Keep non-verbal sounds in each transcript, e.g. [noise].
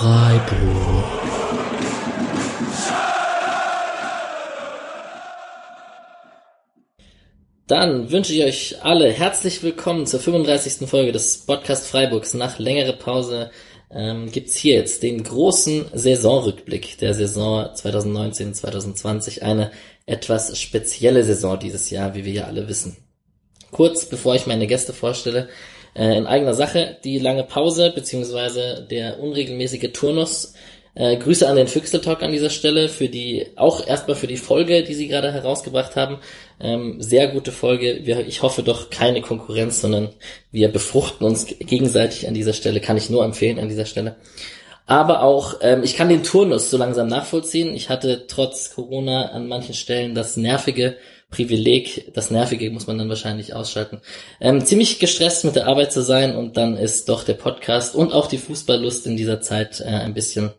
Freiburg. Dann wünsche ich euch alle herzlich willkommen zur 35. Folge des Podcast Freiburgs. Nach längerer Pause ähm, gibt's hier jetzt den großen Saisonrückblick der Saison 2019-2020. Eine etwas spezielle Saison dieses Jahr, wie wir ja alle wissen. Kurz bevor ich meine Gäste vorstelle, äh, in eigener Sache die lange Pause beziehungsweise der unregelmäßige Turnus. Äh, Grüße an den Füchsel-Talk an dieser Stelle für die, auch erstmal für die Folge, die sie gerade herausgebracht haben. Ähm, sehr gute Folge. Wir, ich hoffe doch keine Konkurrenz, sondern wir befruchten uns gegenseitig an dieser Stelle. Kann ich nur empfehlen an dieser Stelle. Aber auch, ähm, ich kann den Turnus so langsam nachvollziehen. Ich hatte trotz Corona an manchen Stellen das nervige Privileg, das Nervige muss man dann wahrscheinlich ausschalten, ähm, ziemlich gestresst mit der Arbeit zu sein und dann ist doch der Podcast und auch die Fußballlust in dieser Zeit äh, ein bisschen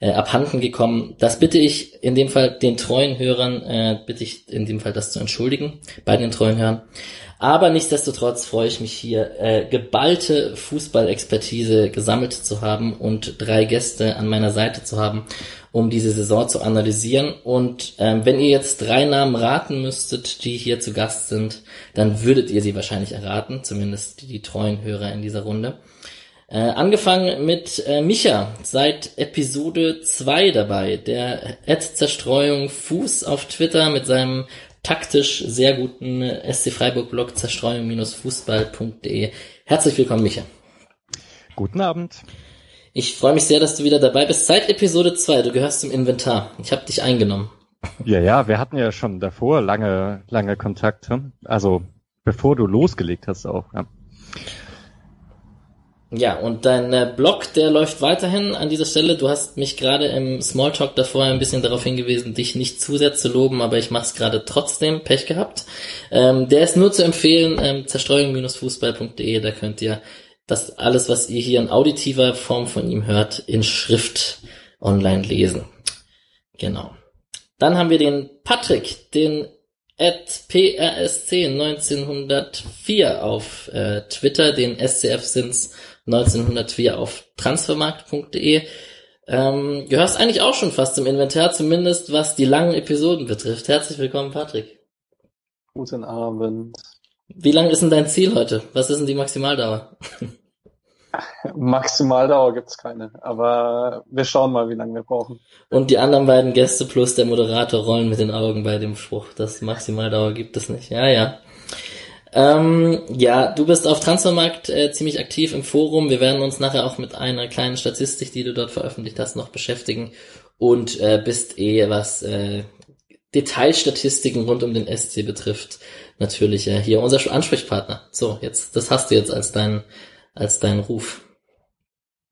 äh, abhanden gekommen. Das bitte ich in dem Fall den treuen Hörern, äh, bitte ich in dem Fall das zu entschuldigen, bei den treuen Hörern. Aber nichtsdestotrotz freue ich mich hier, äh, geballte Fußballexpertise gesammelt zu haben und drei Gäste an meiner Seite zu haben, um diese Saison zu analysieren. Und ähm, wenn ihr jetzt drei Namen raten müsstet, die hier zu Gast sind, dann würdet ihr sie wahrscheinlich erraten, zumindest die, die treuen Hörer in dieser Runde. Äh, angefangen mit äh, Micha, seit Episode 2 dabei, der Ad-Zerstreuung Fuß auf Twitter mit seinem taktisch sehr guten SC Freiburg Blog zerstreuung-fußball.de. Herzlich willkommen, Micha. Guten Abend. Ich freue mich sehr, dass du wieder dabei bist. Seit Episode 2, du gehörst zum Inventar. Ich habe dich eingenommen. Ja, ja, wir hatten ja schon davor lange, lange Kontakte. Also bevor du losgelegt hast auch. Ja. Ja, und dein äh, Blog, der läuft weiterhin an dieser Stelle. Du hast mich gerade im Smalltalk davor ein bisschen darauf hingewiesen, dich nicht zu sehr zu loben, aber ich mach's gerade trotzdem. Pech gehabt. Ähm, der ist nur zu empfehlen, ähm, zerstreuung-fußball.de, da könnt ihr das alles, was ihr hier in auditiver Form von ihm hört, in Schrift online lesen. Genau. Dann haben wir den Patrick, den at PRSC 1904 auf äh, Twitter, den SCF Sins 1904 auf transfermarkt.de. Ähm, gehörst eigentlich auch schon fast zum Inventar, zumindest was die langen Episoden betrifft. Herzlich willkommen, Patrick. Guten Abend. Wie lang ist denn dein Ziel heute? Was ist denn die Maximaldauer? [laughs] Maximaldauer gibt's keine, aber wir schauen mal, wie lange wir brauchen. Und die anderen beiden Gäste plus der Moderator rollen mit den Augen bei dem Spruch. Das Maximaldauer gibt es nicht. Ja, ja. Ähm, ja, du bist auf Transfermarkt äh, ziemlich aktiv im Forum. Wir werden uns nachher auch mit einer kleinen Statistik, die du dort veröffentlicht hast, noch beschäftigen. Und äh, bist eh, was äh, Detailstatistiken rund um den SC betrifft, natürlich äh, hier unser Ansprechpartner. So, jetzt, das hast du jetzt als dein als dein Ruf.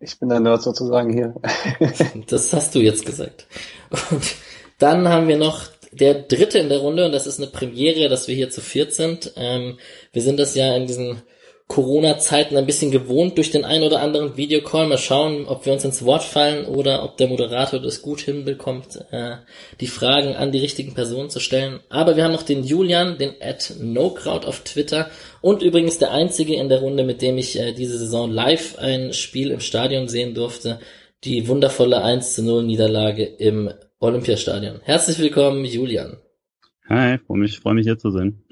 Ich bin der Nerd sozusagen hier. das hast du jetzt gesagt. Und dann haben wir noch der dritte in der Runde und das ist eine Premiere, dass wir hier zu viert sind. Ähm, wir sind das ja in diesen Corona-Zeiten ein bisschen gewohnt durch den ein oder anderen Videocall. Mal schauen, ob wir uns ins Wort fallen oder ob der Moderator das gut hinbekommt, äh, die Fragen an die richtigen Personen zu stellen. Aber wir haben noch den Julian, den at NoCrowd auf Twitter und übrigens der einzige in der Runde, mit dem ich äh, diese Saison live ein Spiel im Stadion sehen durfte. Die wundervolle 1 zu 0 Niederlage im Olympiastadion. Herzlich willkommen, Julian. Hi, freue mich, freue mich hier zu sein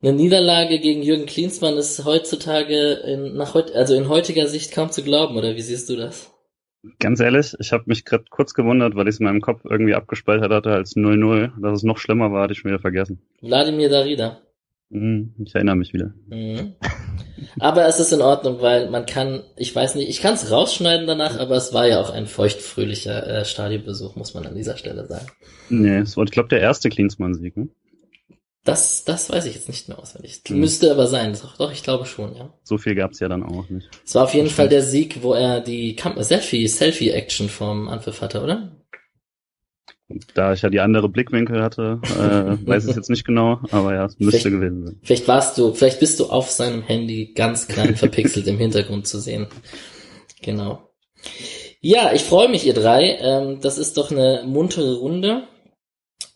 eine Niederlage gegen Jürgen Klinsmann ist heutzutage in, nach heut, also in heutiger Sicht kaum zu glauben, oder wie siehst du das? Ganz ehrlich, ich habe mich gerade kurz gewundert, weil ich es in meinem Kopf irgendwie abgespeichert hatte als 0-0. Dass es noch schlimmer war, hatte ich schon wieder vergessen. Wladimir Darida. Mhm, ich erinnere mich wieder. Mhm. Aber es ist in Ordnung, weil man kann, ich weiß nicht, ich kann es rausschneiden danach, aber es war ja auch ein feuchtfröhlicher äh, Stadionbesuch, muss man an dieser Stelle sagen. Nee, es war, ich glaube, der erste Klinsmann-Sieg, ne? Das, das weiß ich jetzt nicht mehr auswendig. Hm. Müsste aber sein. Doch, doch, ich glaube schon, ja. So viel gab's ja dann auch nicht. Es war auf jeden Fall der Sieg, wo er die Selfie, Selfie-Action vom Anpfiff hatte, oder? Da ich ja die andere Blickwinkel hatte, äh, weiß ich jetzt nicht genau, aber ja, es müsste vielleicht, gewesen sein. Vielleicht warst du, vielleicht bist du auf seinem Handy ganz klein verpixelt im Hintergrund zu sehen. Genau. Ja, ich freue mich, ihr drei. Ähm, das ist doch eine muntere Runde.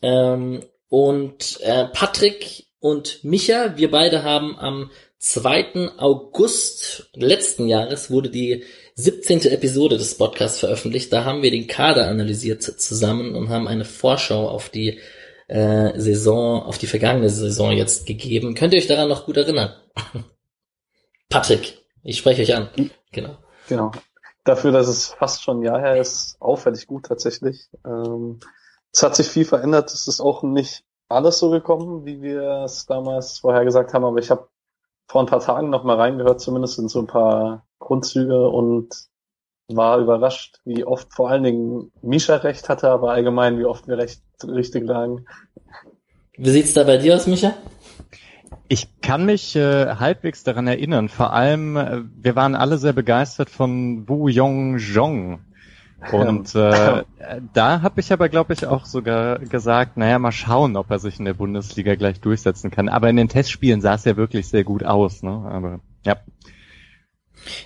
Ähm, und äh, Patrick und Micha, wir beide haben am 2. August letzten Jahres wurde die 17. Episode des Podcasts veröffentlicht. Da haben wir den Kader analysiert zusammen und haben eine Vorschau auf die äh, Saison, auf die vergangene Saison jetzt gegeben. Könnt ihr euch daran noch gut erinnern? [laughs] Patrick, ich spreche euch an. Genau. Genau. Dafür, dass es fast schon ein Jahr her ist, auffällig gut tatsächlich. Ähm, es hat sich viel verändert. Es ist auch nicht alles so gekommen, wie wir es damals vorher gesagt haben, aber ich habe vor ein paar Tagen noch mal reingehört, zumindest in so ein paar Grundzüge und war überrascht, wie oft vor allen Dingen Misha recht hatte, aber allgemein, wie oft wir recht richtig lagen. Wie sieht's da bei dir aus, Micha? Ich kann mich äh, halbwegs daran erinnern. Vor allem, äh, wir waren alle sehr begeistert von Wu Yong Zhong. [laughs] Und äh, da habe ich aber, glaube ich, auch sogar gesagt, naja, mal schauen, ob er sich in der Bundesliga gleich durchsetzen kann. Aber in den Testspielen sah es ja wirklich sehr gut aus. Ne? Aber ja.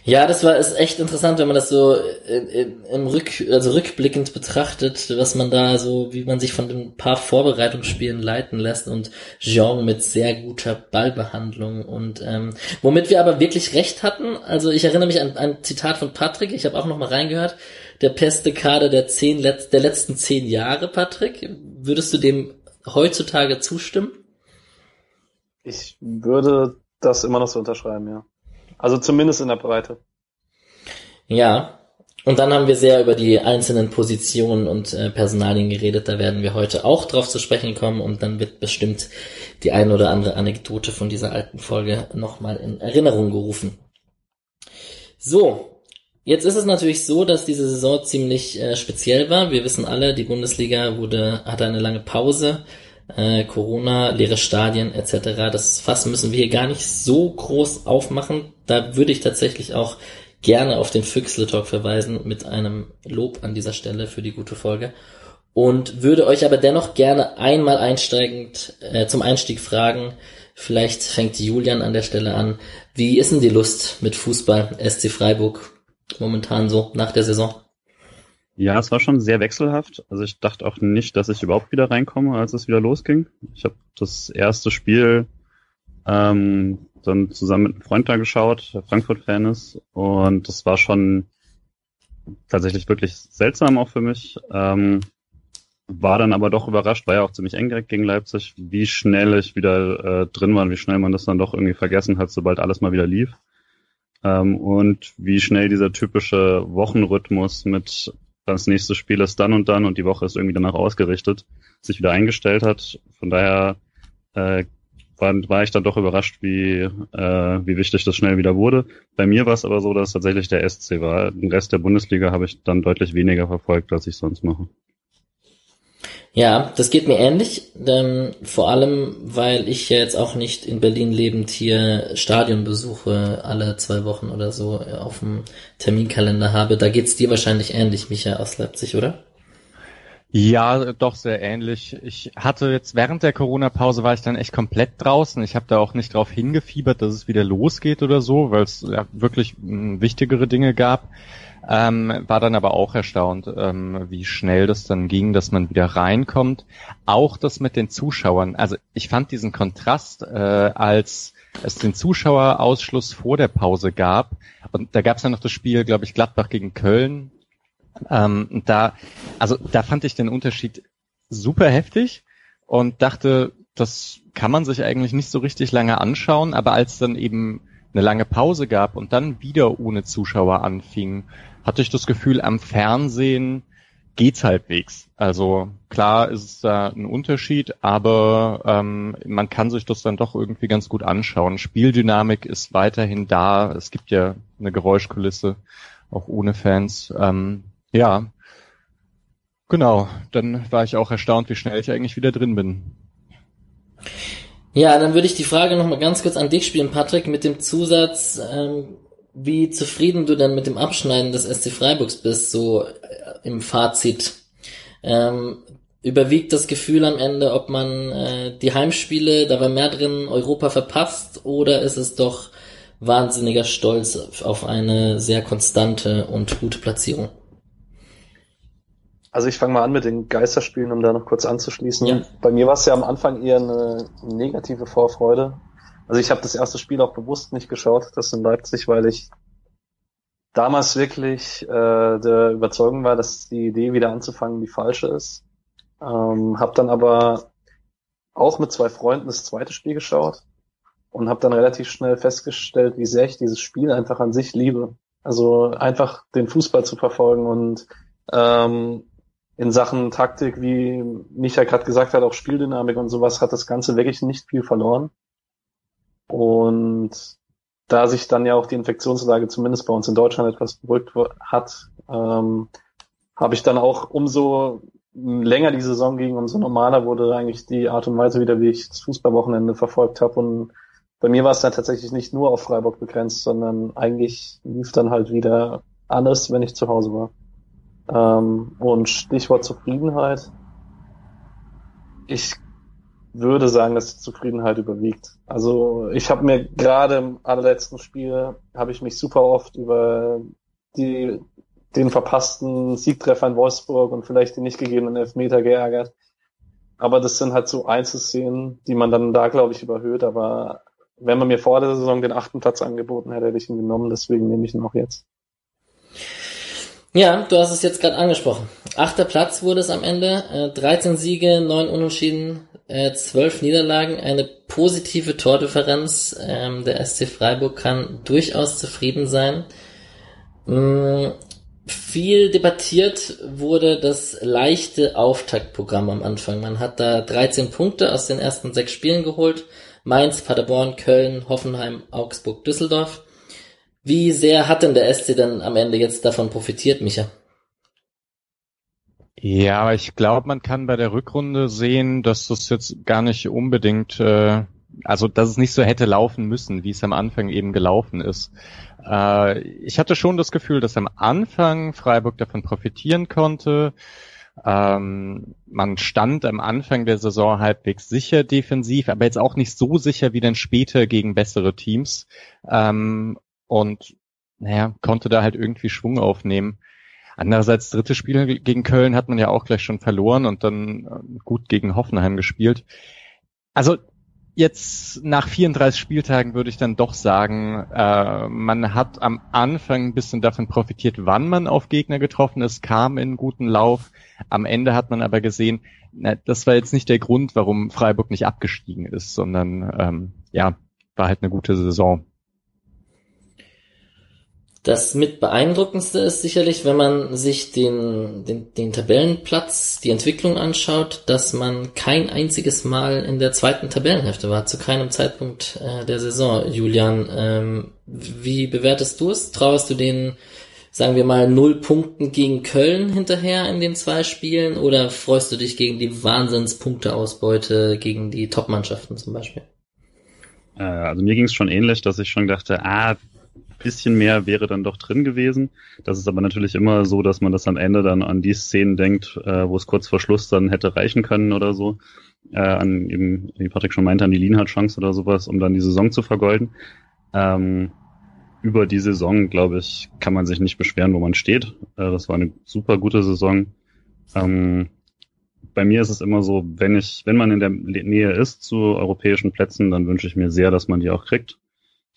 Ja, das war ist echt interessant, wenn man das so im, im Rück, also rückblickend betrachtet, was man da so, wie man sich von den paar Vorbereitungsspielen leiten lässt und Jean mit sehr guter Ballbehandlung und ähm, womit wir aber wirklich recht hatten. Also ich erinnere mich an ein Zitat von Patrick, ich habe auch noch mal reingehört, der beste Kader der zehn der letzten zehn Jahre, Patrick. Würdest du dem heutzutage zustimmen? Ich würde das immer noch so unterschreiben, ja. Also zumindest in der Breite. Ja. Und dann haben wir sehr über die einzelnen Positionen und äh, Personalien geredet. Da werden wir heute auch drauf zu sprechen kommen und dann wird bestimmt die ein oder andere Anekdote von dieser alten Folge nochmal in Erinnerung gerufen. So, jetzt ist es natürlich so, dass diese Saison ziemlich äh, speziell war. Wir wissen alle, die Bundesliga wurde, hatte eine lange Pause äh, Corona, leere Stadien etc. Das Fass müssen wir hier gar nicht so groß aufmachen. Da würde ich tatsächlich auch gerne auf den Füchsle Talk verweisen mit einem Lob an dieser Stelle für die gute Folge und würde euch aber dennoch gerne einmal einsteigend äh, zum Einstieg fragen. Vielleicht fängt Julian an der Stelle an. Wie ist denn die Lust mit Fußball SC Freiburg momentan so nach der Saison? Ja, es war schon sehr wechselhaft. Also ich dachte auch nicht, dass ich überhaupt wieder reinkomme, als es wieder losging. Ich habe das erste Spiel ähm, dann zusammen mit einem Freund da geschaut, der Frankfurt-Fan ist. Und das war schon tatsächlich wirklich seltsam auch für mich. Ähm, war dann aber doch überrascht, war ja auch ziemlich eng direkt gegen Leipzig, wie schnell ich wieder äh, drin war und wie schnell man das dann doch irgendwie vergessen hat, sobald alles mal wieder lief. Ähm, und wie schnell dieser typische Wochenrhythmus mit das nächste Spiel ist dann und dann und die Woche ist irgendwie danach ausgerichtet, sich wieder eingestellt hat. Von daher äh, war, war ich dann doch überrascht, wie, äh, wie wichtig das schnell wieder wurde. Bei mir war es aber so, dass tatsächlich der SC war. Den Rest der Bundesliga habe ich dann deutlich weniger verfolgt, als ich sonst mache. Ja, das geht mir ähnlich, ähm, vor allem, weil ich ja jetzt auch nicht in Berlin lebend hier Stadionbesuche alle zwei Wochen oder so auf dem Terminkalender habe. Da geht's dir wahrscheinlich ähnlich, Micha aus Leipzig, oder? Ja, doch sehr ähnlich. Ich hatte jetzt während der Corona-Pause war ich dann echt komplett draußen. Ich habe da auch nicht drauf hingefiebert, dass es wieder losgeht oder so, weil es ja wirklich m, wichtigere Dinge gab. Ähm, war dann aber auch erstaunt, ähm, wie schnell das dann ging, dass man wieder reinkommt. Auch das mit den Zuschauern. Also ich fand diesen Kontrast, äh, als es den Zuschauerausschluss vor der Pause gab. Und da gab es ja noch das Spiel, glaube ich, Gladbach gegen Köln. Ähm, da, also da fand ich den Unterschied super heftig und dachte, das kann man sich eigentlich nicht so richtig lange anschauen. Aber als dann eben eine lange Pause gab und dann wieder ohne Zuschauer anfing, hatte ich das Gefühl, am Fernsehen geht's halbwegs. Also klar ist es da ein Unterschied, aber ähm, man kann sich das dann doch irgendwie ganz gut anschauen. Spieldynamik ist weiterhin da. Es gibt ja eine Geräuschkulisse, auch ohne Fans. Ähm, ja, genau. Dann war ich auch erstaunt, wie schnell ich eigentlich wieder drin bin. Ja, dann würde ich die Frage nochmal ganz kurz an dich spielen, Patrick, mit dem Zusatz, ähm, wie zufrieden du dann mit dem Abschneiden des SC Freiburgs bist, so äh, im Fazit. Ähm, überwiegt das Gefühl am Ende, ob man äh, die Heimspiele, da war mehr drin, Europa verpasst, oder ist es doch wahnsinniger Stolz auf eine sehr konstante und gute Platzierung? Also ich fange mal an mit den Geisterspielen, um da noch kurz anzuschließen. Ja. Bei mir war es ja am Anfang eher eine negative Vorfreude, Also ich habe das erste Spiel auch bewusst nicht geschaut, das in Leipzig, weil ich damals wirklich äh, der Überzeugung war, dass die Idee wieder anzufangen die falsche ist. Ähm, habe dann aber auch mit zwei Freunden das zweite Spiel geschaut und habe dann relativ schnell festgestellt, wie sehr ich dieses Spiel einfach an sich liebe. Also einfach den Fußball zu verfolgen und ähm, in Sachen Taktik, wie Micha gerade gesagt hat, auch Spieldynamik und sowas, hat das Ganze wirklich nicht viel verloren. Und da sich dann ja auch die Infektionslage zumindest bei uns in Deutschland etwas beruhigt hat, ähm, habe ich dann auch umso länger die Saison ging, umso normaler wurde eigentlich die Art und Weise wieder, wie ich das Fußballwochenende verfolgt habe. Und bei mir war es dann tatsächlich nicht nur auf Freiburg begrenzt, sondern eigentlich lief dann halt wieder alles, wenn ich zu Hause war. Ähm, und Stichwort Zufriedenheit. Ich würde sagen, dass die Zufriedenheit überwiegt. Also ich habe mir gerade im allerletzten Spiel, habe ich mich super oft über die, den verpassten Siegtreffer in Wolfsburg und vielleicht die nicht gegebenen Elfmeter geärgert. Aber das sind halt so Einzelszenen, die man dann da, glaube ich, überhöht. Aber wenn man mir vor der Saison den achten Platz angeboten hätte, hätte ich ihn genommen. Deswegen nehme ich ihn auch jetzt. Ja, du hast es jetzt gerade angesprochen. Achter Platz wurde es am Ende. Äh, 13 Siege, 9 Unentschieden, äh, 12 Niederlagen, eine positive Tordifferenz. Ähm, der SC Freiburg kann durchaus zufrieden sein. Mm, viel debattiert wurde das leichte Auftaktprogramm am Anfang. Man hat da 13 Punkte aus den ersten sechs Spielen geholt. Mainz, Paderborn, Köln, Hoffenheim, Augsburg, Düsseldorf. Wie sehr hat denn der SC dann am Ende jetzt davon profitiert, Micha? Ja, ich glaube, man kann bei der Rückrunde sehen, dass das jetzt gar nicht unbedingt, äh, also dass es nicht so hätte laufen müssen, wie es am Anfang eben gelaufen ist. Äh, ich hatte schon das Gefühl, dass am Anfang Freiburg davon profitieren konnte. Ähm, man stand am Anfang der Saison halbwegs sicher defensiv, aber jetzt auch nicht so sicher wie dann später gegen bessere Teams. Ähm, und naja, konnte da halt irgendwie Schwung aufnehmen. Andererseits dritte Spiel gegen Köln hat man ja auch gleich schon verloren und dann äh, gut gegen Hoffenheim gespielt. Also jetzt nach 34 Spieltagen würde ich dann doch sagen, äh, man hat am Anfang ein bisschen davon profitiert, wann man auf Gegner getroffen ist, kam in guten Lauf. Am Ende hat man aber gesehen, na, das war jetzt nicht der Grund, warum Freiburg nicht abgestiegen ist, sondern ähm, ja, war halt eine gute Saison. Das mit beeindruckendste ist sicherlich, wenn man sich den, den, den Tabellenplatz, die Entwicklung anschaut, dass man kein einziges Mal in der zweiten Tabellenhälfte war, zu keinem Zeitpunkt äh, der Saison. Julian, ähm, wie bewertest du es? Trauerst du den, sagen wir mal, null Punkten gegen Köln hinterher in den zwei Spielen oder freust du dich gegen die Wahnsinnspunkteausbeute gegen die Topmannschaften zum Beispiel? Äh, also mir ging es schon ähnlich, dass ich schon dachte, ah, bisschen mehr wäre dann doch drin gewesen. Das ist aber natürlich immer so, dass man das am Ende dann an die Szenen denkt, äh, wo es kurz vor Schluss dann hätte reichen können oder so. Äh, an eben, wie Patrick schon meinte, an die Lienhardt-Chance oder sowas, um dann die Saison zu vergolden. Ähm, über die Saison, glaube ich, kann man sich nicht beschweren, wo man steht. Äh, das war eine super gute Saison. Ähm, bei mir ist es immer so, wenn ich, wenn man in der Nähe ist zu europäischen Plätzen, dann wünsche ich mir sehr, dass man die auch kriegt.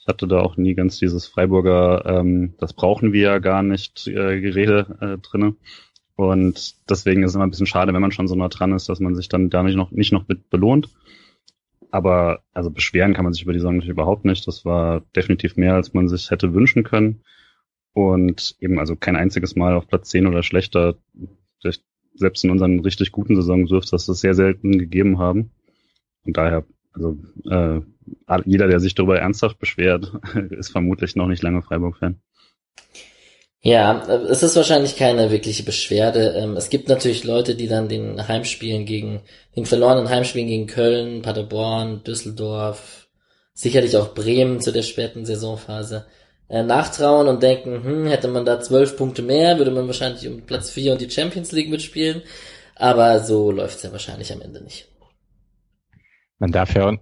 Ich hatte da auch nie ganz dieses Freiburger, ähm, das brauchen wir ja gar nicht, äh, Gerede äh, drinne. Und deswegen ist es immer ein bisschen schade, wenn man schon so nah dran ist, dass man sich dann da nicht noch, nicht noch mit belohnt. Aber also beschweren kann man sich über die Saison natürlich überhaupt nicht. Das war definitiv mehr, als man sich hätte wünschen können. Und eben also kein einziges Mal auf Platz 10 oder schlechter. Selbst in unseren richtig guten Saisons dürfte das sehr selten gegeben haben. Und daher also äh, jeder, der sich darüber ernsthaft beschwert, [laughs] ist vermutlich noch nicht lange Freiburg-Fan. Ja, es ist wahrscheinlich keine wirkliche Beschwerde. Ähm, es gibt natürlich Leute, die dann den Heimspielen gegen, den verlorenen Heimspielen gegen Köln, Paderborn, Düsseldorf, sicherlich auch Bremen zu der späten Saisonphase äh, nachtrauen und denken, hm, hätte man da zwölf Punkte mehr, würde man wahrscheinlich um Platz vier und die Champions League mitspielen. Aber so läuft's ja wahrscheinlich am Ende nicht. Man darf ja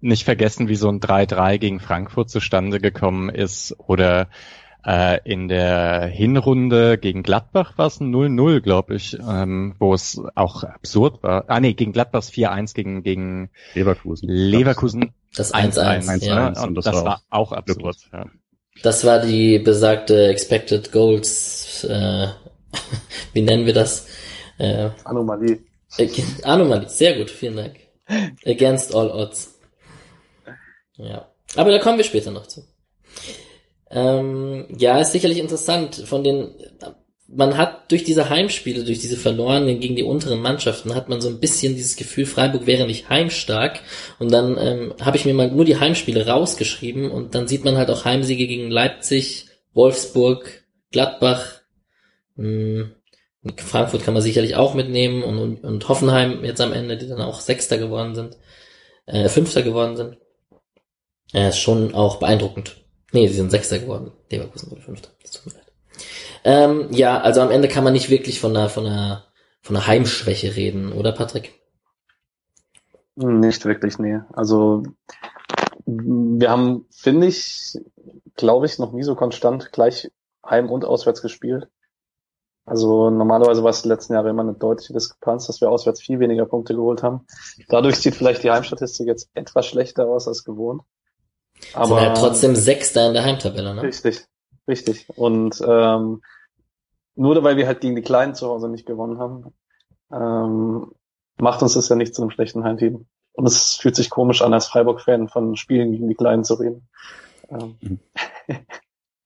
nicht vergessen, wie so ein 3-3 gegen Frankfurt zustande gekommen ist oder äh, in der Hinrunde gegen Gladbach war es ein 0-0, glaube ich, ähm, wo es auch absurd war. Ah nee, gegen Gladbachs 4-1 gegen, gegen Leverkusen. Leverkusen. Das 1-1, ja. Und Und das das, war war auch absurd. Ja. Das war die besagte Expected Goals, äh, [laughs] wie nennen wir das? Äh, Anomalie. äh, Anomalie, sehr gut, vielen Dank. Against all odds. Ja. Aber da kommen wir später noch zu. Ähm, ja, ist sicherlich interessant. Von den, man hat durch diese Heimspiele, durch diese verlorenen gegen die unteren Mannschaften, hat man so ein bisschen dieses Gefühl, Freiburg wäre nicht heimstark. Und dann ähm, habe ich mir mal nur die Heimspiele rausgeschrieben und dann sieht man halt auch Heimsiege gegen Leipzig, Wolfsburg, Gladbach. Mh, Frankfurt kann man sicherlich auch mitnehmen und, und, und Hoffenheim jetzt am Ende, die dann auch Sechster geworden sind, äh, Fünfter geworden sind. Ja, ist schon auch beeindruckend. Nee, sie sind Sechster geworden. Leverkusen wurde Fünfter. Das tut mir leid. Ähm, ja, also am Ende kann man nicht wirklich von einer, von einer, von einer Heimschwäche reden, oder Patrick? Nicht wirklich, nee. Also wir haben, finde ich, glaube ich, noch nie so konstant gleich heim und auswärts gespielt. Also normalerweise war es die letzten Jahre immer eine deutliche Diskrepanz, dass wir auswärts viel weniger Punkte geholt haben. Dadurch sieht vielleicht die Heimstatistik jetzt etwas schlechter aus als gewohnt. Aber sind halt trotzdem Sechster in der Heimtabelle, ne? Richtig, richtig. Und ähm, nur weil wir halt gegen die Kleinen zu Hause nicht gewonnen haben, ähm, macht uns das ja nicht zu einem schlechten Heimteam. Und es fühlt sich komisch an, als Freiburg-Fan von Spielen gegen die Kleinen zu reden. Ähm.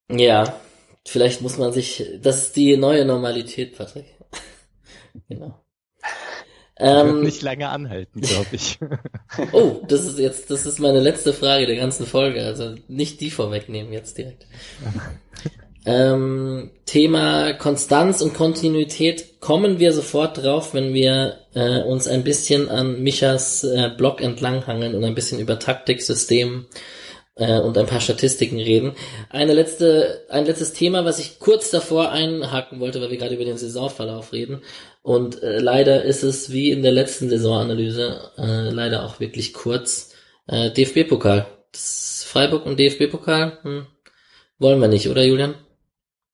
Ja, vielleicht muss man sich, das ist die neue Normalität, Patrick. [laughs] genau. Ähm, nicht lange anhalten, glaube ich. [laughs] oh, das ist jetzt, das ist meine letzte Frage der ganzen Folge, also nicht die vorwegnehmen jetzt direkt. [laughs] ähm, Thema Konstanz und Kontinuität kommen wir sofort drauf, wenn wir äh, uns ein bisschen an Michas äh, Blog entlanghangeln und ein bisschen über Taktiksystem äh, und ein paar Statistiken reden. Eine letzte, ein letztes Thema, was ich kurz davor einhaken wollte, weil wir gerade über den Saisonverlauf reden. Und äh, leider ist es wie in der letzten Saisonanalyse äh, leider auch wirklich kurz. Äh, DFB-Pokal. Freiburg und DFB-Pokal hm, wollen wir nicht, oder Julian?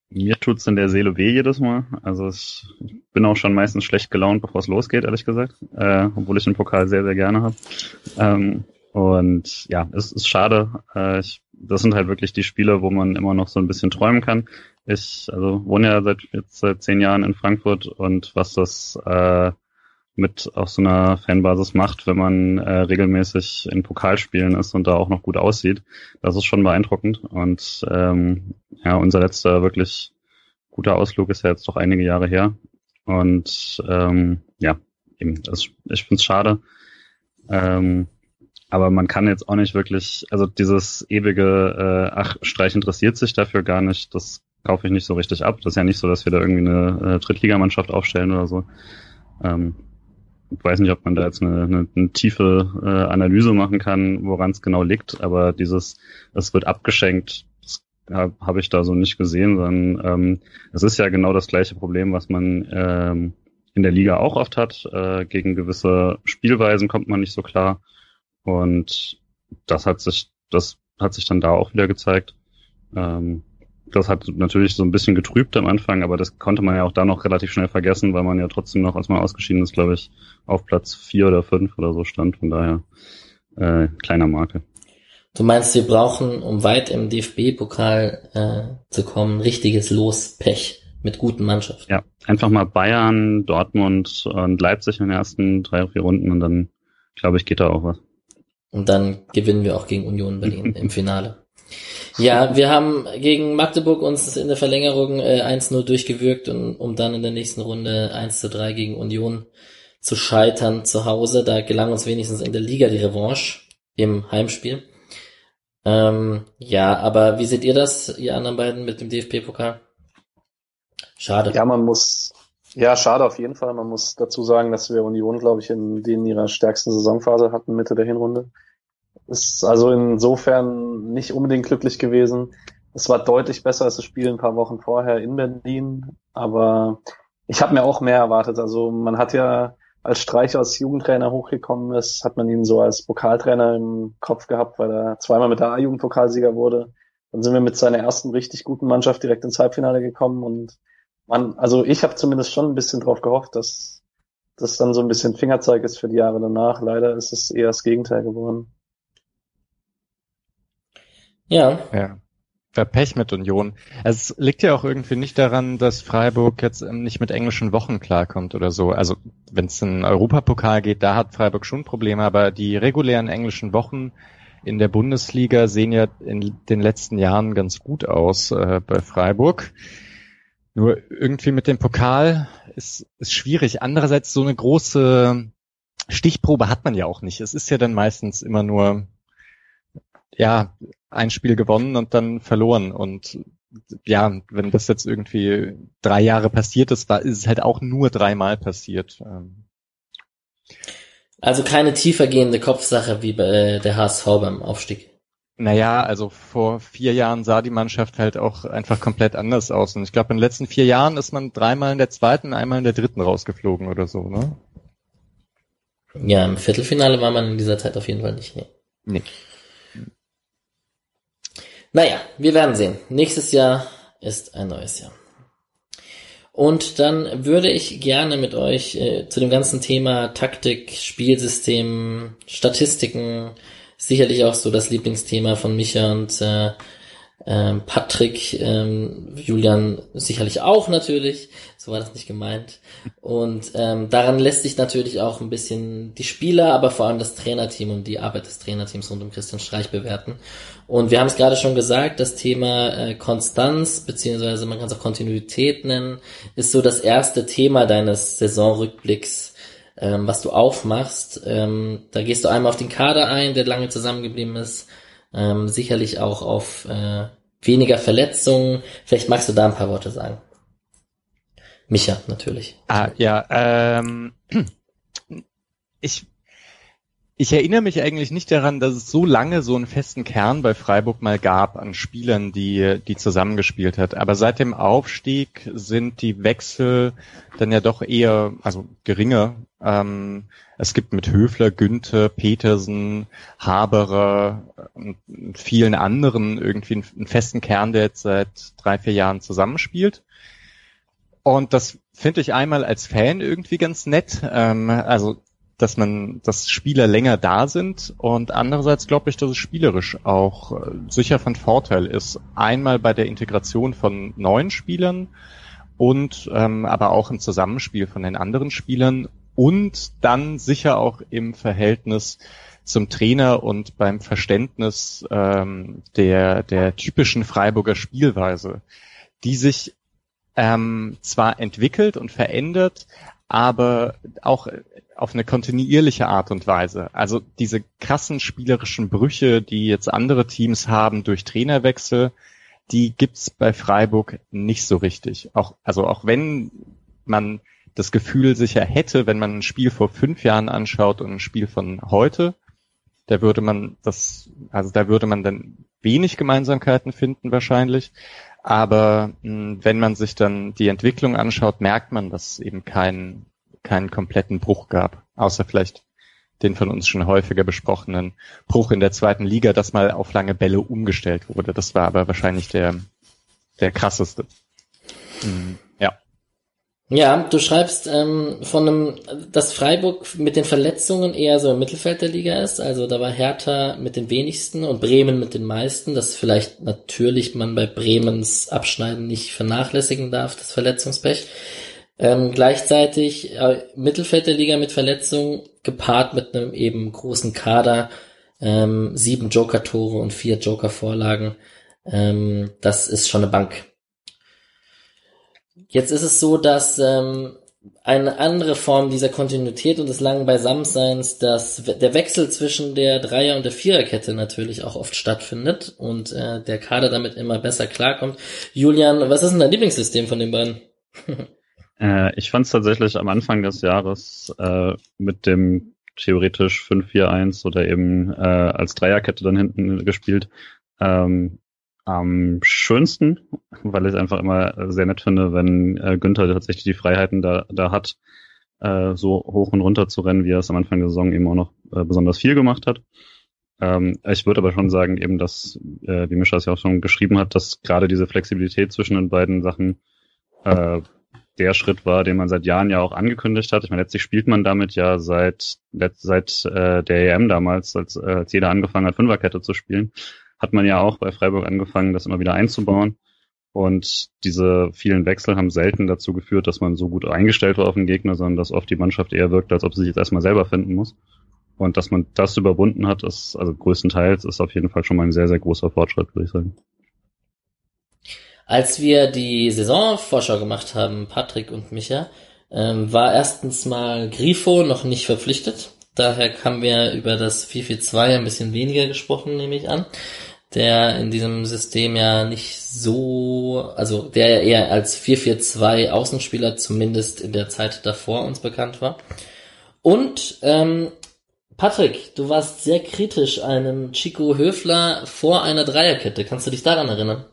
Mir tut's in der Seele weh jedes Mal. Also ich bin auch schon meistens schlecht gelaunt, bevor es losgeht, ehrlich gesagt. Äh, obwohl ich den Pokal sehr, sehr gerne habe. Ähm, und ja, es ist schade. Äh, ich, das sind halt wirklich die Spiele, wo man immer noch so ein bisschen träumen kann. Ich also wohne ja seit jetzt seit zehn Jahren in Frankfurt und was das äh, mit auf so einer Fanbasis macht, wenn man äh, regelmäßig in Pokalspielen ist und da auch noch gut aussieht, das ist schon beeindruckend. Und ähm, ja, unser letzter wirklich guter Ausflug ist ja jetzt doch einige Jahre her. Und ähm, ja, eben, das, ich finde es schade. Ähm, aber man kann jetzt auch nicht wirklich, also dieses ewige, äh, ach, Streich interessiert sich dafür gar nicht, das kaufe ich nicht so richtig ab. Das ist ja nicht so, dass wir da irgendwie eine äh, Drittligamannschaft aufstellen oder so. Ähm, ich weiß nicht, ob man da jetzt eine, eine, eine tiefe äh, Analyse machen kann, woran es genau liegt, aber dieses, es wird abgeschenkt, das habe hab ich da so nicht gesehen, sondern ähm, es ist ja genau das gleiche Problem, was man ähm, in der Liga auch oft hat. Äh, gegen gewisse Spielweisen kommt man nicht so klar. Und das hat sich, das hat sich dann da auch wieder gezeigt. Ähm, das hat natürlich so ein bisschen getrübt am Anfang, aber das konnte man ja auch da noch relativ schnell vergessen, weil man ja trotzdem noch, als man ausgeschieden ist, glaube ich, auf Platz vier oder fünf oder so stand. Von daher äh, kleiner Marke. Du meinst, wir brauchen, um weit im DFB-Pokal äh, zu kommen, richtiges Lospech mit guten Mannschaften. Ja, einfach mal Bayern, Dortmund und Leipzig in den ersten drei, vier Runden und dann, glaube ich, geht da auch was. Und dann gewinnen wir auch gegen Union Berlin im Finale. Ja, wir haben gegen Magdeburg uns in der Verlängerung äh, 1-0 durchgewürgt, und, um dann in der nächsten Runde 1-3 gegen Union zu scheitern zu Hause. Da gelang uns wenigstens in der Liga die Revanche im Heimspiel. Ähm, ja, aber wie seht ihr das, ihr anderen beiden, mit dem DFB-Pokal? Schade. Ja, man muss, ja, schade auf jeden Fall. Man muss dazu sagen, dass wir Union, glaube ich, in denen ihrer stärksten Saisonphase hatten, Mitte der Hinrunde. Ist also insofern nicht unbedingt glücklich gewesen. Es war deutlich besser als das Spiel ein paar Wochen vorher in Berlin, aber ich habe mir auch mehr erwartet. Also man hat ja als Streich als Jugendtrainer hochgekommen ist, hat man ihn so als Pokaltrainer im Kopf gehabt, weil er zweimal mit der A-Jugendpokalsieger wurde. Dann sind wir mit seiner ersten richtig guten Mannschaft direkt ins Halbfinale gekommen und man, also ich habe zumindest schon ein bisschen drauf gehofft, dass das dann so ein bisschen Fingerzeig ist für die Jahre danach. Leider ist es eher das Gegenteil geworden. Ja. Ja. Pech mit Union. Es liegt ja auch irgendwie nicht daran, dass Freiburg jetzt nicht mit englischen Wochen klarkommt oder so. Also wenn es in Europapokal geht, da hat Freiburg schon Probleme, aber die regulären englischen Wochen in der Bundesliga sehen ja in den letzten Jahren ganz gut aus äh, bei Freiburg. Nur irgendwie mit dem Pokal ist, ist schwierig. Andererseits so eine große Stichprobe hat man ja auch nicht. Es ist ja dann meistens immer nur ja, ein Spiel gewonnen und dann verloren. Und ja, wenn das jetzt irgendwie drei Jahre passiert ist, war, ist es halt auch nur dreimal passiert. Ähm. Also keine tiefergehende Kopfsache wie bei äh, der HSV beim Aufstieg. Naja, also vor vier Jahren sah die Mannschaft halt auch einfach komplett anders aus. Und ich glaube, in den letzten vier Jahren ist man dreimal in der zweiten, einmal in der dritten rausgeflogen oder so, ne? Ja, im Viertelfinale war man in dieser Zeit auf jeden Fall nicht, ne? Nee. Naja, wir werden sehen. Nächstes Jahr ist ein neues Jahr. Und dann würde ich gerne mit euch äh, zu dem ganzen Thema Taktik, Spielsystem, Statistiken, sicherlich auch so das Lieblingsthema von Micha und äh, äh, Patrick, ähm, Julian sicherlich auch natürlich, so war das nicht gemeint. Und ähm, daran lässt sich natürlich auch ein bisschen die Spieler, aber vor allem das Trainerteam und die Arbeit des Trainerteams rund um Christian Streich bewerten. Und wir haben es gerade schon gesagt, das Thema äh, Konstanz, beziehungsweise man kann es auch Kontinuität nennen, ist so das erste Thema deines Saisonrückblicks, ähm, was du aufmachst. Ähm, da gehst du einmal auf den Kader ein, der lange zusammengeblieben ist, ähm, sicherlich auch auf äh, weniger Verletzungen. Vielleicht magst du da ein paar Worte sagen. Micha, natürlich. Ah, ja, ähm, ich, ich erinnere mich eigentlich nicht daran, dass es so lange so einen festen Kern bei Freiburg mal gab an Spielern, die, die zusammengespielt hat. Aber seit dem Aufstieg sind die Wechsel dann ja doch eher, also geringer. Ähm, es gibt mit Höfler, Günther, Petersen, Haberer und vielen anderen irgendwie einen festen Kern, der jetzt seit drei, vier Jahren zusammenspielt. Und das finde ich einmal als Fan irgendwie ganz nett. Ähm, also dass man, dass Spieler länger da sind und andererseits glaube ich, dass es spielerisch auch äh, sicher von Vorteil ist. Einmal bei der Integration von neuen Spielern und ähm, aber auch im Zusammenspiel von den anderen Spielern und dann sicher auch im Verhältnis zum Trainer und beim Verständnis ähm, der der typischen Freiburger Spielweise, die sich ähm, zwar entwickelt und verändert, aber auch auf eine kontinuierliche Art und Weise. Also diese krassen spielerischen Brüche, die jetzt andere Teams haben durch Trainerwechsel, die gibt's bei Freiburg nicht so richtig. Auch, also auch wenn man das Gefühl sicher hätte, wenn man ein Spiel vor fünf Jahren anschaut und ein Spiel von heute, da würde man das, also da würde man dann wenig Gemeinsamkeiten finden wahrscheinlich. Aber mh, hm, wenn man sich dann die Entwicklung anschaut, merkt man, dass es eben keinen keinen kompletten Bruch gab, außer vielleicht den von uns schon häufiger besprochenen Bruch in der zweiten Liga, dass mal auf lange Bälle umgestellt wurde. Das war aber wahrscheinlich der der krasseste. Hm, ja. Du schreibst ähm, von einem, dass Freiburg mit den Verletzungen eher so im Mittelfeld der Liga ist. Also da war Hertha mit den wenigsten und Bremen mit den meisten. Das vielleicht natürlich man bei Bremens Abschneiden nicht vernachlässigen darf, das Verletzungspech. Ähm, gleichzeitig äh, Mittelfeld der Liga mit Verletzungen gepaart mit einem eben großen Kader, ähm, sieben Joker-Tore und vier Joker-Vorlagen. Ähm, das ist schon eine Bank. Jetzt ist es so, dass ähm, eine andere Form dieser Kontinuität und des langen Beisammenseins, dass der Wechsel zwischen der Dreier- und der Viererkette natürlich auch oft stattfindet und äh, der Kader damit immer besser klarkommt. Julian, was ist denn dein Lieblingssystem von den beiden? [laughs] äh, ich fand es tatsächlich am Anfang des Jahres äh, mit dem theoretisch 5-4-1 oder eben äh, als Dreierkette dann hinten gespielt, ähm, am schönsten, weil ich es einfach immer sehr nett finde, wenn äh, Günther tatsächlich die Freiheiten da, da hat, äh, so hoch und runter zu rennen, wie er es am Anfang der Saison eben auch noch äh, besonders viel gemacht hat. Ähm, ich würde aber schon sagen, eben, dass, äh, wie Mischa es ja auch schon geschrieben hat, dass gerade diese Flexibilität zwischen den beiden Sachen äh, der Schritt war, den man seit Jahren ja auch angekündigt hat. Ich meine, letztlich spielt man damit ja seit seit äh, der EM damals, als, äh, als jeder angefangen hat, Fünferkette zu spielen hat man ja auch bei Freiburg angefangen, das immer wieder einzubauen. Und diese vielen Wechsel haben selten dazu geführt, dass man so gut eingestellt war auf den Gegner, sondern dass oft die Mannschaft eher wirkt, als ob sie sich jetzt erstmal selber finden muss. Und dass man das überwunden hat, ist, also größtenteils, ist auf jeden Fall schon mal ein sehr, sehr großer Fortschritt, würde ich sagen. Als wir die Saisonvorschau gemacht haben, Patrick und Micha, ähm, war erstens mal Grifo noch nicht verpflichtet. Daher haben wir über das 4-4-2 ein bisschen weniger gesprochen, nehme ich an. Der in diesem System ja nicht so, also der ja eher als 4-4-2 Außenspieler zumindest in der Zeit davor uns bekannt war. Und ähm, Patrick, du warst sehr kritisch einem Chico Höfler vor einer Dreierkette. Kannst du dich daran erinnern?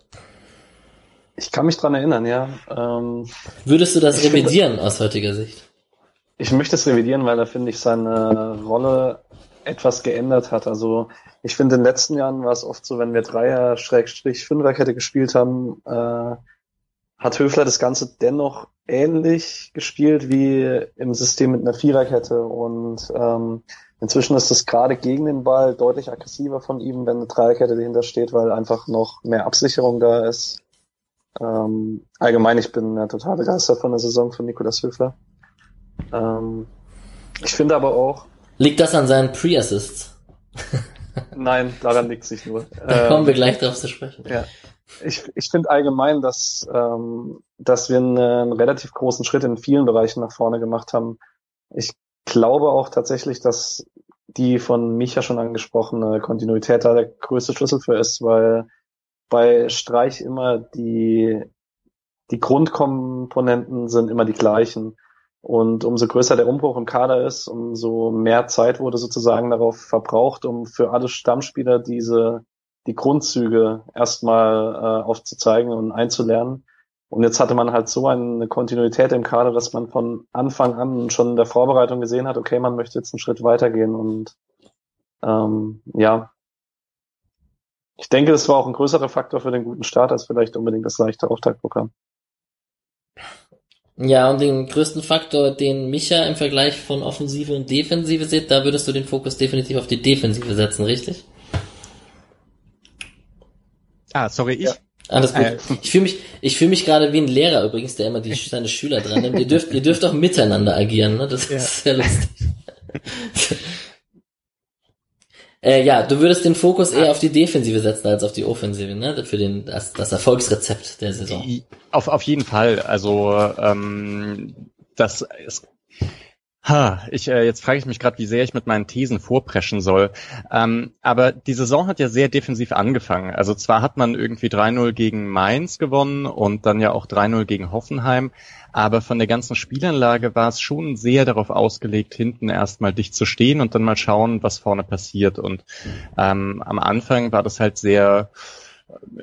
Ich kann mich dran erinnern, ja. Ähm, Würdest du das revidieren finde, aus heutiger Sicht? Ich möchte es revidieren, weil er, finde ich, seine Rolle etwas geändert hat. Also ich finde, in den letzten Jahren war es oft so, wenn wir Dreier-Fünferkette gespielt haben, äh, hat Höfler das Ganze dennoch ähnlich gespielt wie im System mit einer Viererkette. Und ähm, inzwischen ist es gerade gegen den Ball deutlich aggressiver von ihm, wenn eine Dreierkette dahinter steht, weil einfach noch mehr Absicherung da ist. Ähm, allgemein, ich bin ja total begeistert von der Saison von Nikolas Höfler. Ähm, ich finde aber auch. Liegt das an seinen Pre-Assists? Nein, daran liegt es nicht nur. [laughs] Da kommen wir gleich drauf zu sprechen. Ja. Ich, ich finde allgemein, dass, ähm, dass wir einen, einen relativ großen Schritt in vielen Bereichen nach vorne gemacht haben. Ich glaube auch tatsächlich, dass die von Micha schon angesprochene Kontinuität da der größte Schlüssel für ist, weil bei Streich immer die, die Grundkomponenten sind immer die gleichen. Und umso größer der Umbruch im Kader ist, umso mehr Zeit wurde sozusagen darauf verbraucht, um für alle Stammspieler diese, die Grundzüge erstmal äh, aufzuzeigen und einzulernen. Und jetzt hatte man halt so eine Kontinuität im Kader, dass man von Anfang an schon in der Vorbereitung gesehen hat, okay, man möchte jetzt einen Schritt weitergehen und ähm, ja, ich denke, das war auch ein größerer Faktor für den guten Start als vielleicht unbedingt das leichte Auftaktprogramm. Ja, und den größten Faktor, den Micha im Vergleich von Offensive und Defensive sieht, da würdest du den Fokus definitiv auf die Defensive setzen, richtig? Ah, sorry, ich. Ja. Alles gut. Äh, ich fühle mich, ich fühle mich gerade wie ein Lehrer übrigens, der immer die, [laughs] seine Schüler dran nimmt. ihr dürft, ihr dürft auch miteinander agieren, ne? Das ja. ist sehr lustig. [laughs] Äh, ja, du würdest den Fokus eher auf die Defensive setzen als auf die Offensive, ne? Für den das, das Erfolgsrezept der Saison. Auf, auf jeden Fall. Also ähm, das ist Ha, ich, äh, jetzt frage ich mich gerade, wie sehr ich mit meinen Thesen vorpreschen soll. Ähm, aber die Saison hat ja sehr defensiv angefangen. Also zwar hat man irgendwie 3-0 gegen Mainz gewonnen und dann ja auch 3-0 gegen Hoffenheim, aber von der ganzen Spielanlage war es schon sehr darauf ausgelegt, hinten erstmal dicht zu stehen und dann mal schauen, was vorne passiert. Und ähm, am Anfang war das halt sehr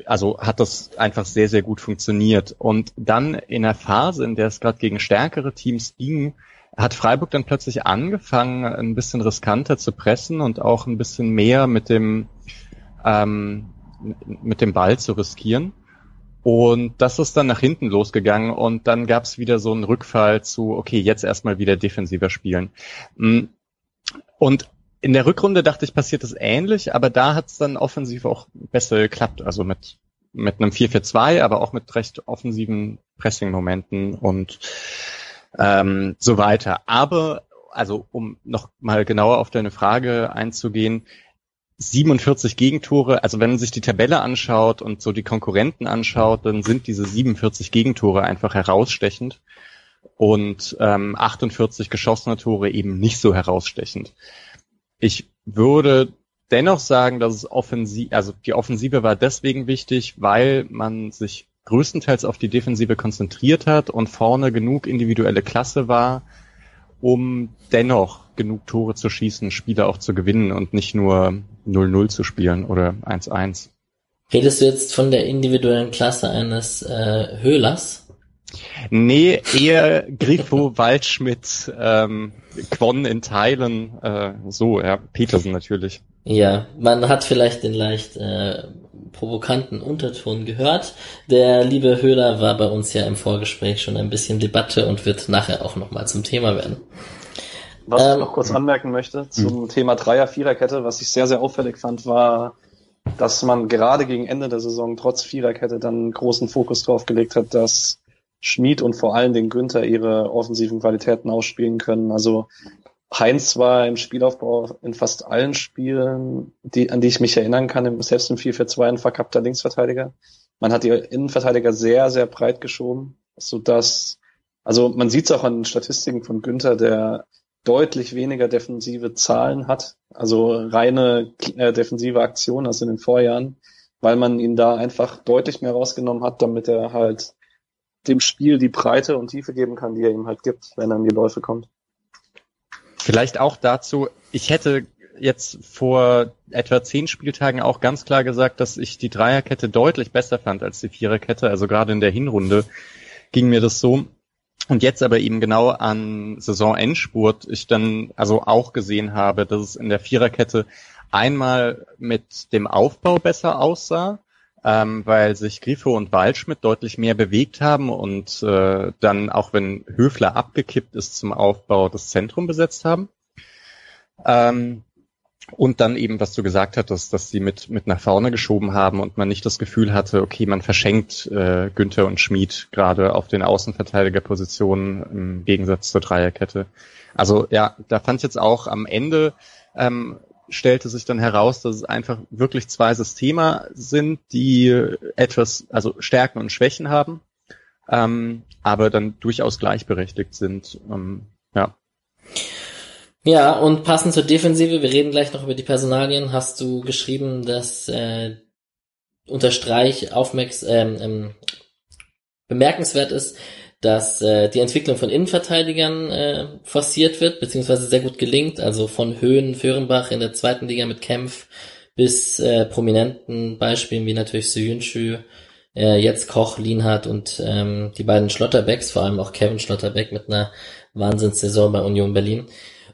also hat das einfach sehr, sehr gut funktioniert. Und dann in der Phase, in der es gerade gegen stärkere Teams ging, hat Freiburg dann plötzlich angefangen, ein bisschen riskanter zu pressen und auch ein bisschen mehr mit dem ähm, mit dem Ball zu riskieren. Und das ist dann nach hinten losgegangen und dann gab es wieder so einen Rückfall zu, okay, jetzt erstmal wieder defensiver spielen. Mm. Und in der Rückrunde dachte ich, passiert das ähnlich, aber da hat es dann offensiv auch besser geklappt. Also mit, mit einem 4-4-2, aber auch mit recht offensiven Pressing-Momenten und ähm, so weiter. Aber, also um noch mal genauer auf deine Frage einzugehen, 47 Gegentore, also wenn man sich die Tabelle anschaut und so die Konkurrenten anschaut, dann sind diese 47 Gegentore einfach herausstechend und ähm, 48 geschossene Tore eben nicht so herausstechend. Ich würde dennoch sagen, dass es offensiv, also die Offensive war deswegen wichtig, weil man sich größtenteils auf die Defensive konzentriert hat und vorne genug individuelle Klasse war, um dennoch genug Tore zu schießen, Spiele auch zu gewinnen und nicht nur 0-0 zu spielen oder 1-1. Redest du jetzt von der individuellen Klasse eines äh, Höhlers? Nee, eher Grifo, Waldschmidt, ähm, Quon in Teilen, äh, so, ja, Petersen natürlich. Ja, man hat vielleicht den leicht äh, provokanten Unterton gehört. Der liebe Höhler war bei uns ja im Vorgespräch schon ein bisschen Debatte und wird nachher auch nochmal zum Thema werden. Was ähm, ich noch kurz anmerken möchte zum hm. Thema Dreier-Viererkette, was ich sehr, sehr auffällig fand, war dass man gerade gegen Ende der Saison trotz Viererkette dann einen großen Fokus drauf gelegt hat, dass Schmid und vor allen Dingen Günther ihre offensiven Qualitäten ausspielen können. Also Heinz war im Spielaufbau in fast allen Spielen, die, an die ich mich erinnern kann, selbst im 4-4-2 ein verkappter Linksverteidiger. Man hat die Innenverteidiger sehr, sehr breit geschoben, so dass, also man sieht es auch an den Statistiken von Günther, der deutlich weniger defensive Zahlen hat, also reine äh, defensive Aktionen als in den Vorjahren, weil man ihn da einfach deutlich mehr rausgenommen hat, damit er halt dem Spiel die Breite und Tiefe geben kann, die er ihm halt gibt, wenn er in die Läufe kommt. Vielleicht auch dazu, ich hätte jetzt vor etwa zehn Spieltagen auch ganz klar gesagt, dass ich die Dreierkette deutlich besser fand als die Viererkette. Also gerade in der Hinrunde ging mir das so. Und jetzt aber eben genau an Saisonendspurt ich dann also auch gesehen habe, dass es in der Viererkette einmal mit dem Aufbau besser aussah, ähm, weil sich Grifo und Waldschmidt deutlich mehr bewegt haben und äh, dann, auch wenn Höfler abgekippt ist zum Aufbau, das Zentrum besetzt haben. Ähm, und dann eben, was du gesagt hattest, dass sie mit, mit nach vorne geschoben haben und man nicht das Gefühl hatte, okay, man verschenkt äh, Günther und Schmid gerade auf den Außenverteidigerpositionen im Gegensatz zur Dreierkette. Also ja, da fand ich jetzt auch am Ende ähm, stellte sich dann heraus, dass es einfach wirklich zwei Systeme sind, die etwas, also Stärken und Schwächen haben, ähm, aber dann durchaus gleichberechtigt sind. Ähm, ja. Ja, und passend zur Defensive, wir reden gleich noch über die Personalien, hast du geschrieben, dass äh, Unterstreich aufmerks ähm, ähm, bemerkenswert ist, dass äh, die Entwicklung von Innenverteidigern äh, forciert wird, beziehungsweise sehr gut gelingt, also von Höhen, Föhrenbach in der zweiten Liga mit Kempf bis äh, prominenten Beispielen wie natürlich Suyunchu, äh, jetzt Koch, Lienhardt und ähm, die beiden Schlotterbecks, vor allem auch Kevin Schlotterbeck mit einer Wahnsinnssaison bei Union Berlin.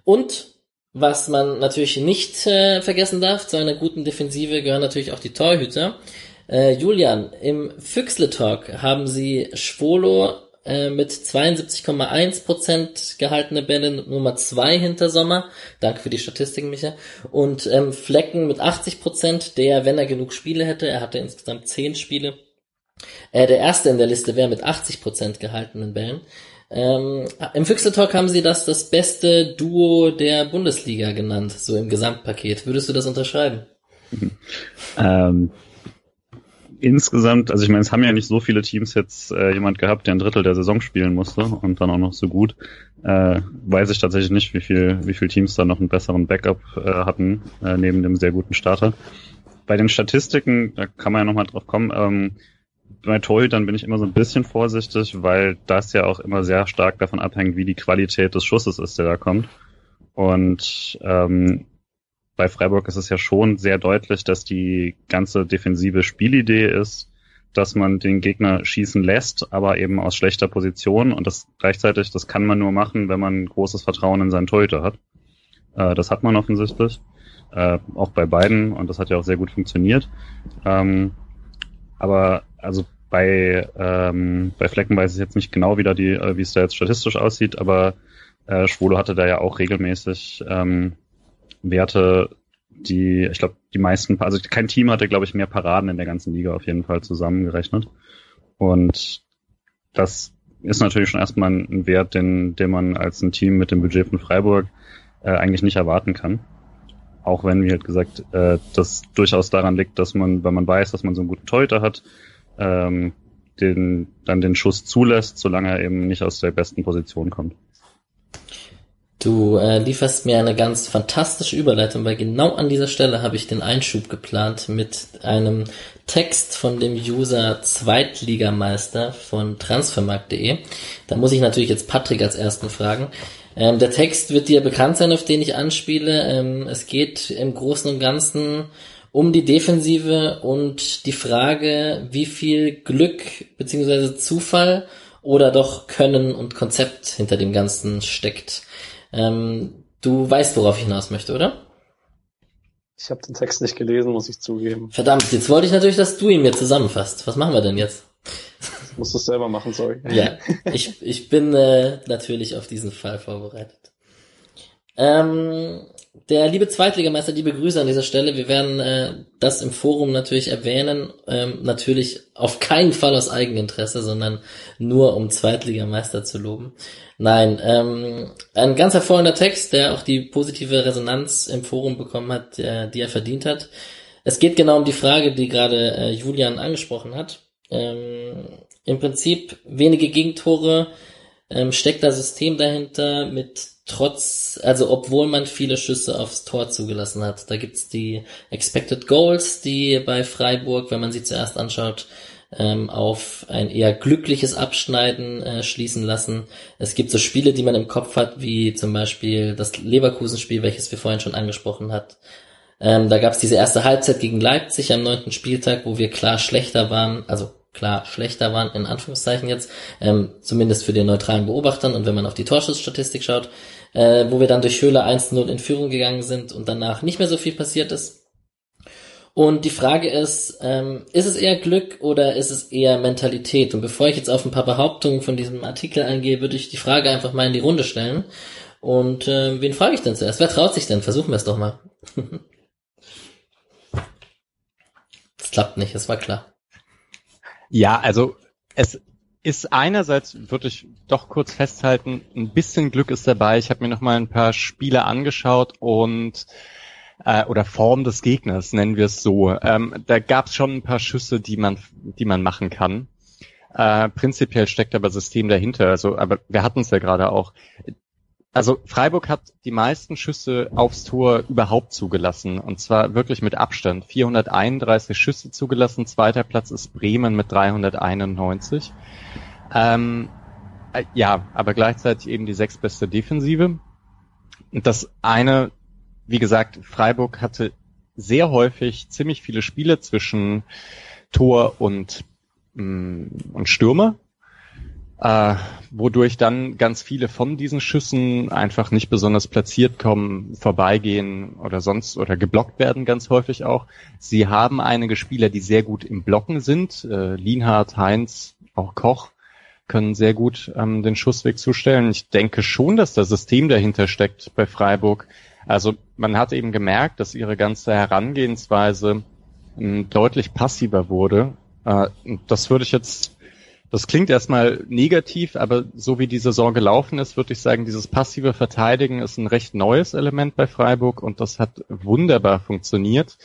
Und was man natürlich nicht äh, vergessen darf, zu einer guten Defensive gehören natürlich auch die Torhüter. Äh, Julian, im Füchsle Talk haben sie Schwolo äh, mit 72,1% gehaltene Bälle Nummer 2 hinter Sommer. Danke für die Statistiken, Micha. Und ähm, Flecken mit 80%, der, wenn er genug Spiele hätte, er hatte insgesamt 10 Spiele, äh, der erste in der Liste wäre mit 80% gehaltenen Bällen. Ähm, Im Füchseltalk haben sie das das beste Duo der Bundesliga genannt, so im Gesamtpaket. Würdest du das unterschreiben? [laughs] ähm, insgesamt, also ich meine, es haben ja nicht so viele Teams jetzt äh, jemand gehabt, der ein Drittel der Saison spielen musste und dann auch noch so gut. Äh, weiß ich tatsächlich nicht, wie viel, wie viel Teams da noch einen besseren Backup äh, hatten, äh, neben dem sehr guten Starter. Bei den Statistiken, da kann man ja nochmal drauf kommen, ähm, bei Torhütern bin ich immer so ein bisschen vorsichtig, weil das ja auch immer sehr stark davon abhängt, wie die Qualität des Schusses ist, der da kommt. Und ähm, bei Freiburg ist es ja schon sehr deutlich, dass die ganze defensive Spielidee ist, dass man den Gegner schießen lässt, aber eben aus schlechter Position und das gleichzeitig, das kann man nur machen, wenn man großes Vertrauen in seinen Torhüter hat. Äh, das hat man offensichtlich, äh, auch bei beiden und das hat ja auch sehr gut funktioniert. Ähm, aber also bei, ähm, bei Flecken weiß ich jetzt nicht genau, wie, da die, äh, wie es da jetzt statistisch aussieht, aber äh, Schwolo hatte da ja auch regelmäßig ähm, Werte, die, ich glaube, die meisten, also kein Team hatte, glaube ich, mehr Paraden in der ganzen Liga auf jeden Fall zusammengerechnet. Und das ist natürlich schon erstmal ein Wert, den, den man als ein Team mit dem Budget von Freiburg äh, eigentlich nicht erwarten kann. Auch wenn, wie halt gesagt, äh, das durchaus daran liegt, dass man, wenn man weiß, dass man so einen guten Torhüter hat, ähm, den, dann den Schuss zulässt, solange er eben nicht aus der besten Position kommt. Du äh, lieferst mir eine ganz fantastische Überleitung, weil genau an dieser Stelle habe ich den Einschub geplant mit einem Text von dem User Zweitligameister von transfermarkt.de. Da muss ich natürlich jetzt Patrick als ersten fragen. Ähm, der Text wird dir bekannt sein, auf den ich anspiele. Ähm, es geht im Großen und Ganzen um die Defensive und die Frage, wie viel Glück beziehungsweise Zufall oder doch Können und Konzept hinter dem Ganzen steckt. Ähm, du weißt, worauf ich hinaus möchte, oder? Ich habe den Text nicht gelesen, muss ich zugeben. Verdammt, jetzt wollte ich natürlich, dass du ihn mir zusammenfasst. Was machen wir denn jetzt? Das musst du selber machen, sorry. Ja, [laughs] ich, ich bin äh, natürlich auf diesen Fall vorbereitet. Ähm, der liebe Zweitligameister, liebe Grüße an dieser Stelle. Wir werden äh, das im Forum natürlich erwähnen. Ähm, natürlich auf keinen Fall aus Eigeninteresse, sondern nur um Zweitligameister zu loben. Nein, ähm, ein ganz hervorragender Text, der auch die positive Resonanz im Forum bekommen hat, der, die er verdient hat. Es geht genau um die Frage, die gerade äh, Julian angesprochen hat. Ähm, Im Prinzip wenige Gegentore, ähm, steckt da System dahinter mit trotz, also obwohl man viele Schüsse aufs Tor zugelassen hat. Da gibt's die Expected Goals, die bei Freiburg, wenn man sie zuerst anschaut, ähm, auf ein eher glückliches Abschneiden äh, schließen lassen. Es gibt so Spiele, die man im Kopf hat, wie zum Beispiel das Leverkusen-Spiel, welches wir vorhin schon angesprochen hat. Ähm, da gab's diese erste Halbzeit gegen Leipzig am neunten Spieltag, wo wir klar schlechter waren, also klar schlechter waren, in Anführungszeichen jetzt, ähm, zumindest für den neutralen Beobachtern und wenn man auf die Torschussstatistik schaut, äh, wo wir dann durch Höhle 1-0 in Führung gegangen sind und danach nicht mehr so viel passiert ist. Und die Frage ist, ähm, ist es eher Glück oder ist es eher Mentalität? Und bevor ich jetzt auf ein paar Behauptungen von diesem Artikel eingehe, würde ich die Frage einfach mal in die Runde stellen. Und äh, wen frage ich denn zuerst? Wer traut sich denn? Versuchen wir es doch mal. [laughs] Es klappt nicht, das war klar. Ja, also es ist einerseits, würde ich doch kurz festhalten, ein bisschen Glück ist dabei. Ich habe mir noch mal ein paar Spiele angeschaut und äh, oder Form des Gegners, nennen wir es so. Ähm, da gab es schon ein paar Schüsse, die man, die man machen kann. Äh, prinzipiell steckt aber System dahinter. Also, aber wir hatten es ja gerade auch. Also Freiburg hat die meisten Schüsse aufs Tor überhaupt zugelassen und zwar wirklich mit Abstand. 431 Schüsse zugelassen. Zweiter Platz ist Bremen mit 391. Ähm, äh, ja, aber gleichzeitig eben die sechstbeste Defensive. Und das eine, wie gesagt, Freiburg hatte sehr häufig ziemlich viele Spiele zwischen Tor und, mh, mm, und Stürmer äh, wodurch dann ganz viele von diesen Schüssen einfach nicht besonders platziert kommen, vorbeigehen oder sonst oder geblockt werden ganz häufig auch. Sie haben einige Spieler, die sehr gut im Blocken sind. Äh, Lienhardt, Heinz, auch Koch können sehr gut ähm, den Schussweg zustellen. Ich denke schon, dass das System dahinter steckt bei Freiburg. Also man hat eben gemerkt, dass ihre ganze Herangehensweise ähm, deutlich passiver wurde. Äh, das würde ich jetzt das klingt erstmal negativ, aber so wie die Saison gelaufen ist, würde ich sagen, dieses passive Verteidigen ist ein recht neues Element bei Freiburg und das hat wunderbar funktioniert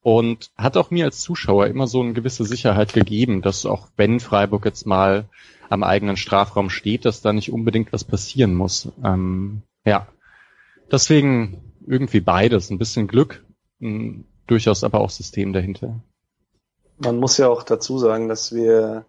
und hat auch mir als Zuschauer immer so eine gewisse Sicherheit gegeben, dass auch wenn Freiburg jetzt mal am eigenen Strafraum steht, dass da nicht unbedingt was passieren muss. Ähm, ja, deswegen irgendwie beides, ein bisschen Glück, durchaus aber auch System dahinter. Man muss ja auch dazu sagen, dass wir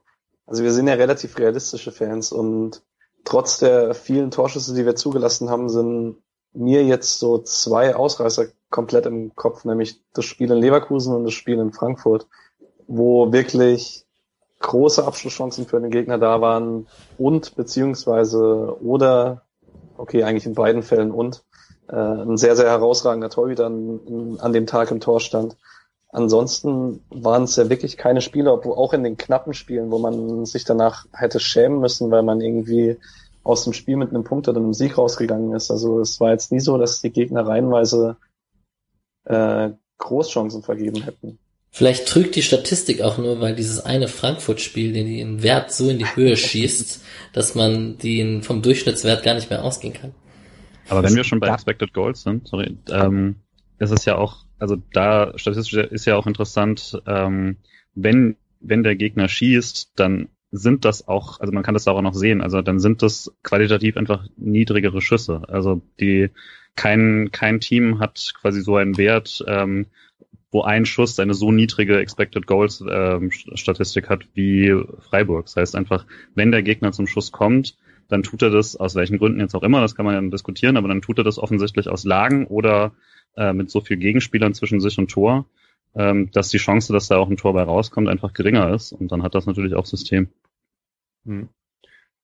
also wir sind ja relativ realistische Fans und trotz der vielen Torschüsse, die wir zugelassen haben, sind mir jetzt so zwei Ausreißer komplett im Kopf, nämlich das Spiel in Leverkusen und das Spiel in Frankfurt, wo wirklich große Abschlusschancen für den Gegner da waren und beziehungsweise oder, okay, eigentlich in beiden Fällen und, äh, ein sehr, sehr herausragender Torhüter an, an dem Tag im Tor stand. Ansonsten waren es ja wirklich keine Spiele, obwohl auch in den knappen Spielen, wo man sich danach hätte schämen müssen, weil man irgendwie aus dem Spiel mit einem Punkt oder einem Sieg rausgegangen ist. Also es war jetzt nie so, dass die Gegner reihenweise äh, Großchancen vergeben hätten. Vielleicht trügt die Statistik auch nur, weil dieses eine Frankfurt-Spiel, den Wert so in die Höhe [laughs] schießt, dass man den vom Durchschnittswert gar nicht mehr ausgehen kann. Aber wenn wir schon bei Expected Goals sind, sorry, ähm, ist es ja auch also da statistisch ist ja auch interessant, ähm, wenn, wenn der Gegner schießt, dann sind das auch, also man kann das auch noch sehen, also dann sind das qualitativ einfach niedrigere Schüsse. Also die kein, kein Team hat quasi so einen Wert, ähm, wo ein Schuss eine so niedrige Expected Goals ähm, Statistik hat wie Freiburg. Das heißt einfach, wenn der Gegner zum Schuss kommt, dann tut er das aus welchen Gründen jetzt auch immer, das kann man ja diskutieren, aber dann tut er das offensichtlich aus Lagen oder äh, mit so viel Gegenspielern zwischen sich und Tor, ähm, dass die Chance, dass da auch ein Tor bei rauskommt, einfach geringer ist. Und dann hat das natürlich auch System. Hm.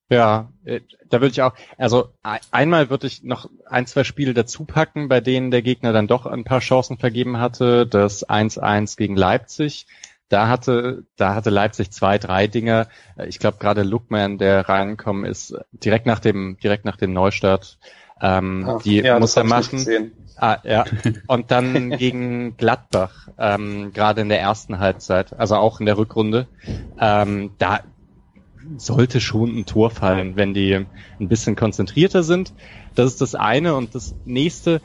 Ja, äh, da würde ich auch, also einmal würde ich noch ein, zwei Spiele dazu packen, bei denen der Gegner dann doch ein paar Chancen vergeben hatte. Das 1-1 gegen Leipzig. Da hatte, da hatte Leipzig zwei, drei Dinge. Ich glaube gerade Lookman, der reingekommen ist, direkt nach dem, direkt nach dem Neustart, Ähm, ah, die ja, muss er machen. Ah, ja. [laughs] Und dann gegen Gladbach, ähm, gerade in der ersten Halbzeit, also auch in der Rückrunde, ähm, da sollte schon ein Tor fallen, wenn die ein bisschen konzentrierter sind. Das ist das eine. Und das nächste,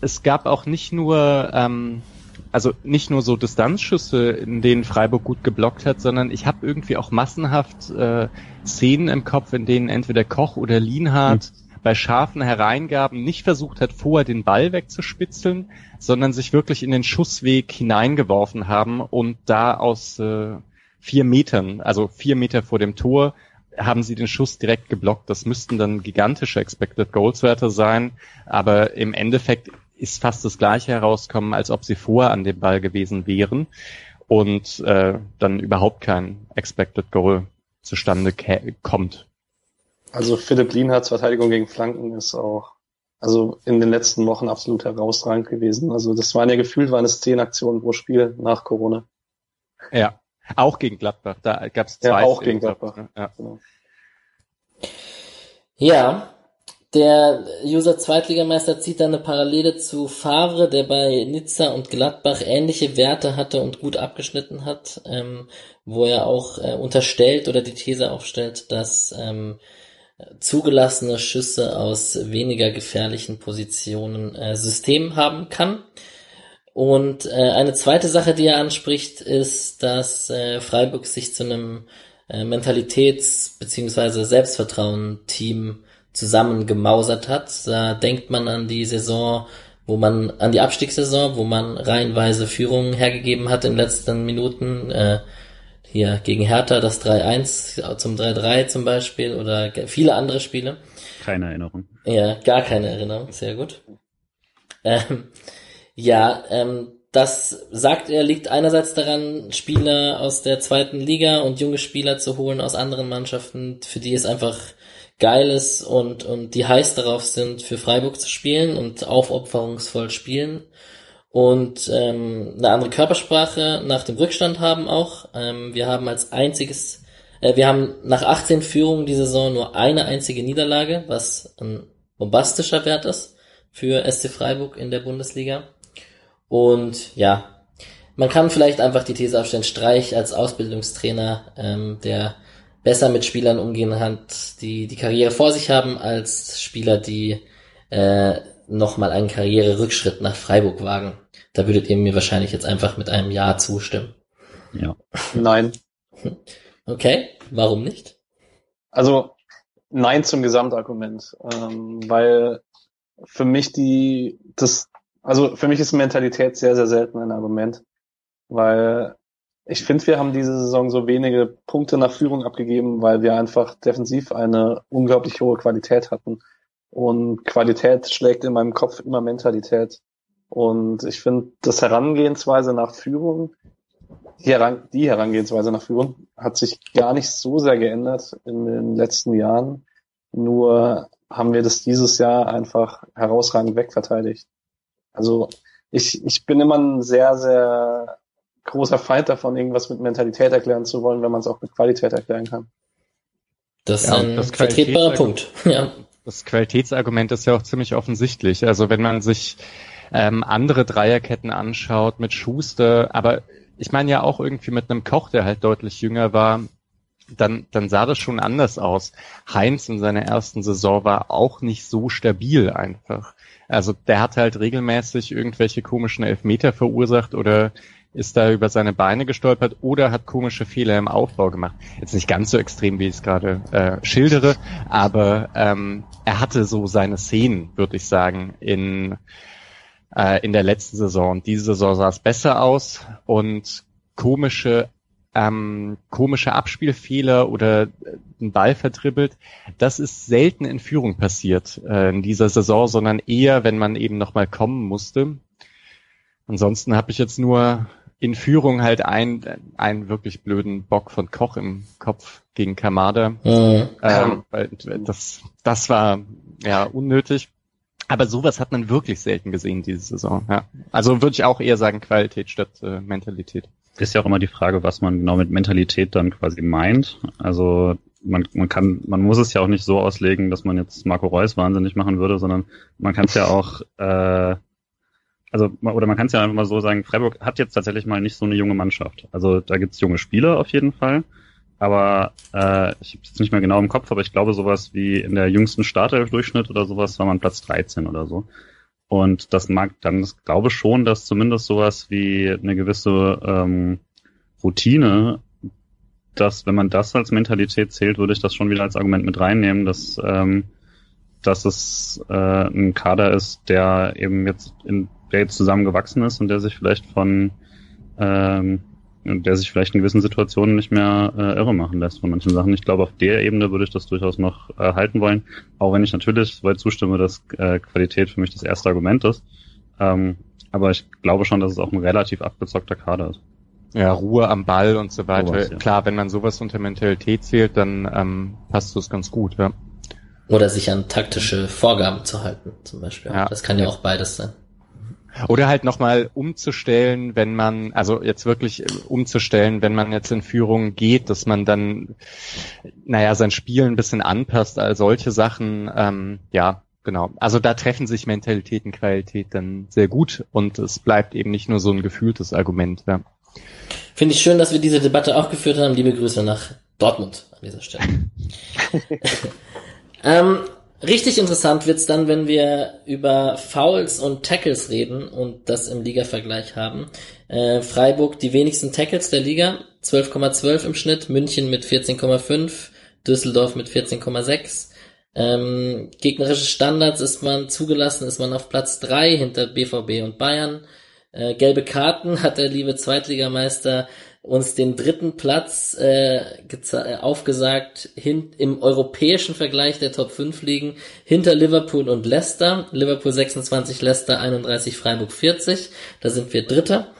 es gab auch nicht nur, ähm, also nicht nur so Distanzschüsse, in denen Freiburg gut geblockt hat, sondern ich habe irgendwie auch massenhaft äh, Szenen im Kopf, in denen entweder Koch oder Lienhardt mhm bei scharfen Hereingaben nicht versucht hat, vorher den Ball wegzuspitzeln, sondern sich wirklich in den Schussweg hineingeworfen haben und da aus äh, vier Metern, also vier Meter vor dem Tor, haben sie den Schuss direkt geblockt. Das müssten dann gigantische Expected Goals Werte sein, aber im Endeffekt ist fast das gleiche herauskommen, als ob sie vorher an dem Ball gewesen wären und äh, dann überhaupt kein Expected Goal zustande kommt. Also Philipp Lienhards Verteidigung gegen Flanken ist auch also in den letzten Wochen absolut herausragend gewesen. Also das waren ja gefühlt waren es zehn Aktionen pro Spiel nach Corona. Ja, auch gegen Gladbach. Da gab es zwei. Ja, auch gegen Gladbach. Ja. Genau. ja, der User Zweitligameister zieht da eine Parallele zu Favre, der bei Nizza und Gladbach ähnliche Werte hatte und gut abgeschnitten hat, ähm, wo er auch äh, unterstellt oder die These aufstellt, dass ähm, zugelassene Schüsse aus weniger gefährlichen Positionen äh, System haben kann. Und äh, eine zweite Sache, die er anspricht, ist, dass äh, Freiburg sich zu einem äh, Mentalitäts- bzw. Selbstvertrauen-Team zusammengemausert hat. Da denkt man an die Saison, wo man, an die Abstiegssaison, wo man reihenweise Führungen hergegeben hat in den letzten Minuten. Äh, hier gegen Hertha das 3-1 zum 3-3 zum Beispiel oder viele andere Spiele. Keine Erinnerung. Ja, gar keine Erinnerung. Sehr gut. Ähm, ja, ähm, das sagt er, liegt einerseits daran, Spieler aus der zweiten Liga und junge Spieler zu holen aus anderen Mannschaften, für die es einfach geil ist und, und die heiß darauf sind, für Freiburg zu spielen und aufopferungsvoll spielen und ähm, eine andere Körpersprache nach dem Rückstand haben auch. Ähm, wir haben als einziges, äh, wir haben nach 18 Führungen die Saison nur eine einzige Niederlage, was ein bombastischer Wert ist für SC Freiburg in der Bundesliga. Und ja, man kann vielleicht einfach die These aufstellen, Streich als Ausbildungstrainer, ähm, der besser mit Spielern umgehen hat, die die Karriere vor sich haben, als Spieler, die äh, nochmal einen Karriererückschritt nach Freiburg wagen. Da würdet ihr mir wahrscheinlich jetzt einfach mit einem Ja zustimmen. Ja. Nein. Okay, warum nicht? Also Nein zum Gesamtargument, ähm, weil für mich die das also für mich ist Mentalität sehr sehr selten ein Argument, weil ich finde, wir haben diese Saison so wenige Punkte nach Führung abgegeben, weil wir einfach defensiv eine unglaublich hohe Qualität hatten. Und Qualität schlägt in meinem Kopf immer Mentalität. Und ich finde, das Herangehensweise nach Führung, die, Heran die Herangehensweise nach Führung hat sich gar nicht so sehr geändert in den letzten Jahren. Nur haben wir das dieses Jahr einfach herausragend wegverteidigt. Also ich, ich bin immer ein sehr, sehr großer Feind davon, irgendwas mit Mentalität erklären zu wollen, wenn man es auch mit Qualität erklären kann. Das ist ja, ein vertretbarer Punkt. [laughs] Ja. Das Qualitätsargument ist ja auch ziemlich offensichtlich. Also wenn man sich ähm, andere Dreierketten anschaut mit Schuster, aber ich meine ja auch irgendwie mit einem Koch, der halt deutlich jünger war, dann, dann sah das schon anders aus. Heinz in seiner ersten Saison war auch nicht so stabil einfach. Also der hat halt regelmäßig irgendwelche komischen Elfmeter verursacht oder ist da über seine Beine gestolpert oder hat komische Fehler im Aufbau gemacht. Jetzt nicht ganz so extrem, wie ich es gerade äh, schildere, aber ähm, er hatte so seine Szenen, würde ich sagen, in, äh, in der letzten Saison. Diese Saison sah es besser aus und komische ähm, komische Abspielfehler oder einen Ball vertribbelt, das ist selten in Führung passiert äh, in dieser Saison, sondern eher, wenn man eben nochmal kommen musste. Ansonsten habe ich jetzt nur in Führung halt einen, einen wirklich blöden Bock von Koch im Kopf gegen Kamada. Mhm. Ähm, das, das war ja unnötig. Aber sowas hat man wirklich selten gesehen diese Saison. Ja. Also würde ich auch eher sagen Qualität statt äh, Mentalität. Ist ja auch immer die Frage, was man genau mit Mentalität dann quasi meint. Also man, man kann, man muss es ja auch nicht so auslegen, dass man jetzt Marco Reus wahnsinnig machen würde, sondern man kann es ja auch, äh, also oder man kann es ja einfach mal so sagen, Freiburg hat jetzt tatsächlich mal nicht so eine junge Mannschaft. Also da gibt's junge Spieler auf jeden Fall, aber äh, ich habe jetzt nicht mehr genau im Kopf, aber ich glaube sowas wie in der jüngsten Startelf-Durchschnitt oder sowas war man Platz 13 oder so. Und das mag dann, das glaube schon, dass zumindest sowas wie eine gewisse ähm, Routine, dass wenn man das als Mentalität zählt, würde ich das schon wieder als Argument mit reinnehmen, dass ähm, dass es äh, ein Kader ist, der eben jetzt in der jetzt zusammengewachsen ist und der sich vielleicht von ähm, der sich vielleicht in gewissen Situationen nicht mehr äh, irre machen lässt von manchen Sachen. Ich glaube, auf der Ebene würde ich das durchaus noch äh, halten wollen, auch wenn ich natürlich weit zustimme, dass äh, Qualität für mich das erste Argument ist. Ähm, aber ich glaube schon, dass es auch ein relativ abgezockter Kader ist. Ja, Ruhe am Ball und so weiter. Sowas, ja. Klar, wenn man sowas unter Mentalität zählt, dann ähm, passt das ganz gut, ja. Oder sich an taktische Vorgaben zu halten, zum Beispiel. Ja. Das kann ja auch beides sein. Oder halt nochmal umzustellen, wenn man, also jetzt wirklich umzustellen, wenn man jetzt in Führung geht, dass man dann, naja, sein Spiel ein bisschen anpasst, all solche Sachen, ähm, ja, genau. Also da treffen sich Mentalität und Qualität dann sehr gut und es bleibt eben nicht nur so ein gefühltes Argument, ja. Finde ich schön, dass wir diese Debatte auch geführt haben. Liebe Grüße nach Dortmund an dieser Stelle. [laughs] [laughs] ähm, Richtig interessant wird's dann, wenn wir über Fouls und Tackles reden und das im Liga-Vergleich haben. Äh, Freiburg die wenigsten Tackles der Liga, 12,12 im Schnitt, München mit 14,5, Düsseldorf mit 14,6. Ähm, gegnerische Standards ist man zugelassen, ist man auf Platz drei hinter BVB und Bayern. Äh, gelbe Karten [laughs] hat der liebe Zweitligameister uns den dritten Platz äh, äh, aufgesagt hin, im europäischen Vergleich der Top 5 Ligen hinter Liverpool und Leicester. Liverpool 26, Leicester 31, Freiburg 40. Da sind wir Dritter.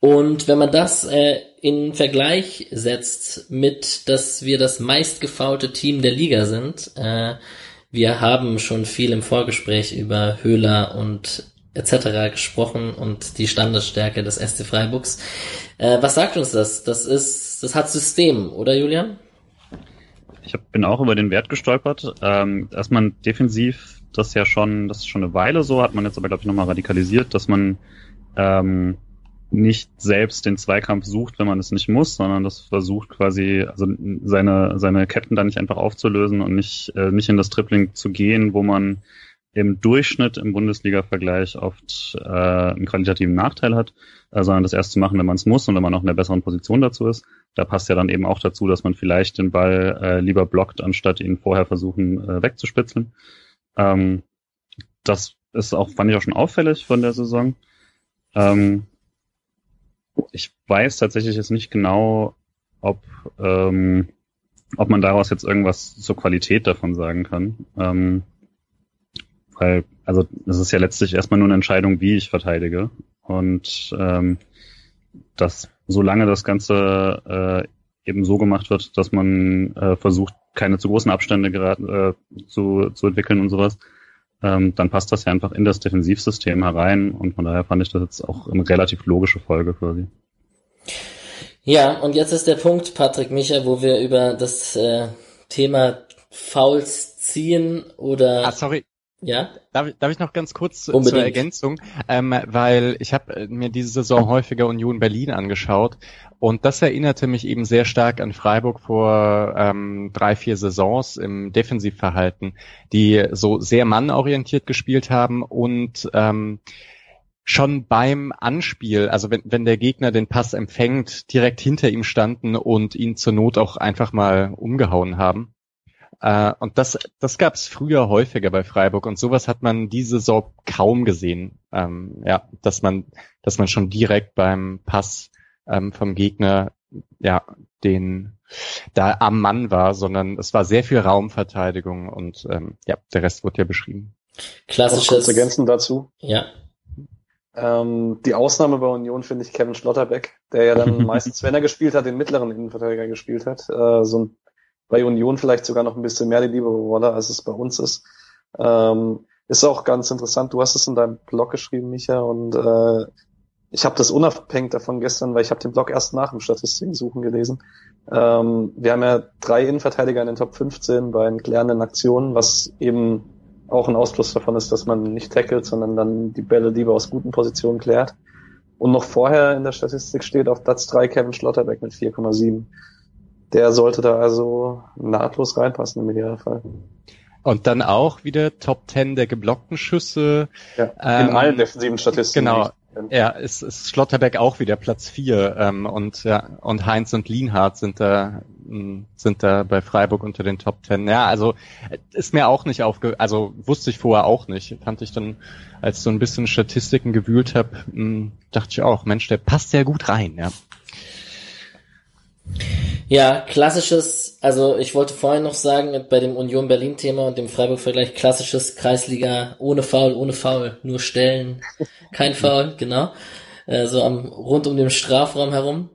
Und wenn man das äh, in Vergleich setzt mit, dass wir das meistgefaulte Team der Liga sind, äh, wir haben schon viel im Vorgespräch über Höhler und etc. gesprochen und die Standesstärke des SC Freiburgs. Äh, was sagt uns das? Das ist, das hat System, oder Julian? Ich hab, bin auch über den Wert gestolpert. Ähm, man defensiv das ja schon, das ist schon eine Weile so, hat man jetzt aber glaube ich nochmal radikalisiert, dass man ähm, nicht selbst den Zweikampf sucht, wenn man es nicht muss, sondern das versucht quasi, also seine, seine Ketten dann nicht einfach aufzulösen und nicht, äh, nicht in das Tripling zu gehen, wo man im Durchschnitt im Bundesliga-Vergleich oft äh, einen qualitativen Nachteil hat, äh, sondern das erst zu machen, wenn man es muss und wenn man noch in der besseren Position dazu ist. Da passt ja dann eben auch dazu, dass man vielleicht den Ball äh, lieber blockt, anstatt ihn vorher versuchen äh, wegzuspitzeln. Ähm, das ist auch, fand ich auch schon auffällig von der Saison. Ähm, ich weiß tatsächlich jetzt nicht genau, ob, ähm, ob man daraus jetzt irgendwas zur Qualität davon sagen kann. Ähm, weil, also es ist ja letztlich erstmal nur eine Entscheidung, wie ich verteidige. Und ähm, dass solange das Ganze äh, eben so gemacht wird, dass man äh, versucht, keine zu großen Abstände gerade äh, zu, zu entwickeln und sowas, ähm, dann passt das ja einfach in das Defensivsystem herein und von daher fand ich das jetzt auch eine relativ logische Folge quasi. Ja, und jetzt ist der Punkt, Patrick Micha, wo wir über das äh, Thema Fouls ziehen oder. Ah, sorry, ja. Darf, darf ich noch ganz kurz Unbedingt. zur Ergänzung, ähm, weil ich habe äh, mir diese Saison häufiger Union Berlin angeschaut und das erinnerte mich eben sehr stark an Freiburg vor ähm, drei, vier Saisons im Defensivverhalten, die so sehr mannorientiert gespielt haben und ähm, schon beim Anspiel, also wenn, wenn der Gegner den Pass empfängt, direkt hinter ihm standen und ihn zur Not auch einfach mal umgehauen haben. Äh, und das, das gab es früher häufiger bei Freiburg und sowas hat man diese Saison kaum gesehen. Ähm, ja, dass man, dass man schon direkt beim Pass ähm, vom Gegner ja den da am Mann war, sondern es war sehr viel Raumverteidigung und ähm, ja, der Rest wurde ja beschrieben. Klassisches. Kurz ergänzen dazu. Ja. Ähm, die Ausnahme bei Union finde ich Kevin Schlotterbeck, der ja dann [laughs] meistens, wenn er gespielt hat, den mittleren Innenverteidiger gespielt hat. Äh, so ein bei Union vielleicht sogar noch ein bisschen mehr die liebe Rolle, als es bei uns ist. Ähm, ist auch ganz interessant. Du hast es in deinem Blog geschrieben, Micha, und äh, ich habe das unabhängig davon gestern, weil ich habe den Blog erst nach dem Statistiken suchen gelesen. Ähm, wir haben ja drei Innenverteidiger in den Top 15 bei den klärenden Aktionen, was eben auch ein Ausfluss davon ist, dass man nicht tackelt, sondern dann die Bälle lieber aus guten Positionen klärt. Und noch vorher in der Statistik steht auf Platz 3 Kevin Schlotterbeck mit 4,7. Der sollte da also nahtlos reinpassen im Idealfall. Und dann auch wieder Top 10 der geblockten Schüsse. Ja, in ähm, allen defensiven Statistiken. Genau. Ja, ist, ist Schlotterbeck auch wieder Platz 4 ähm, und ja, und Heinz und Lienhardt sind da sind da bei Freiburg unter den Top 10. Ja, also ist mir auch nicht aufge also wusste ich vorher auch nicht. Fand ich dann, als so ein bisschen Statistiken gewühlt habe, dachte ich auch, Mensch, der passt ja gut rein, ja. Ja, klassisches, also ich wollte vorhin noch sagen, bei dem Union Berlin Thema und dem Freiburg Vergleich, klassisches Kreisliga ohne Foul, ohne Foul, nur Stellen, kein [laughs] Foul, genau, äh, so am, rund um den Strafraum herum.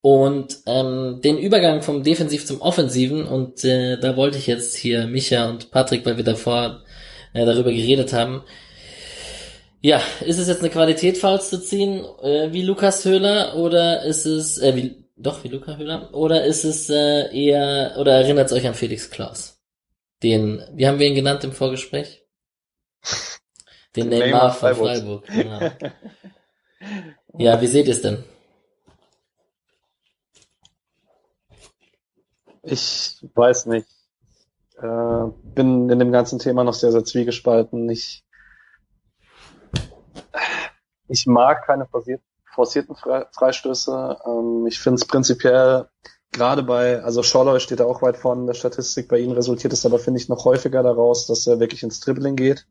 Und ähm, den Übergang vom Defensiv zum Offensiven, und äh, da wollte ich jetzt hier Micha und Patrick, weil wir davor äh, darüber geredet haben, ja, ist es jetzt eine Qualität, Fouls zu ziehen, äh, wie Lukas Höhler, oder ist es, äh, wie doch, wie Luca Höhler? Oder ist es äh, eher, oder erinnert es euch an Felix Klaus? Den, wie haben wir ihn genannt im Vorgespräch? [laughs] Den Neymar, Neymar von Freiburg. Freiburg genau. ja, wie seht ihr es denn? Ich weiß nicht. Äh, bin in dem ganzen Thema noch sehr, sehr zwiegespalten. Ich, ich mag keine forcierten Freistöße. Ähm, ich finde es prinzipiell gerade bei, also Schorloy steht da auch weit vorne in der Statistik, bei ihm resultiert es aber, finde ich, noch häufiger daraus, dass er wirklich ins Dribbling geht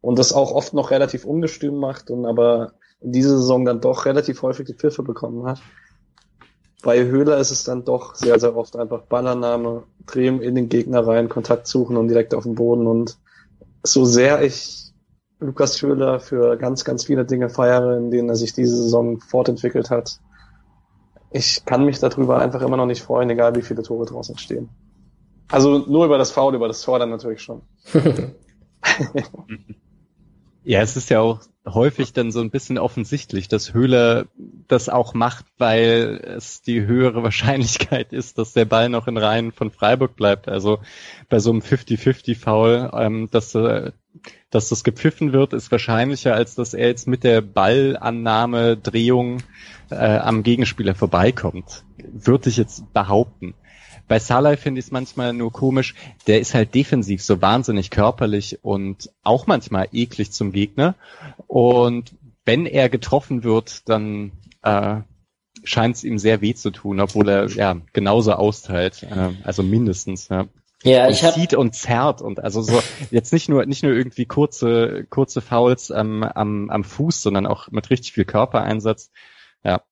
und das auch oft noch relativ ungestüm macht und aber in dieser Saison dann doch relativ häufig die Pfiffe bekommen hat. Bei Höhler ist es dann doch sehr, sehr oft einfach Ballannahme, drehen in den Gegner rein, Kontakt suchen und direkt auf den Boden und so sehr ich Lukas Schöler für ganz, ganz viele Dinge feiere, in denen er sich diese Saison fortentwickelt hat. Ich kann mich darüber einfach immer noch nicht freuen, egal wie viele Tore draußen stehen. Also nur über das Foul, über das Tor dann natürlich schon. [laughs] ja, es ist ja auch häufig dann so ein bisschen offensichtlich, dass Höhler das auch macht, weil es die höhere Wahrscheinlichkeit ist, dass der Ball noch in Reihen von Freiburg bleibt. Also bei so einem 50-50-Foul, ähm, dass äh, dass das gepfiffen wird, ist wahrscheinlicher, als dass er jetzt mit der Ballannahme, Drehung äh, am Gegenspieler vorbeikommt. Würde ich jetzt behaupten. Bei Salah finde ich es manchmal nur komisch, der ist halt defensiv so wahnsinnig körperlich und auch manchmal eklig zum Gegner. Und wenn er getroffen wird, dann äh, scheint es ihm sehr weh zu tun, obwohl er ja genauso austeilt, äh, also mindestens. Ja. Ja, ich habe zieht und zerrt und also so jetzt nicht nur nicht nur irgendwie kurze kurze Fouls am, am, am Fuß, sondern auch mit richtig viel Körpereinsatz. Ja.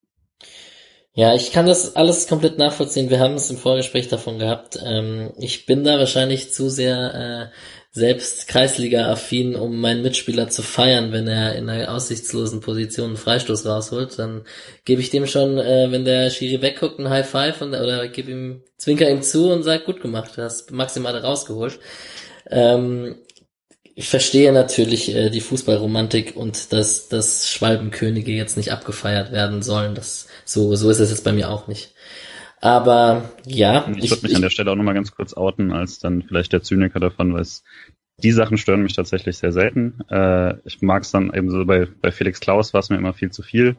Ja, ich kann das alles komplett nachvollziehen. Wir haben es im Vorgespräch davon gehabt. Ähm, ich bin da wahrscheinlich zu sehr äh, selbst Kreisliga-affin, um meinen Mitspieler zu feiern, wenn er in einer aussichtslosen Position einen Freistoß rausholt, dann gebe ich dem schon, äh, wenn der Schiri wegguckt, ein High Five und, oder gebe ihm, zwinker ihm zu und sag, gut gemacht, du hast maximal rausgeholt. Ähm, ich verstehe natürlich äh, die Fußballromantik und dass, dass Schwalbenkönige jetzt nicht abgefeiert werden sollen. Das, so, so ist es jetzt bei mir auch nicht. Aber ja. Ich, ich würde mich ich, an der Stelle auch nochmal ganz kurz outen, als dann vielleicht der Zyniker davon, weil es die Sachen stören mich tatsächlich sehr selten. Äh, ich mag es dann eben so bei, bei Felix Klaus war es mir immer viel zu viel.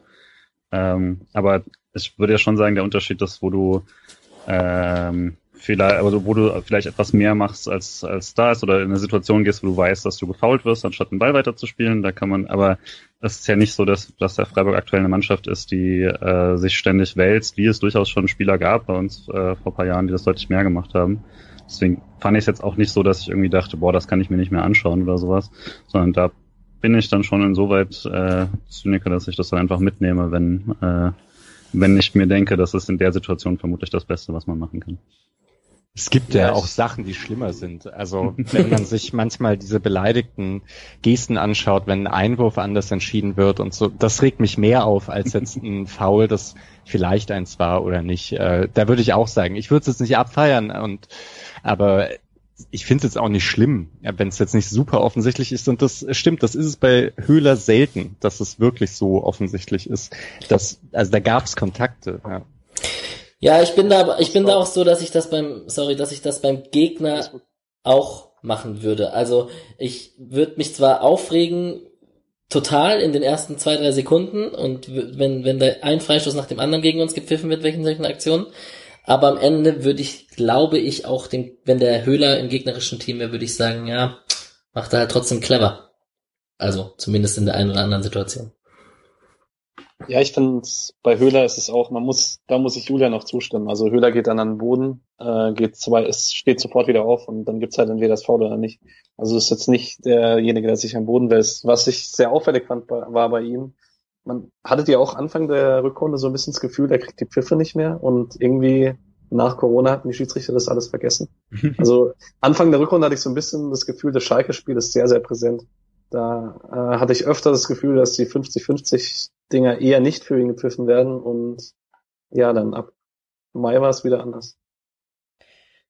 Ähm, aber ich würde ja schon sagen, der Unterschied ist, wo du ähm, vielleicht, also wo du vielleicht etwas mehr machst als, als da ist oder in eine Situation gehst, wo du weißt, dass du gefault wirst, anstatt den Ball weiterzuspielen. Da kann man, aber es ist ja nicht so, dass, dass der Freiburg aktuell eine Mannschaft ist, die äh, sich ständig wälzt, wie es durchaus schon Spieler gab bei uns äh, vor paar Jahren, die das deutlich mehr gemacht haben. Deswegen fand ich es jetzt auch nicht so, dass ich irgendwie dachte, boah, das kann ich mir nicht mehr anschauen oder sowas, sondern da bin ich dann schon insoweit äh, Zyniker, dass ich das dann einfach mitnehme, wenn, äh, wenn ich mir denke, das ist in der Situation vermutlich das Beste, was man machen kann. Es gibt ja, ja auch Sachen, die schlimmer sind. Also wenn man sich manchmal diese beleidigten Gesten anschaut, wenn ein Einwurf anders entschieden wird und so, das regt mich mehr auf als jetzt ein [laughs] Foul, das vielleicht eins war oder nicht. Äh, da würde ich auch sagen, ich würde es jetzt nicht abfeiern und aber ich finde es jetzt auch nicht schlimm, ja, wenn es jetzt nicht super offensichtlich ist. Und das stimmt, das ist es bei Höhler selten, dass es wirklich so offensichtlich ist. Das, also da gab es Kontakte. Ja. Ja, ich bin da, ich bin da auch so, dass ich das beim, sorry, dass ich das beim Gegner auch machen würde. Also ich würde mich zwar aufregen, total in den ersten zwei, drei Sekunden und wenn, wenn da ein Freistoß nach dem anderen gegen uns gepfiffen wird, welchen solchen Aktionen, aber am Ende würde ich, glaube ich, auch dem, wenn der Höhler im gegnerischen Team wäre, würde ich sagen, ja, macht er halt trotzdem clever. Also, zumindest in der einen oder anderen Situation. Ja, ich finde, bei Höhler ist es auch, man muss, da muss ich Julia noch zustimmen. Also Höhler geht dann an den Boden, äh, geht zwei, es steht sofort wieder auf und dann gibt's halt entweder das Foul oder nicht. Also ist jetzt nicht derjenige, der sich am Boden wälzt. Was ich sehr auffällig fand, war bei ihm, man hattet ja auch Anfang der Rückrunde so ein bisschen das Gefühl, der kriegt die Pfiffe nicht mehr und irgendwie nach Corona hatten die Schiedsrichter das alles vergessen. [laughs] Also Anfang der Rückrunde hatte ich so ein bisschen das Gefühl, das Schalke-Spiel ist sehr, sehr präsent. Da äh, hatte ich öfter das Gefühl, dass die 50-50 Dinger eher nicht für ihn gepfiffen werden und ja, dann ab Mai war es wieder anders.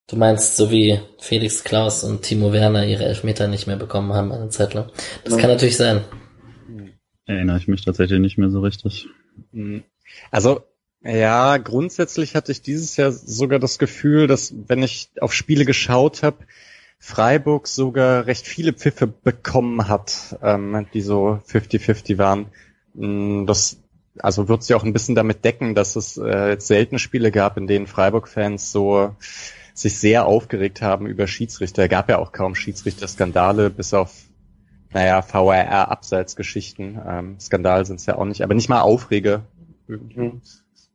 Du meinst, so wie Felix Klaus und Timo Werner ihre Elfmeter nicht mehr bekommen haben eine Zeit lang. Das ja. kann natürlich sein. Erinnere ich mich tatsächlich nicht mehr so richtig. Mhm. Also, ja, grundsätzlich hatte ich dieses Jahr sogar das Gefühl, dass wenn ich auf Spiele geschaut habe, Freiburg sogar recht viele Pfiffe bekommen hat, ähm, die so 50-50 waren. Mm, das also wird sich auch ein bisschen damit decken, dass es äh, jetzt selten Spiele gab, in denen Freiburg-Fans so sich sehr aufgeregt haben über Schiedsrichter. gab ja auch kaum Schiedsrichter-Skandale, bis auf naja, VRR-Abseitsgeschichten. Ähm, Skandal sind es ja auch nicht, aber nicht mal Aufrege. Mhm.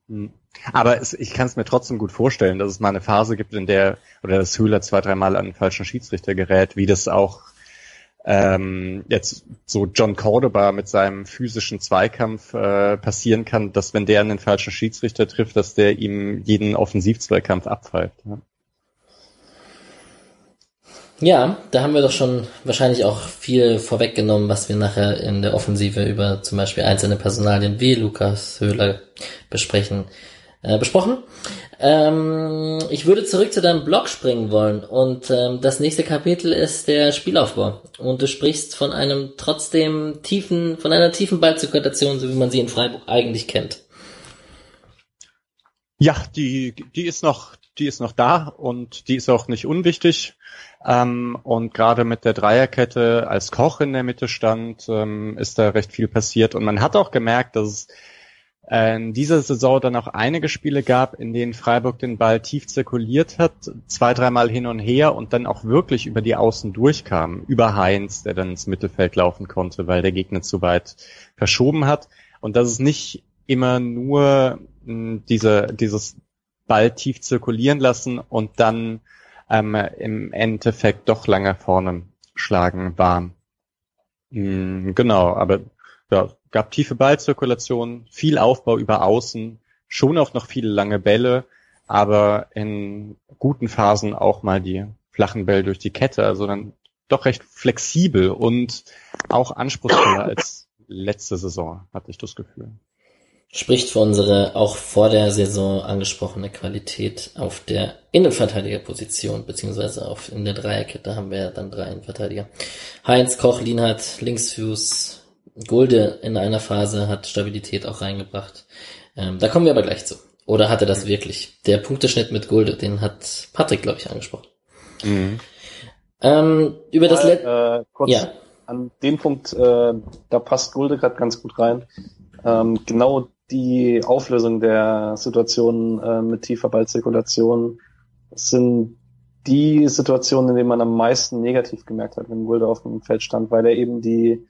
mhm. Aber es, ich kann es mir trotzdem gut vorstellen, dass es mal eine Phase gibt, in der, oder das Höhler zwei, dreimal an den falschen Schiedsrichter gerät, wie das auch ähm, jetzt so John Cordoba mit seinem physischen Zweikampf äh, passieren kann, dass wenn der den falschen Schiedsrichter trifft, dass der ihm jeden Offensivzweikampf abpfeift. Ja. Ja, da haben wir doch schon wahrscheinlich auch viel vorweggenommen, was wir nachher in der Offensive über zum Beispiel einzelne Personalien wie Lukas Höhler besprechen, äh, besprochen. Ähm, ich würde zurück zu deinem Blog springen wollen und ähm, das nächste Kapitel ist der Spielaufbau und du sprichst von einem trotzdem tiefen, von einer tiefen Ballzirkulation, so wie man sie in Freiburg eigentlich kennt. Ja, die, die ist noch, die ist noch da und die ist auch nicht unwichtig. Ähm, und gerade mit der Dreierkette als Koch in der Mitte stand, ähm, ist da recht viel passiert. Und man hat auch gemerkt, dass es in dieser Saison dann auch einige Spiele gab, in denen Freiburg den Ball tief zirkuliert hat, zwei, dreimal hin und her und dann auch wirklich über die Außen durchkam. Über Heinz, der dann ins Mittelfeld laufen konnte, weil der Gegner zu weit verschoben hat. Und dass es nicht immer nur hm, diese, dieses Ball tief zirkulieren lassen und dann ähm, im Endeffekt doch lange vorne schlagen war. Mhm, genau, aber ja, gab tiefe Ballzirkulation, viel Aufbau über Außen, schon auch noch viele lange Bälle, aber in guten Phasen auch mal die flachen Bälle durch die Kette, also dann doch recht flexibel und auch anspruchsvoller als letzte Saison, hatte ich das Gefühl spricht für unsere auch vor der Saison angesprochene Qualität auf der Innenverteidigerposition, beziehungsweise auf, in der Dreierkette haben wir dann drei Innenverteidiger. Heinz, Koch, Lienhardt, Linksfuß, Gulde in einer Phase hat Stabilität auch reingebracht. Ähm, da kommen wir aber gleich zu. Oder hatte das wirklich? Der Punkteschnitt mit Gulde, den hat Patrick, glaube ich, angesprochen. Mhm. Ähm, über das Let äh, kurz ja. an dem Punkt, äh, da passt Gulde gerade ganz gut rein. Ähm, genau die Auflösung der Situation äh, mit tiefer Ballzirkulation sind die Situationen, in denen man am meisten negativ gemerkt hat, wenn Wilder auf dem Feld stand, weil er eben die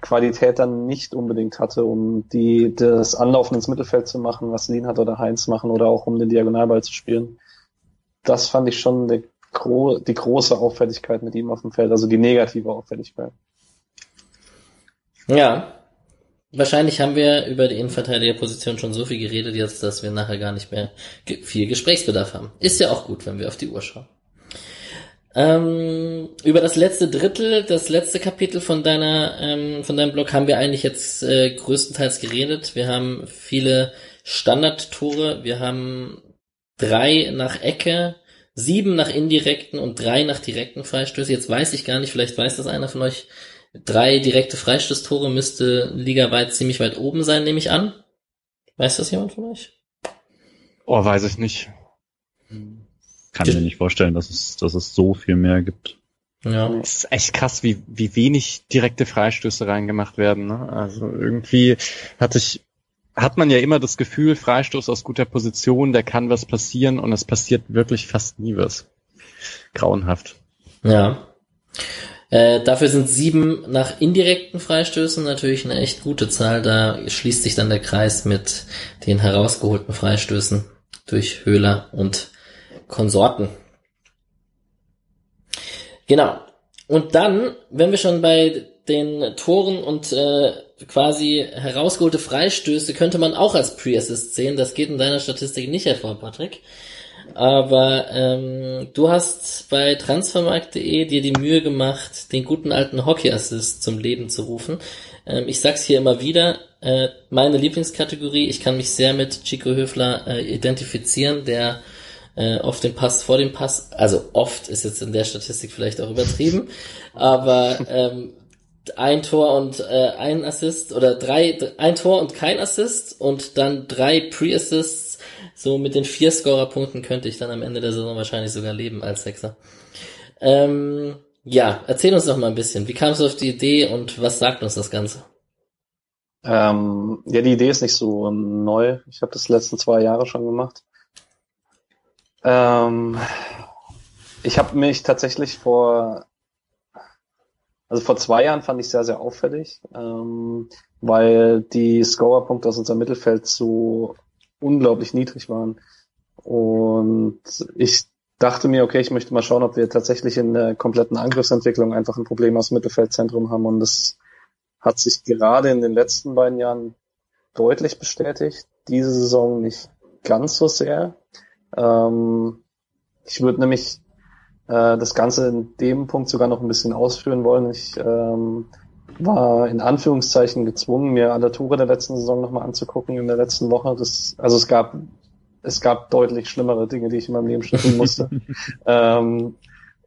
Qualität dann nicht unbedingt hatte, um die, das Anlaufen ins Mittelfeld zu machen, was Lienhardt oder Heinz machen oder auch um den Diagonalball zu spielen. Das fand ich schon die, die große Auffälligkeit mit ihm auf dem Feld, also die negative Auffälligkeit. Ja, Wahrscheinlich haben wir über die Innenverteidigerposition schon so viel geredet jetzt, dass wir nachher gar nicht mehr viel Gesprächsbedarf haben. Ist ja auch gut, wenn wir auf die Uhr schauen. Ähm, über das letzte Drittel, das letzte Kapitel von deiner, ähm, von deinem Blog haben wir eigentlich jetzt äh, größtenteils geredet. Wir haben viele Standardtore, wir haben drei nach Ecke, sieben nach indirekten und drei nach direkten Freistößen. Jetzt weiß ich gar nicht, vielleicht weiß das einer von euch. Drei direkte Freistoßtore müsste ligaweit ziemlich weit oben sein, nehme ich an. Weiß das jemand von euch? Oh, weiß ich nicht. Kann mir nicht vorstellen, dass es, dass es so viel mehr gibt. Ja. Es ist echt krass, wie, wie wenig direkte Freistöße reingemacht werden. Ne? Also irgendwie hatte ich, hat man ja immer das Gefühl, Freistoß aus guter Position, da kann was passieren und es passiert wirklich fast nie was. Grauenhaft. Ja. Äh, dafür sind sieben nach indirekten Freistößen natürlich eine echt gute Zahl. Da schließt sich dann der Kreis mit den herausgeholten Freistößen durch Höhler und Konsorten. Genau. Und dann, wenn wir schon bei den Toren und äh, quasi herausgeholte Freistöße könnte man auch als Pre-Assist sehen. Das geht in deiner Statistik nicht hervor, Patrick. Aber ähm, du hast bei transfermarkt.de dir die Mühe gemacht, den guten alten Hockey-Assist zum Leben zu rufen. Ähm, ich sag's hier immer wieder, äh, meine Lieblingskategorie, ich kann mich sehr mit Chico Höfler äh, identifizieren, der äh, oft den Pass vor dem Pass, also oft ist jetzt in der Statistik vielleicht auch übertrieben, aber ähm, ein Tor und äh, ein Assist oder drei, ein Tor und kein Assist und dann drei Pre-Assists. So mit den vier Scorer-Punkten könnte ich dann am Ende der Saison wahrscheinlich sogar leben als Sechser. Ähm, ja, erzähl uns doch mal ein bisschen. Wie kamst du auf die Idee und was sagt uns das Ganze? Ähm, ja, die Idee ist nicht so neu. Ich habe das letzten zwei Jahre schon gemacht. Ähm, ich habe mich tatsächlich vor, also vor zwei Jahren fand ich sehr, sehr auffällig, ähm, weil die Scorerpunkte aus unserem Mittelfeld so unglaublich niedrig waren. Und ich dachte mir, okay, ich möchte mal schauen, ob wir tatsächlich in der kompletten Angriffsentwicklung einfach ein Problem aus dem Mittelfeldzentrum haben. Und das hat sich gerade in den letzten beiden Jahren deutlich bestätigt. Diese Saison nicht ganz so sehr. Ähm, ich würde nämlich äh, das Ganze in dem Punkt sogar noch ein bisschen ausführen wollen. Ich ähm, war in Anführungszeichen gezwungen, mir alle Tore der letzten Saison nochmal anzugucken in der letzten Woche. Das, also es gab es gab deutlich schlimmere Dinge, die ich in meinem Leben schnippen musste. [laughs] ähm,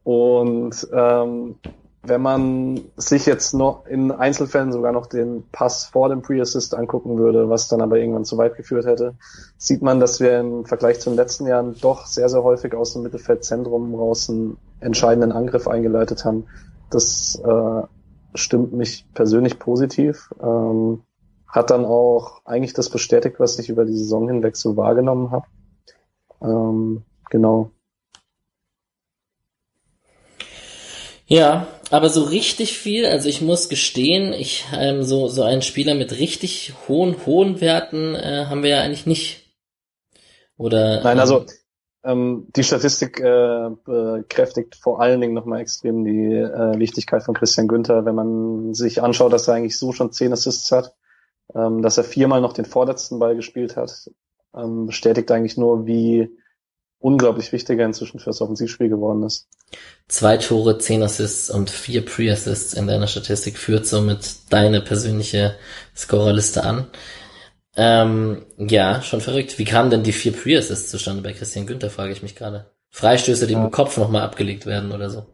und ähm, wenn man sich jetzt noch in Einzelfällen sogar noch den Pass vor dem Pre-Assist angucken würde, was dann aber irgendwann zu weit geführt hätte, sieht man, dass wir im Vergleich zu den letzten Jahren doch sehr, sehr häufig aus dem Mittelfeldzentrum raus einen entscheidenden Angriff eingeleitet haben. Das äh, stimmt mich persönlich positiv. Ähm, hat dann auch eigentlich das bestätigt, was ich über die Saison hinweg so wahrgenommen habe. Ähm, genau. Ja, aber so richtig viel, also ich muss gestehen, ich ähm, so so einen Spieler mit richtig hohen hohen Werten äh, haben wir ja eigentlich nicht. Oder Nein, also ähm, die Statistik äh, bekräftigt vor allen Dingen nochmal extrem die äh, Wichtigkeit von Christian Günther, wenn man sich anschaut, dass er eigentlich so schon zehn Assists hat, ähm, dass er viermal noch den vorletzten Ball gespielt hat, ähm, bestätigt eigentlich nur, wie unglaublich wichtig er inzwischen fürs Offensivspiel geworden ist. Zwei Tore, zehn Assists und vier Pre-Assists in deiner Statistik führt somit deine persönliche Scorerliste an. Ähm, ja, schon verrückt. Wie kamen denn die vier Pre-Assists zustande bei Christian Günther, frage ich mich gerade. Freistöße, die ja. im Kopf nochmal abgelegt werden oder so.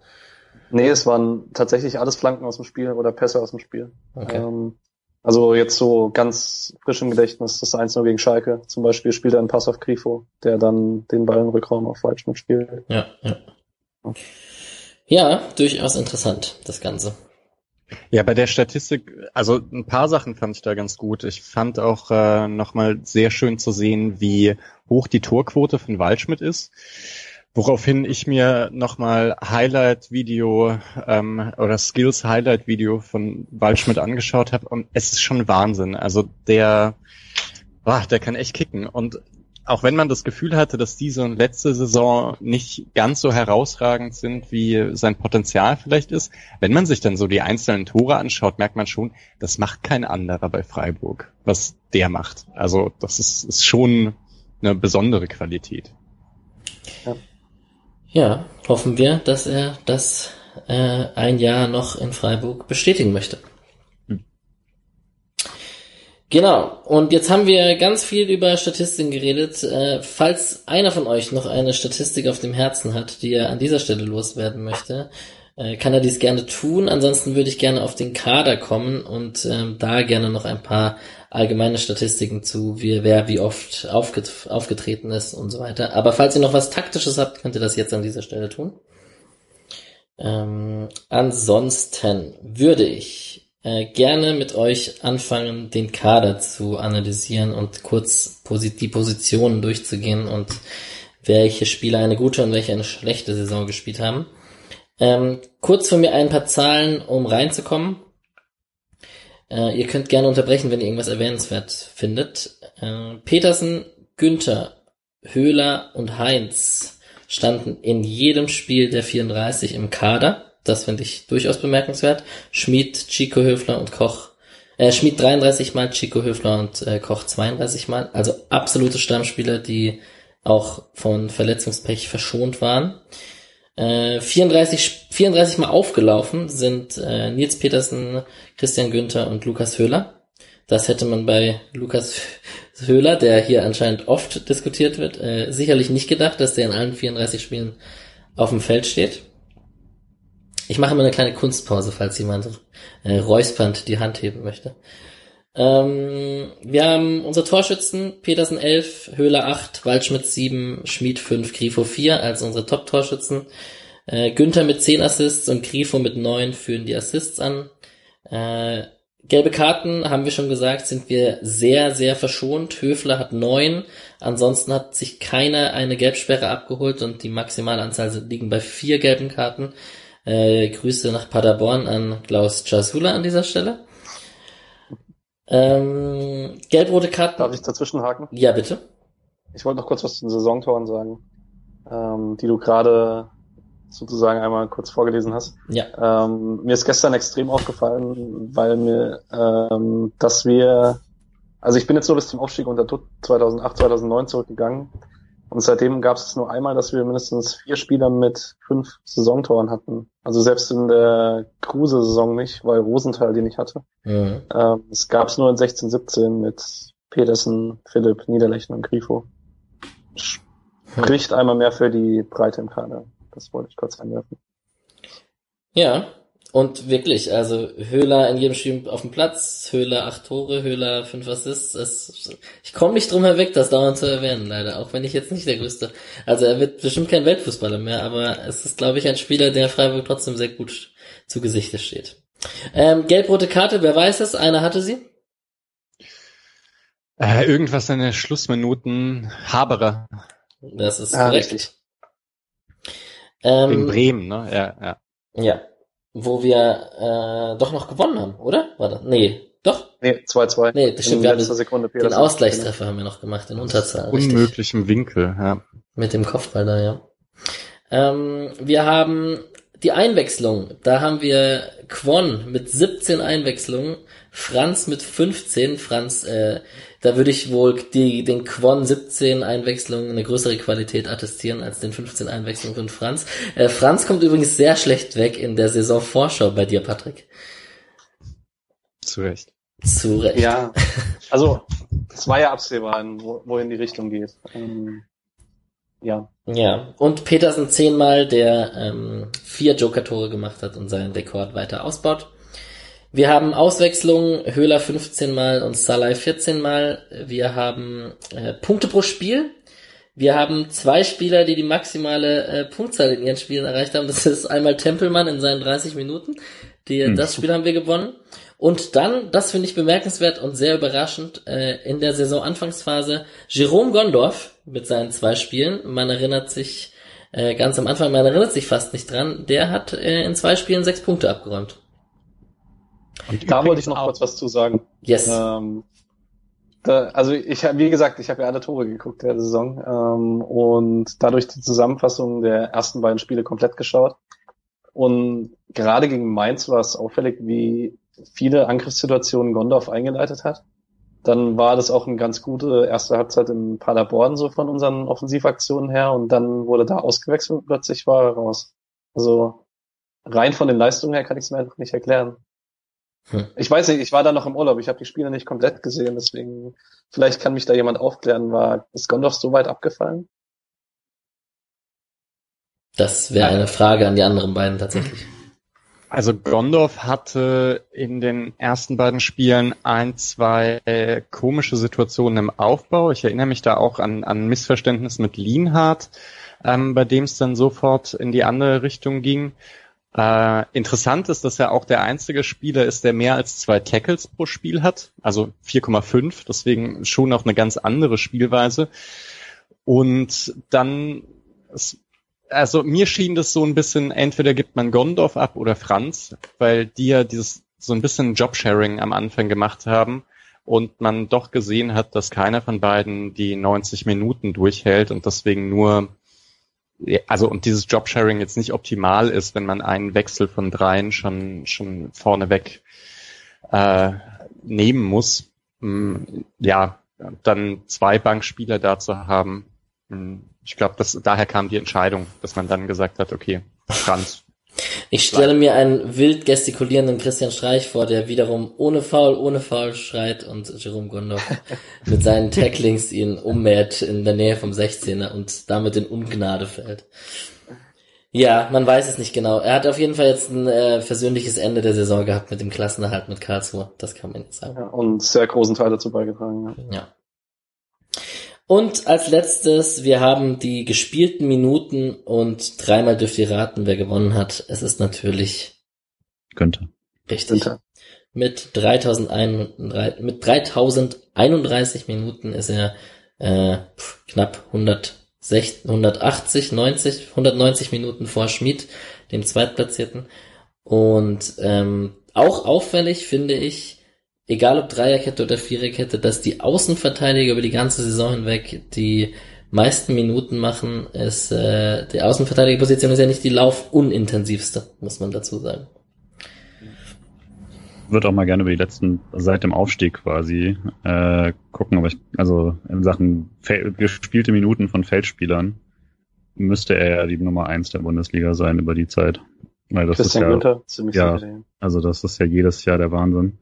Nee, es waren tatsächlich alles Flanken aus dem Spiel oder Pässe aus dem Spiel. Okay. Ähm, also jetzt so ganz frisch im Gedächtnis, das 1-0 gegen Schalke. Zum Beispiel spielt er einen Pass auf Grifo, der dann den Ball im Rückraum auf Waldschmidt spielt. Ja, ja. Ja, durchaus interessant, das Ganze. Ja, bei der Statistik, also ein paar Sachen fand ich da ganz gut. Ich fand auch äh, nochmal sehr schön zu sehen, wie hoch die Torquote von Waldschmidt ist. Woraufhin ich mir nochmal Highlight-Video ähm, oder Skills-Highlight-Video von Waldschmidt angeschaut habe und es ist schon Wahnsinn. Also der, boah, der kann echt kicken. Und auch wenn man das Gefühl hatte, dass diese und letzte Saison nicht ganz so herausragend sind, wie sein Potenzial vielleicht ist, wenn man sich dann so die einzelnen Tore anschaut, merkt man schon, das macht kein anderer bei Freiburg, was der macht. Also das ist, ist schon eine besondere Qualität. Ja. Ja, hoffen wir, dass er das äh, ein Jahr noch in Freiburg bestätigen möchte. Hm. Genau, und jetzt haben wir ganz viel über Statistiken geredet. Äh, falls einer von euch noch eine Statistik auf dem Herzen hat, die er an dieser Stelle loswerden möchte, äh, kann er dies gerne tun. Ansonsten würde ich gerne auf den Kader kommen und ähm, da gerne noch ein paar allgemeine Statistiken zu, wie, wer wie oft aufget aufgetreten ist und so weiter. Aber falls ihr noch was Taktisches habt, könnt ihr das jetzt an dieser Stelle tun. Ähm, ansonsten würde ich äh, gerne mit euch anfangen, den Kader zu analysieren und kurz posi die Positionen durchzugehen und welche Spieler eine gute und welche eine schlechte Saison gespielt haben. Ähm, kurz von mir ein paar Zahlen, um reinzukommen. Äh, ihr könnt gerne unterbrechen, wenn ihr irgendwas erwähnenswert findet. Äh, Petersen, Günther, Höhler und Heinz standen in jedem Spiel der 34 im Kader. Das finde ich durchaus bemerkenswert. Schmid, Chico Höfler und Koch. Äh, Schmid 33 mal, Chico Höfler und äh, Koch 32 mal. Also absolute Stammspieler, die auch von Verletzungspech verschont waren. Äh, 34, 34 mal aufgelaufen sind äh, Nils Petersen, Christian Günther und Lukas Höhler. Das hätte man bei Lukas Höhler, der hier anscheinend oft diskutiert wird, äh, sicherlich nicht gedacht, dass der in allen 34 Spielen auf dem Feld steht. Ich mache immer eine kleine Kunstpause, falls jemand äh, räuspernd die Hand heben möchte. Ähm, wir haben unsere Torschützen, Petersen 11, Höhler 8, Waldschmidt 7, Schmid 5, Grifo 4 als unsere Top-Torschützen. Äh, Günther mit 10 Assists und Grifo mit 9 führen die Assists an. Äh, gelbe Karten, haben wir schon gesagt, sind wir sehr, sehr verschont. Höfler hat 9, ansonsten hat sich keiner eine Gelbsperre abgeholt und die Maximalanzahl liegen bei vier gelben Karten. Äh, Grüße nach Paderborn an Klaus Jasula an dieser Stelle. Ähm, gelb-rote Karten. Darf ich dazwischen haken? Ja, bitte. Ich wollte noch kurz was zu den Saisontoren sagen, ähm, die du gerade sozusagen einmal kurz vorgelesen hast. Ja. Ähm, mir ist gestern extrem aufgefallen, weil mir, ähm, dass wir, also ich bin jetzt nur bis zum Aufstieg unter 2008, 2009 zurückgegangen und seitdem gab es nur einmal, dass wir mindestens vier Spieler mit fünf Saisontoren hatten. Also selbst in der Kruse-Saison nicht, weil Rosenthal die nicht hatte. Mhm. Ähm, es gab es nur in 16, 17 mit Pedersen, Philipp, Niederlechner und Grifo. Spricht einmal mehr für die Breite im Kader. Das wollte ich kurz einwerfen. Ja, und wirklich, also Höhler in jedem Spiel auf dem Platz, Höhler acht Tore, Höhler fünf Assists. Es, ich komme nicht drum herweg, das dauernd zu erwähnen, leider. Auch wenn ich jetzt nicht der größte. Also er wird bestimmt kein Weltfußballer mehr, aber es ist, glaube ich, ein Spieler, der Freiburg trotzdem sehr gut zu Gesichte steht. Ähm, Gelb-rote Karte, wer weiß es? Einer hatte sie? Äh, irgendwas in den Schlussminuten. Haberer. Das ist ah, korrekt. Richtig. Ähm, in Bremen, ne? Ja, ja. Ja wo wir äh, doch noch gewonnen haben, oder? War das? Nee, doch? Nee, 2-2. Nee, das stimmt, wir haben Sekunde den Ausgleichstreffer haben wir noch gemacht, in Unterzahl. Unmöglichem richtig. Winkel, ja. Mit dem Kopfball da, ja. Ähm, wir haben die Einwechslung. Da haben wir Quon mit 17 Einwechslungen, Franz mit 15. Franz äh, da würde ich wohl die, den Quon 17 Einwechslungen eine größere Qualität attestieren als den 15 Einwechslungen von Franz. Äh, Franz kommt übrigens sehr schlecht weg in der Saisonvorschau bei dir, Patrick. Zu Recht. Zu Recht. Ja, [laughs] also es war ja absehbar, wohin die Richtung geht. Ähm, ja. Ja, und Petersen zehnmal, der ähm, vier Joker-Tore gemacht hat und seinen Rekord weiter ausbaut. Wir haben Auswechslungen, Höhler 15 mal und Salai 14 mal. Wir haben äh, Punkte pro Spiel. Wir haben zwei Spieler, die die maximale äh, Punktzahl in ihren Spielen erreicht haben. Das ist einmal Tempelmann in seinen 30 Minuten. Die, hm. Das Spiel haben wir gewonnen. Und dann, das finde ich bemerkenswert und sehr überraschend, äh, in der Saisonanfangsphase Jerome Gondorf mit seinen zwei Spielen. Man erinnert sich äh, ganz am Anfang, man erinnert sich fast nicht dran. Der hat äh, in zwei Spielen sechs Punkte abgeräumt. Und da wollte ich noch kurz was zu sagen. Yes. Ähm, da, also ich habe, wie gesagt, ich habe ja alle Tore geguckt der Saison ähm, und dadurch die Zusammenfassung der ersten beiden Spiele komplett geschaut. Und gerade gegen Mainz war es auffällig, wie viele Angriffssituationen Gondorf eingeleitet hat. Dann war das auch eine ganz gute erste Halbzeit in Paderborn so von unseren Offensivaktionen her und dann wurde da ausgewechselt und plötzlich war er raus. Also rein von den Leistungen her kann ich es mir einfach nicht erklären. Hm. Ich weiß nicht, ich war da noch im Urlaub, ich habe die Spiele nicht komplett gesehen, deswegen vielleicht kann mich da jemand aufklären. War ist Gondorf so weit abgefallen? Das wäre eine Frage an die anderen beiden tatsächlich. Also Gondorf hatte in den ersten beiden Spielen ein, zwei äh, komische Situationen im Aufbau. Ich erinnere mich da auch an, an Missverständnis mit Lienhardt, ähm, bei dem es dann sofort in die andere Richtung ging. Äh, interessant ist, dass er auch der einzige Spieler ist, der mehr als zwei Tackles pro Spiel hat, also 4,5, deswegen schon auch eine ganz andere Spielweise. Und dann also mir schien das so ein bisschen, entweder gibt man Gondorf ab oder Franz, weil die ja dieses so ein bisschen Jobsharing am Anfang gemacht haben und man doch gesehen hat, dass keiner von beiden die 90 Minuten durchhält und deswegen nur, also und dieses Jobsharing jetzt nicht optimal ist, wenn man einen Wechsel von dreien schon, schon vorneweg äh, nehmen muss. Mm, ja, dann zwei Bankspieler da zu haben, mm, ich glaube, daher kam die Entscheidung, dass man dann gesagt hat, okay, Franz. Ich stelle mir einen wild gestikulierenden Christian Streich vor, der wiederum ohne Foul, ohne Foul schreit und Jerome Gondorf [laughs] mit seinen Tacklings ihn ummäht in der Nähe vom 16er und damit in Ungnade fällt. Ja, man weiß es nicht genau. Er hat auf jeden Fall jetzt ein äh, versöhnliches Ende der Saison gehabt mit dem Klassenerhalt mit Karlsruhe. Das kann man jetzt sagen. Ja, und sehr großen Teil dazu beigetragen. Ja. ja. Und als letztes, wir haben die gespielten Minuten und dreimal dürft ihr raten, wer gewonnen hat. Es ist natürlich Günther. Richtig. Günther. Mit 3001, mit 3031 Minuten ist er äh, knapp 160, 180, 90, 190 Minuten vor Schmid, dem Zweitplatzierten. Und ähm, auch auffällig finde ich, egal ob Dreierkette oder Viererkette, dass die Außenverteidiger über die ganze Saison hinweg die meisten Minuten machen, ist äh, die Außenverteidigerposition ist ja nicht die laufunintensivste, muss man dazu sagen. Würde auch mal gerne über die letzten seit dem Aufstieg quasi äh, gucken, aber ich, also in Sachen gespielte Minuten von Feldspielern müsste er ja die Nummer eins der Bundesliga sein über die Zeit. Weil das Christian ist ja, Günther, ziemlich ja, also das ist ja jedes Jahr der Wahnsinn.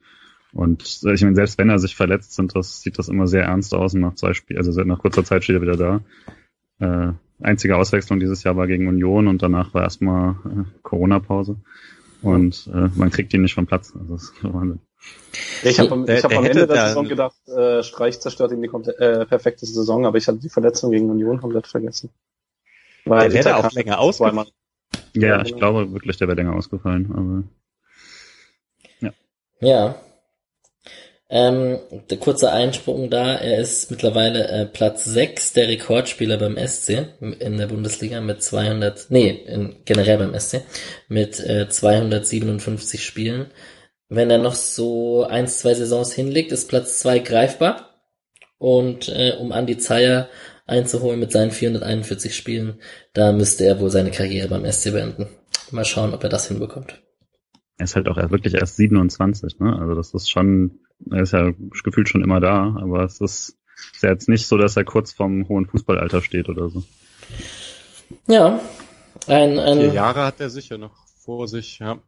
Und ich meine, selbst wenn er sich verletzt, sind das, sieht das immer sehr ernst aus und nach zwei Spielen, also nach kurzer Zeit steht er wieder da. Äh, einzige Auswechslung dieses Jahr war gegen Union und danach war erstmal äh, Corona-Pause. Und äh, man kriegt ihn nicht vom Platz. Also das ist Wahnsinn. Ich habe am, ich hab am Ende der Saison gedacht, äh, Streich zerstört ihm die komplett, äh, perfekte Saison, aber ich hatte die Verletzung gegen Union komplett vergessen. Weil der wäre auch länger ausgefallen. Ja, ich glaube wirklich, der wäre länger ausgefallen. Aber ja. Ja, ähm, der kurze Einsprung da, er ist mittlerweile äh, Platz 6 der Rekordspieler beim SC in der Bundesliga mit 200, nee, in, generell beim SC, mit äh, 257 Spielen. Wenn er noch so eins, zwei Saisons hinlegt, ist Platz 2 greifbar. Und äh, um Andi Zeier einzuholen mit seinen 441 Spielen, da müsste er wohl seine Karriere beim SC beenden. Mal schauen, ob er das hinbekommt. Er ist halt auch wirklich erst 27, ne? Also das ist schon er ist ja gefühlt schon immer da, aber es ist, ist ja jetzt nicht so, dass er kurz vom hohen Fußballalter steht oder so. Ja, ein, ein Vier Jahre hat er sicher noch vor sich, ja.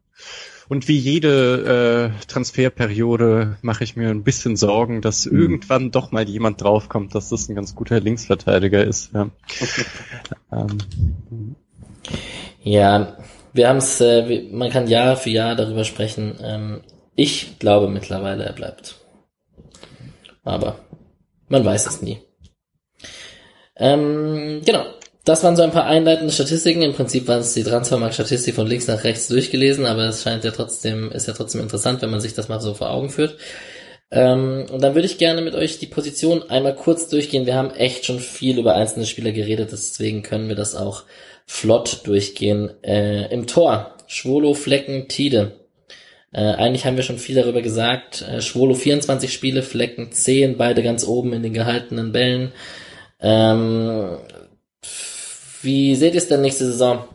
Und wie jede äh, Transferperiode mache ich mir ein bisschen Sorgen, dass mhm. irgendwann doch mal jemand draufkommt, dass das ein ganz guter Linksverteidiger ist. Ja, [laughs] ähm. ja wir haben es, äh, man kann Jahr für Jahr darüber sprechen. Ähm, ich glaube mittlerweile, er bleibt. Aber man weiß es nie. Ähm, genau. Das waren so ein paar einleitende Statistiken. Im Prinzip waren es die Transfermarkt-Statistik von links nach rechts durchgelesen, aber es scheint ja trotzdem, ist ja trotzdem interessant, wenn man sich das mal so vor Augen führt. Ähm, und dann würde ich gerne mit euch die Position einmal kurz durchgehen. Wir haben echt schon viel über einzelne Spieler geredet, deswegen können wir das auch flott durchgehen. Äh, Im Tor, Schwolo, Flecken, Tide. Äh, eigentlich haben wir schon viel darüber gesagt. Äh, Schwolo 24 Spiele, Flecken 10, beide ganz oben in den gehaltenen Bällen. Ähm, wie seht ihr es denn nächste Saison?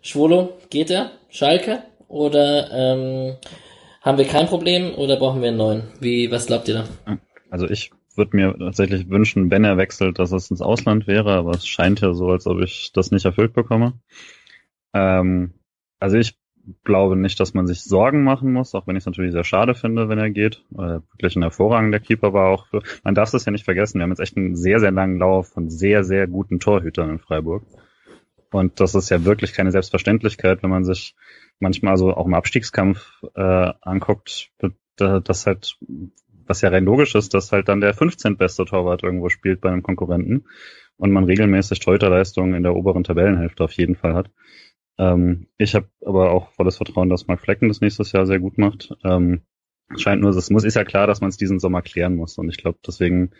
Schwolo, geht er? Schalke? Oder ähm, haben wir kein Problem oder brauchen wir einen neuen? Wie, was glaubt ihr da? Also ich würde mir tatsächlich wünschen, wenn er wechselt, dass es ins Ausland wäre, aber es scheint ja so, als ob ich das nicht erfüllt bekomme. Ähm, also ich glaube nicht, dass man sich Sorgen machen muss, auch wenn ich es natürlich sehr schade finde, wenn er geht. Äh, wirklich ein hervorragender Keeper war auch. Für, man darf es ja nicht vergessen, wir haben jetzt echt einen sehr, sehr langen Lauf von sehr, sehr guten Torhütern in Freiburg. Und das ist ja wirklich keine Selbstverständlichkeit, wenn man sich manchmal so auch im Abstiegskampf äh, anguckt, dass halt, was ja rein logisch ist, dass halt dann der 15. beste Torwart irgendwo spielt bei einem Konkurrenten und man regelmäßig Torhüterleistungen in der oberen Tabellenhälfte auf jeden Fall hat. Ähm, ich habe aber auch volles Vertrauen, dass Mark Flecken das nächstes Jahr sehr gut macht. Ähm, scheint nur, es muss ist ja klar, dass man es diesen Sommer klären muss und ich glaube, deswegen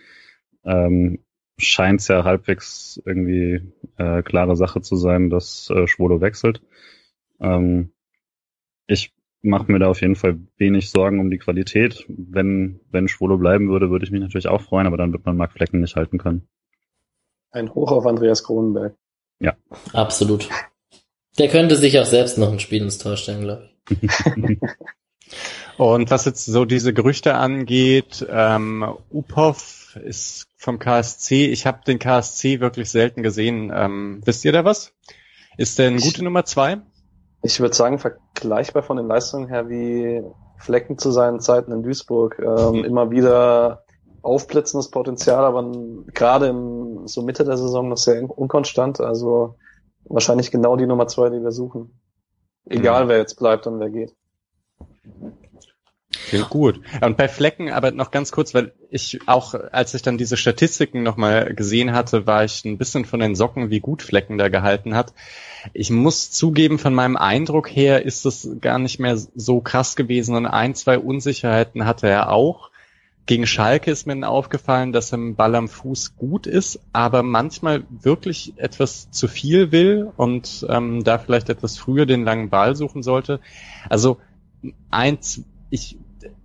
ähm, scheint es ja halbwegs irgendwie äh, klare Sache zu sein, dass äh, Schwolo wechselt. Ähm, ich mache mir da auf jeden Fall wenig Sorgen um die Qualität. Wenn, wenn Schwolo bleiben würde, würde ich mich natürlich auch freuen, aber dann wird man Mark Flecken nicht halten können. Ein Hoch auf Andreas Kronenberg. Ja. Absolut. Der könnte sich auch selbst noch ein Spiel ins Tor stellen, glaube ich. [laughs] Und was jetzt so diese Gerüchte angeht, ähm, Upov ist vom KSC. Ich habe den KSC wirklich selten gesehen. Ähm, wisst ihr da was? Ist der eine gute Nummer zwei? Ich würde sagen, vergleichbar von den Leistungen her wie Flecken zu seinen Zeiten in Duisburg. Ähm, mhm. Immer wieder aufblitzendes Potenzial, aber gerade im so Mitte der Saison noch sehr unkonstant. Also wahrscheinlich genau die Nummer zwei, die wir suchen. Egal, mhm. wer jetzt bleibt und wer geht. Klingt gut. Und bei Flecken, aber noch ganz kurz, weil ich auch, als ich dann diese Statistiken nochmal gesehen hatte, war ich ein bisschen von den Socken, wie gut Flecken da gehalten hat. Ich muss zugeben, von meinem Eindruck her ist es gar nicht mehr so krass gewesen und ein, zwei Unsicherheiten hatte er auch. Gegen Schalke ist mir aufgefallen, dass er im Ball am Fuß gut ist, aber manchmal wirklich etwas zu viel will und ähm, da vielleicht etwas früher den langen Ball suchen sollte. Also eins, ich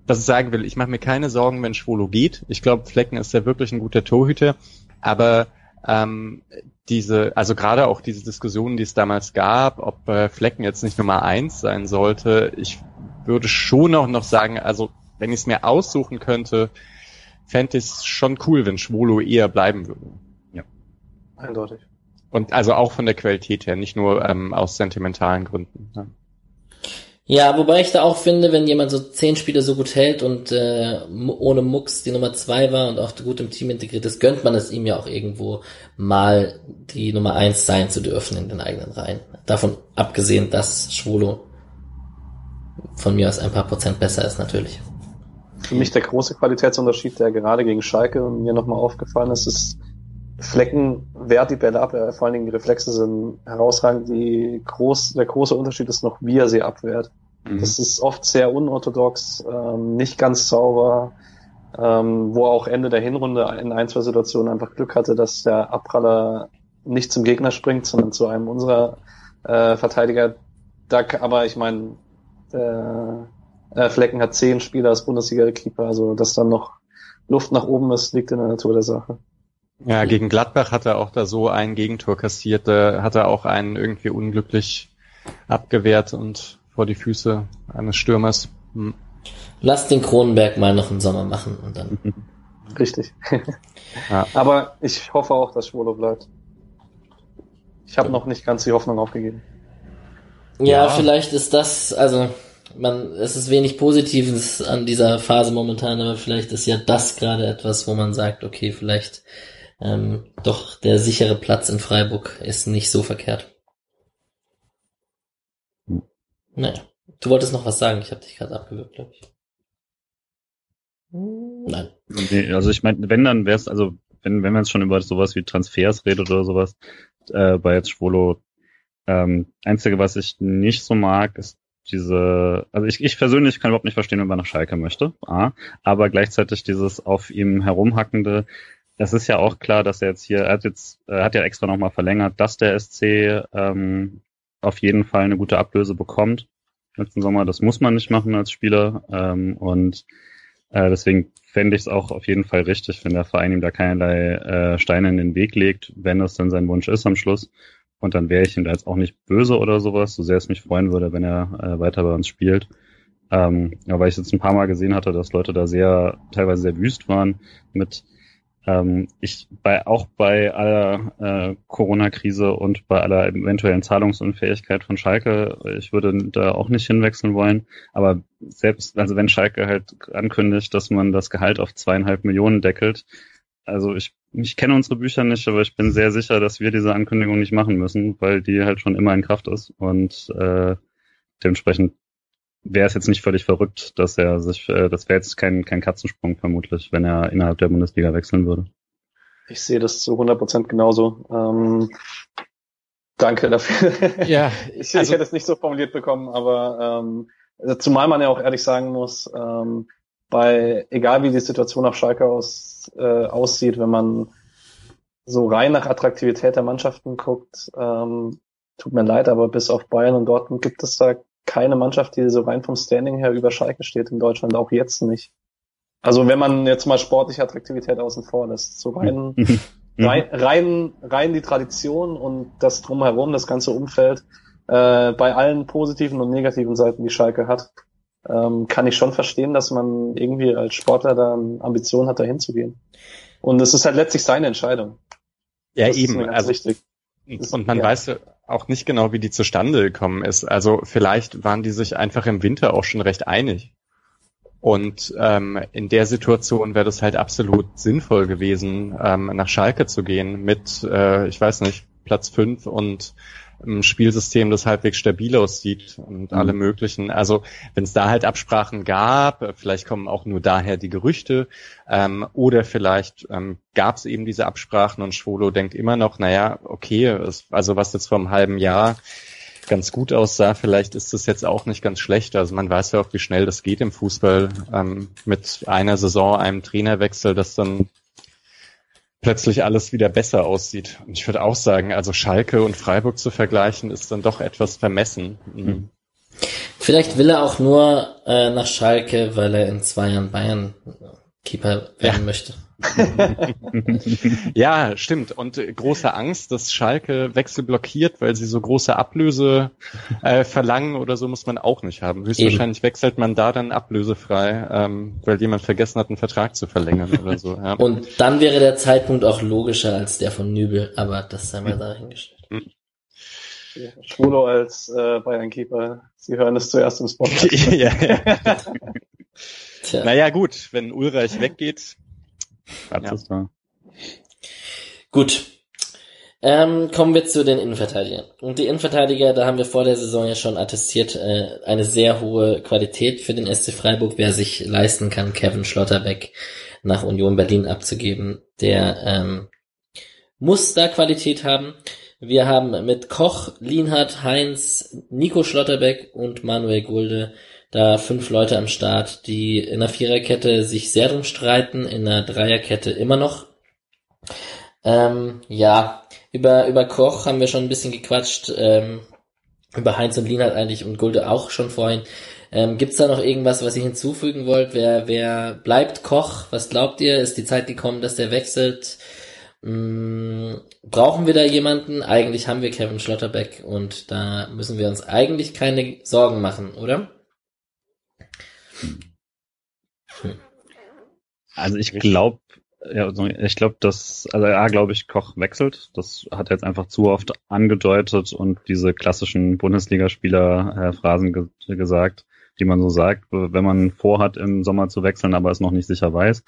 was ich sagen will, ich mache mir keine Sorgen, wenn Schwolo geht. Ich glaube, Flecken ist ja wirklich ein guter Torhüter, aber ähm, diese, also gerade auch diese Diskussionen, die es damals gab, ob äh, Flecken jetzt nicht Nummer eins sein sollte, ich würde schon auch noch sagen, also wenn ich es mir aussuchen könnte, fände ich es schon cool, wenn Schwolo eher bleiben würde. Ja. Eindeutig. Und also auch von der Qualität her, nicht nur ähm, aus sentimentalen Gründen. Ja. Ja, wobei ich da auch finde, wenn jemand so zehn Spiele so gut hält und äh, ohne Mucks die Nummer zwei war und auch gut im Team integriert ist, gönnt man es ihm ja auch irgendwo mal die Nummer eins sein zu dürfen in den eigenen Reihen. Davon abgesehen, dass Schwolo von mir aus ein paar Prozent besser ist natürlich. Für mich der große Qualitätsunterschied, der gerade gegen Schalke mir nochmal aufgefallen ist, ist Flecken wehrt die Bälle ab, vor allen Dingen die Reflexe sind herausragend. Die groß, der große Unterschied ist noch, wie er sie abwehrt. Mhm. Das ist oft sehr unorthodox, ähm, nicht ganz sauber, ähm, wo auch Ende der Hinrunde in ein, zwei Situationen einfach Glück hatte, dass der Abpraller nicht zum Gegner springt, sondern zu einem unserer äh, Verteidiger. Da, aber ich meine, äh, Flecken hat zehn Spieler als Bundesliga-Keeper, also dass dann noch Luft nach oben ist, liegt in der Natur der Sache. Ja, gegen Gladbach hat er auch da so ein Gegentor kassiert, da hat er auch einen irgendwie unglücklich abgewehrt und vor die Füße eines Stürmers. Hm. Lass den Kronenberg mal noch im Sommer machen und dann. [laughs] Richtig. [laughs] ja. Aber ich hoffe auch, dass Schwolo bleibt. Ich habe noch nicht ganz die Hoffnung aufgegeben. Ja, ja, vielleicht ist das, also man, es ist wenig Positives an dieser Phase momentan, aber vielleicht ist ja das gerade etwas, wo man sagt, okay, vielleicht ähm, doch der sichere Platz in Freiburg ist nicht so verkehrt. Hm. Naja, du wolltest noch was sagen, ich habe dich gerade abgewürgt, glaube ich. Nein. Nee, also ich meine, wenn dann wäre es, also wenn, wenn man jetzt schon über sowas wie Transfers redet oder sowas, äh, bei jetzt Schwolo, ähm, einzige, was ich nicht so mag, ist diese, also ich, ich persönlich kann überhaupt nicht verstehen, wenn man nach Schalke möchte, A, aber gleichzeitig dieses auf ihm herumhackende, es ist ja auch klar, dass er jetzt hier, er hat jetzt, er hat ja extra nochmal verlängert, dass der SC ähm, auf jeden Fall eine gute Ablöse bekommt letzten Sommer. Das muss man nicht machen als Spieler. Ähm, und äh, deswegen fände ich es auch auf jeden Fall richtig, wenn der Verein ihm da keinerlei äh, Steine in den Weg legt, wenn das dann sein Wunsch ist am Schluss. Und dann wäre ich ihm da jetzt auch nicht böse oder sowas, so sehr es mich freuen würde, wenn er äh, weiter bei uns spielt. Ähm, ja, weil ich jetzt ein paar Mal gesehen hatte, dass Leute da sehr, teilweise sehr wüst waren mit Ähm, ich bei auch bei aller äh, Corona-Krise und bei aller eventuellen Zahlungsunfähigkeit von Schalke, ich würde da auch nicht hinwechseln wollen. Aber selbst, also wenn Schalke halt ankündigt, dass man das Gehalt auf zweieinhalb Millionen deckelt, also ich, ich kenne unsere Bücher nicht, aber ich bin sehr sicher, dass wir diese Ankündigung nicht machen müssen, weil die halt schon immer in Kraft ist und äh, dementsprechend wäre es jetzt nicht völlig verrückt, dass er sich, äh, das wäre jetzt kein, kein Katzensprung vermutlich, wenn er innerhalb der Bundesliga wechseln würde. Ich sehe das zu 100 Prozent genauso. Ähm, danke dafür. [laughs] Ja, [laughs] ich, also, ich hätte es nicht so formuliert bekommen, aber ähm, also zumal man ja auch ehrlich sagen muss, ähm, bei egal wie die Situation auf Schalke aus, äh, aussieht, wenn man so rein nach Attraktivität der Mannschaften guckt, ähm, tut mir leid, aber bis auf Bayern und Dortmund gibt es da keine Mannschaft, die so rein vom Standing her über Schalke steht in Deutschland, auch jetzt nicht. Also wenn man jetzt mal sportliche Attraktivität außen vor lässt, so rein, [laughs] mhm. rein, rein, rein die Tradition und das drumherum, das ganze Umfeld, äh, bei allen positiven und negativen Seiten, die Schalke hat, ähm, kann ich schon verstehen, dass man irgendwie als Sportler dann Ambitionen hat, da hinzugehen. Und es ist halt letztlich seine Entscheidung. Ja, das eben. also, wichtig. Und man ja. weiß auch nicht genau, wie die zustande gekommen ist. Also vielleicht waren die sich einfach im Winter auch schon recht einig. Und ähm, in der Situation wäre das halt absolut sinnvoll gewesen, ähm, nach Schalke zu gehen mit, äh, ich weiß nicht, Platz fünf und ein Spielsystem, das halbwegs stabil aussieht und mhm. alle möglichen. Also wenn es da halt Absprachen gab, vielleicht kommen auch nur daher die Gerüchte, ähm, oder vielleicht ähm, gab es eben diese Absprachen und Schwolo denkt immer noch, naja, okay, es, also was jetzt vor einem halben Jahr ganz gut aussah, vielleicht ist das jetzt auch nicht ganz schlecht. Also man weiß ja auch, wie schnell das geht im Fußball ähm, mit einer Saison, einem Trainerwechsel, dass dann plötzlich alles wieder besser aussieht. Und ich würde auch sagen, also Schalke und Freiburg zu vergleichen, ist dann doch etwas vermessen. Mhm. Vielleicht will er auch nur äh, nach Schalke, weil er in zwei Jahren Bayern Keeper werden ja. möchte. [laughs] ja, stimmt. Und äh, große Angst, dass Schalke Wechsel blockiert, weil sie so große Ablöse äh, verlangen oder so, muss man auch nicht haben. Höchstwahrscheinlich Eben. wechselt man da dann ablösefrei, ähm, weil jemand vergessen hat, einen Vertrag zu verlängern oder so. Ja. Und dann wäre der Zeitpunkt auch logischer als der von Nübel, aber das sei mal dahingestellt. Mhm. Schwulo als äh, Bayern-Keeper, Sie hören es zuerst im Spot. [laughs] ja, ja. [laughs] Tja. Naja, gut, wenn Ulreich weggeht, ja. ist da. Gut. Ähm, kommen wir zu den Innenverteidigern. Und die Innenverteidiger, da haben wir vor der Saison ja schon attestiert, äh, eine sehr hohe Qualität für den SC Freiburg, wer sich leisten kann, Kevin Schlotterbeck nach Union Berlin abzugeben, der ähm, muss da Qualität haben. Wir haben mit Koch, Lienhardt, Heinz, Nico Schlotterbeck und Manuel Gulde da fünf Leute am Start, die in der Viererkette sich sehr drum streiten, in der Dreierkette immer noch. Ähm, ja, über, über Koch haben wir schon ein bisschen gequatscht, ähm, über Heinz und Lienhardt eigentlich und Gulde auch schon vorhin. Ähm, Gibt da noch irgendwas, was ihr hinzufügen wollt? Wer, wer bleibt Koch? Was glaubt ihr? Ist die Zeit gekommen, dass der wechselt? Mm, brauchen wir da jemanden? Eigentlich haben wir Kevin Schlotterbeck und da müssen wir uns eigentlich keine Sorgen machen, oder? Also ich glaube, ja, also ich glaube, dass, also ja, glaube ich, Koch wechselt. Das hat er jetzt einfach zu oft angedeutet und diese klassischen Bundesligaspieler-Phrasen ge gesagt, die man so sagt, wenn man vorhat, im Sommer zu wechseln, aber es noch nicht sicher weiß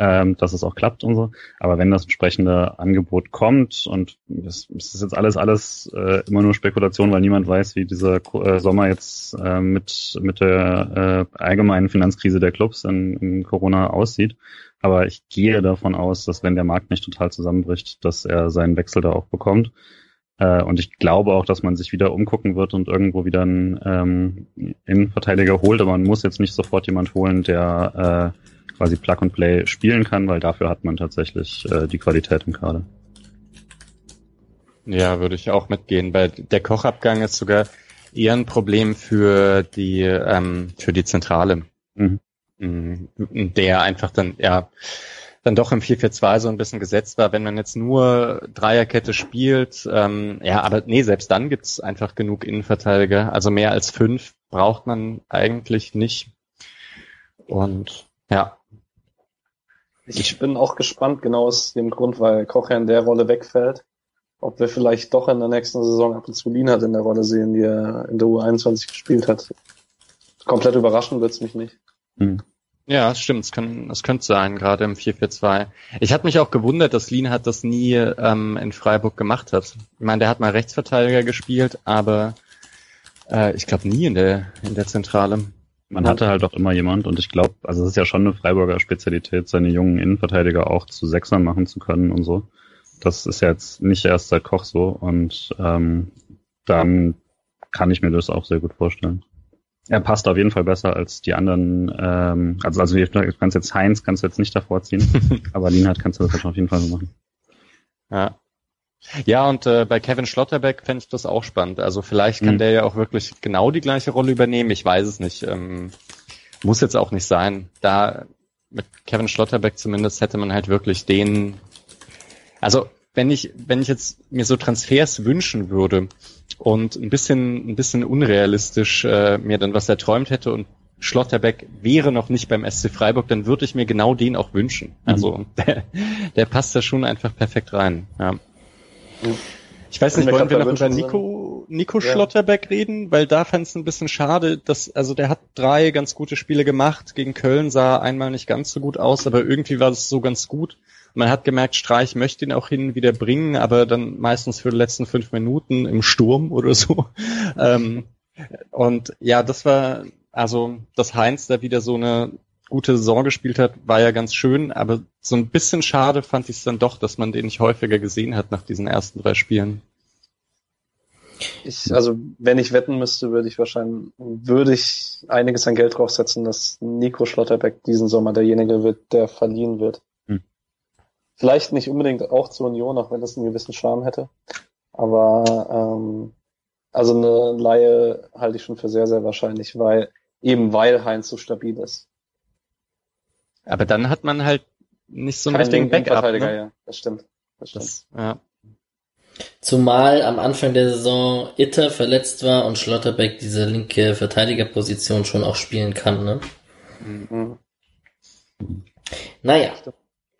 ähm, dass es auch klappt und so. Aber wenn das entsprechende Angebot kommt und es, es ist jetzt alles alles äh, immer nur Spekulation, weil niemand weiß, wie dieser äh, Sommer jetzt äh, mit mit der äh, allgemeinen Finanzkrise der Clubs in, in Corona aussieht. Aber ich gehe davon aus, dass wenn der Markt nicht total zusammenbricht, dass er seinen Wechsel da auch bekommt. Äh, und ich glaube auch, dass man sich wieder umgucken wird und irgendwo wieder einen ähm, Innenverteidiger holt. Aber man muss jetzt nicht sofort jemand holen, der äh, quasi Plug and Play spielen kann, weil dafür hat man tatsächlich äh, die Qualität im Kader. Ja, würde ich auch mitgehen. Bei der Kochabgang ist sogar eher ein Problem für die ähm, für die Zentrale, mhm. mhm. der einfach dann ja dann doch im 4-4-2 so ein bisschen gesetzt war. Wenn man jetzt nur Dreierkette spielt, ähm, ja, aber nee, selbst dann gibt's einfach genug Innenverteidiger. Also mehr als fünf braucht man eigentlich nicht. Und ja, Ich bin auch gespannt, genau aus dem Grund, weil Koch ja in der Rolle wegfällt, ob wir vielleicht doch in der nächsten Saison ab und zu Lienhardt in der Rolle sehen, die er in der U21 gespielt hat. Komplett überraschen wird's mich nicht. Hm. Ja, stimmt. Es, kann, es könnte sein, gerade im 4-4-2. Ich hatte mich auch gewundert, dass Lienhardt das nie ähm, in Freiburg gemacht hat. Ich meine, der hat mal Rechtsverteidiger gespielt, aber äh, ich glaube nie in der, in der Zentrale. Man hatte halt auch immer jemand und ich glaube, also es ist ja schon eine Freiburger Spezialität, seine jungen Innenverteidiger auch zu Sechsern machen zu können und so. Das ist ja jetzt nicht erst seit Koch so und ähm, dann kann ich mir das auch sehr gut vorstellen. Er passt auf jeden Fall besser als die anderen, ähm, also also du kannst jetzt Heinz kannst du jetzt nicht davor ziehen, [laughs] aber Lienhardt kannst du das auf jeden Fall so machen. Ja. Ja, und äh, bei Kevin Schlotterbeck fände ich das auch spannend. Also vielleicht kann mhm. der ja auch wirklich genau die gleiche Rolle übernehmen. Ich weiß es nicht. Ähm, muss jetzt auch nicht sein. Da mit Kevin Schlotterbeck zumindest hätte man halt wirklich den. Also wenn ich wenn ich jetzt mir so Transfers wünschen würde und ein bisschen ein bisschen unrealistisch äh, mir dann was erträumt hätte und Schlotterbeck wäre noch nicht beim SC Freiburg, dann würde ich mir genau den auch wünschen. Also mhm. der, der passt da schon einfach perfekt rein. Ja. Ich weiß nicht, wollen wir noch über Nico, Nico ja. Schlotterbeck reden? Weil da fand es ein bisschen schade, dass, also der hat drei ganz gute Spiele gemacht. Gegen Köln sah einmal nicht ganz so gut aus, aber irgendwie war das so ganz gut. Man hat gemerkt, Streich möchte ihn auch hin wieder bringen, aber dann meistens für die letzten fünf Minuten im Sturm oder so. [laughs] ähm, und ja, das war, also, dass Heinz da wieder so eine gute Saison gespielt hat, war ja ganz schön, aber so ein bisschen schade fand ich es dann doch, dass man den nicht häufiger gesehen hat nach diesen ersten drei Spielen. Ich, also wenn ich wetten müsste, würde ich wahrscheinlich, würde ich einiges an Geld draufsetzen, dass Nico Schlotterbeck diesen Sommer derjenige wird, der verliehen wird. Vielleicht nicht unbedingt auch zur Union, auch wenn das einen gewissen Charme hätte. Aber ähm, also eine Laie halte ich schon für sehr, sehr wahrscheinlich, weil eben weil Heinz so stabil ist. Aber dann hat man halt nicht so einen richtigen Backup. Ne? Ja, das stimmt. Das stimmt. Das, ja. Zumal am Anfang der Saison Itter verletzt war und Schlotterbeck diese linke Verteidigerposition schon auch spielen kann, ne? Mhm. Naja,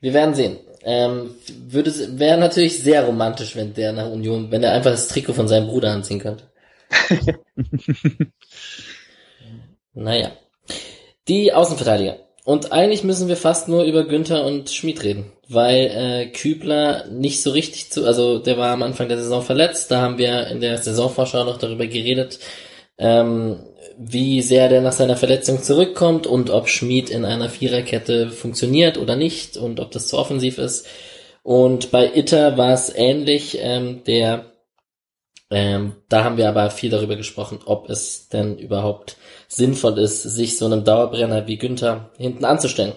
wir werden sehen. Ähm, würde wäre natürlich sehr romantisch, wenn der nach Union, wenn er einfach das Trikot von seinem Bruder anziehen könnte. [laughs] naja. Die Außenverteidiger. Und eigentlich müssen wir fast nur über Günther und Schmid reden, weil äh, Kübler nicht so richtig zu, also der war am Anfang der Saison verletzt, da haben wir in der Saisonvorschau noch darüber geredet, ähm, wie sehr der nach seiner Verletzung zurückkommt und ob Schmid in einer Viererkette funktioniert oder nicht und ob das zu offensiv ist. Und bei Itter war es ähnlich, ähm, der ähm, da haben wir aber viel darüber gesprochen, ob es denn überhaupt sinnvoll ist, sich so einem Dauerbrenner wie Günther hinten anzustellen.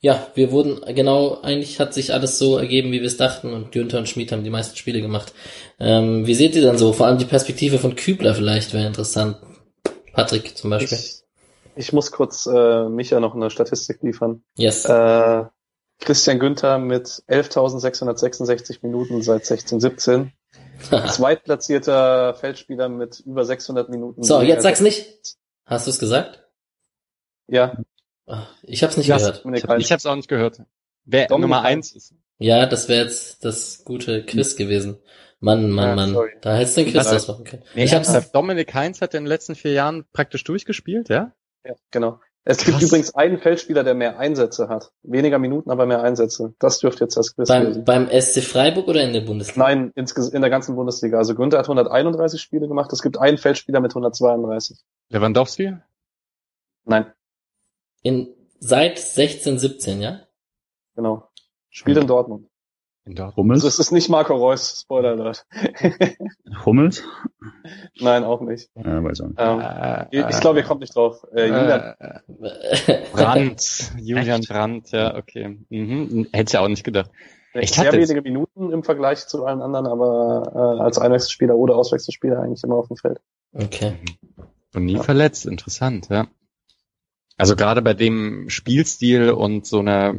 Ja, wir wurden, genau, eigentlich hat sich alles so ergeben, wie wir es dachten und Günther und Schmid haben die meisten Spiele gemacht. Ähm, wie seht ihr dann so? Vor allem die Perspektive von Kübler vielleicht wäre interessant. Patrick zum Beispiel. Ich, ich muss kurz äh, Micha noch eine Statistik liefern. Yes. Äh, Christian Günther mit 11.666 Minuten seit 16-17 [laughs] Zweitplatzierter Feldspieler mit über 600 Minuten. So, jetzt sag's nicht. Hast du es gesagt? Ja. Ich hab's nicht ja, gehört. Ich hab's auch nicht gehört. Wer Dominik Nummer eins ist. Ja, das wäre jetzt das gute Quiz gewesen. Mann, Mann, ja, Mann. Sorry. Da hättest du ein Quiz ausmachen können. Nee, ich hab's. Dominik Heinz hat in den letzten vier Jahren praktisch durchgespielt, ja? Ja, genau. Es Krass. gibt übrigens einen Feldspieler, der mehr Einsätze hat. Weniger Minuten, aber mehr Einsätze. Das dürfte jetzt das Quiz beim, beim SC Freiburg oder in der Bundesliga? Nein, in der ganzen Bundesliga. Also Günther hat 131 Spiele gemacht. Es gibt einen Feldspieler mit 132. Lewandowski? Nein. In, seit 16, 17, ja? Genau. Spielt in Dortmund. In Dortmund. Hummels? Das ist nicht Marco Reus, Spoiler alert. Hummels? [laughs] Nein, auch nicht. Ja, weiß auch nicht. Ähm, äh, ich glaube, ihr kommt nicht drauf. Äh, Julian. Äh, Brandt. Julian Brandt, ja, okay. Mhm. Hätte ich ja auch nicht gedacht. Ich sehr wenige Minuten im Vergleich zu allen anderen, aber äh, als Einwechselspieler oder Auswechselspieler eigentlich immer auf dem Feld. Okay. Und nie ja. verletzt, interessant, ja. Also gerade bei dem Spielstil und so einer,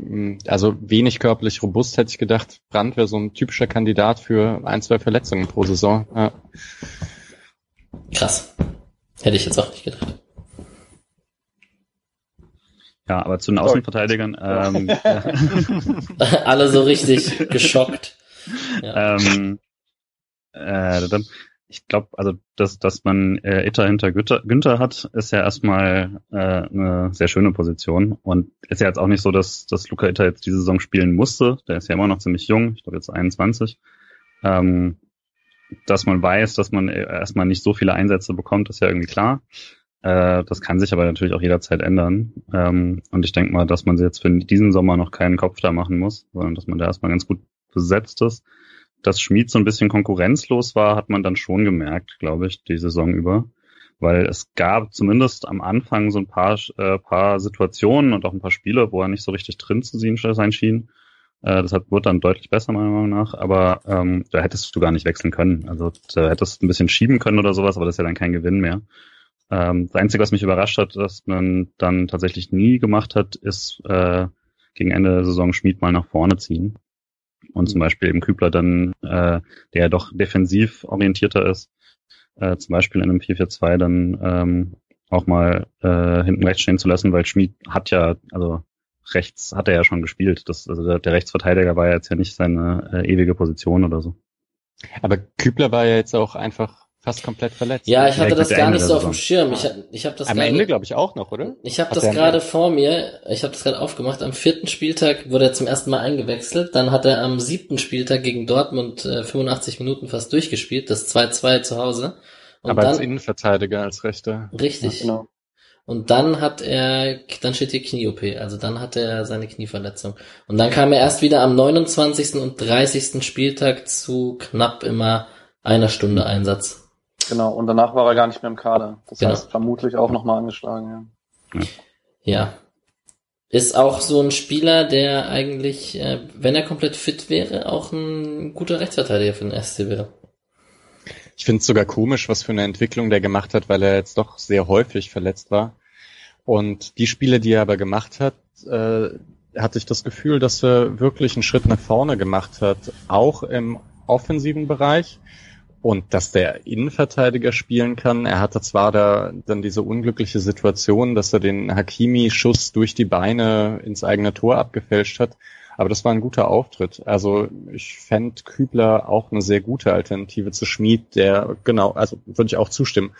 also wenig körperlich robust, hätte ich gedacht, Brandt wäre so ein typischer Kandidat für ein, zwei Verletzungen pro Saison. Ja. Krass. Hätte ich jetzt auch nicht gedacht. Ja, aber zu den Außenverteidigern. Ähm, [laughs] Alle so richtig [laughs] geschockt. Ja. ähm, äh, dann, ich glaube, also dass, dass man äh, Itter hinter Günther, Günther hat, ist ja erstmal äh, eine sehr schöne Position. Und ist ja jetzt auch nicht so, dass, dass Luca Itter jetzt diese Saison spielen musste. Der ist ja immer noch ziemlich jung, ich glaube jetzt 21. Ähm, dass man weiß, dass man erstmal nicht so viele Einsätze bekommt, ist ja irgendwie klar. Äh, das kann sich aber natürlich auch jederzeit ändern. Ähm, und ich denke mal, dass man jetzt für diesen Sommer noch keinen Kopf da machen muss, sondern dass man da erstmal ganz gut besetzt ist dass Schmid so ein bisschen konkurrenzlos war, hat man dann schon gemerkt, glaube ich, die Saison über. Weil es gab zumindest am Anfang so ein paar, äh, paar Situationen und auch ein paar Spiele, wo er nicht so richtig drin zu sein schien. Äh, das hat, wurde dann deutlich besser, meiner Meinung nach. Aber ähm, da hättest du gar nicht wechseln können. Also da hättest du ein bisschen schieben können oder sowas, aber das ist ja dann kein Gewinn mehr. Ähm, das Einzige, was mich überrascht hat, dass man dann tatsächlich nie gemacht hat, ist äh, gegen Ende der Saison Schmied mal nach vorne ziehen und zum Beispiel eben Kübler dann, äh, der ja doch defensiv orientierter ist, äh, zum Beispiel in einem 4-4-2 dann ähm, auch mal äh, hinten rechts stehen zu lassen, weil Schmid hat ja, also rechts hat er ja schon gespielt. Das, also der, der Rechtsverteidiger war ja jetzt ja nicht seine äh, ewige Position oder so. Aber Kübler war ja jetzt auch einfach fast komplett verletzt. Ja, ich hatte das gar nicht so auf dem Schirm. Ich, ich habe das Am grade, Ende glaube ich auch noch, oder? Ich habe das gerade vor mir. Ich habe das gerade aufgemacht. Am vierten Spieltag wurde er zum ersten Mal eingewechselt. Dann hat er am siebten Spieltag gegen Dortmund äh, 85 Minuten fast durchgespielt. Das 2-2 zu Hause. Und Aber dann, als Innenverteidiger, als Rechter. Richtig. Ja, genau. Und dann hat er, dann steht hier Knie-OP, also dann hat er seine Knieverletzung. Und dann kam er erst wieder am 29. und 30. Spieltag zu knapp immer einer Stunde Einsatz. Genau, und danach war er gar nicht mehr im Kader. Das genau. heißt, vermutlich auch nochmal angeschlagen, ja. Ja. Ist auch so ein Spieler, der eigentlich, äh, wenn er komplett fit wäre, auch ein guter Rechtsverteidiger für den SC wäre. Ich finde es sogar komisch, was für eine Entwicklung der gemacht hat, weil er jetzt doch sehr häufig verletzt war. Und die Spiele, die er aber gemacht hat, äh, hatte ich das Gefühl, dass er wirklich einen Schritt nach vorne gemacht hat, auch im offensiven Bereich und dass der Innenverteidiger spielen kann. Er hatte zwar da dann diese unglückliche Situation, dass er den Hakimi-Schuss durch die Beine ins eigene Tor abgefälscht hat, aber das war ein guter Auftritt. Also ich fände Kübler auch eine sehr gute Alternative zu Schmid, der genau, also würde ich auch zustimmen.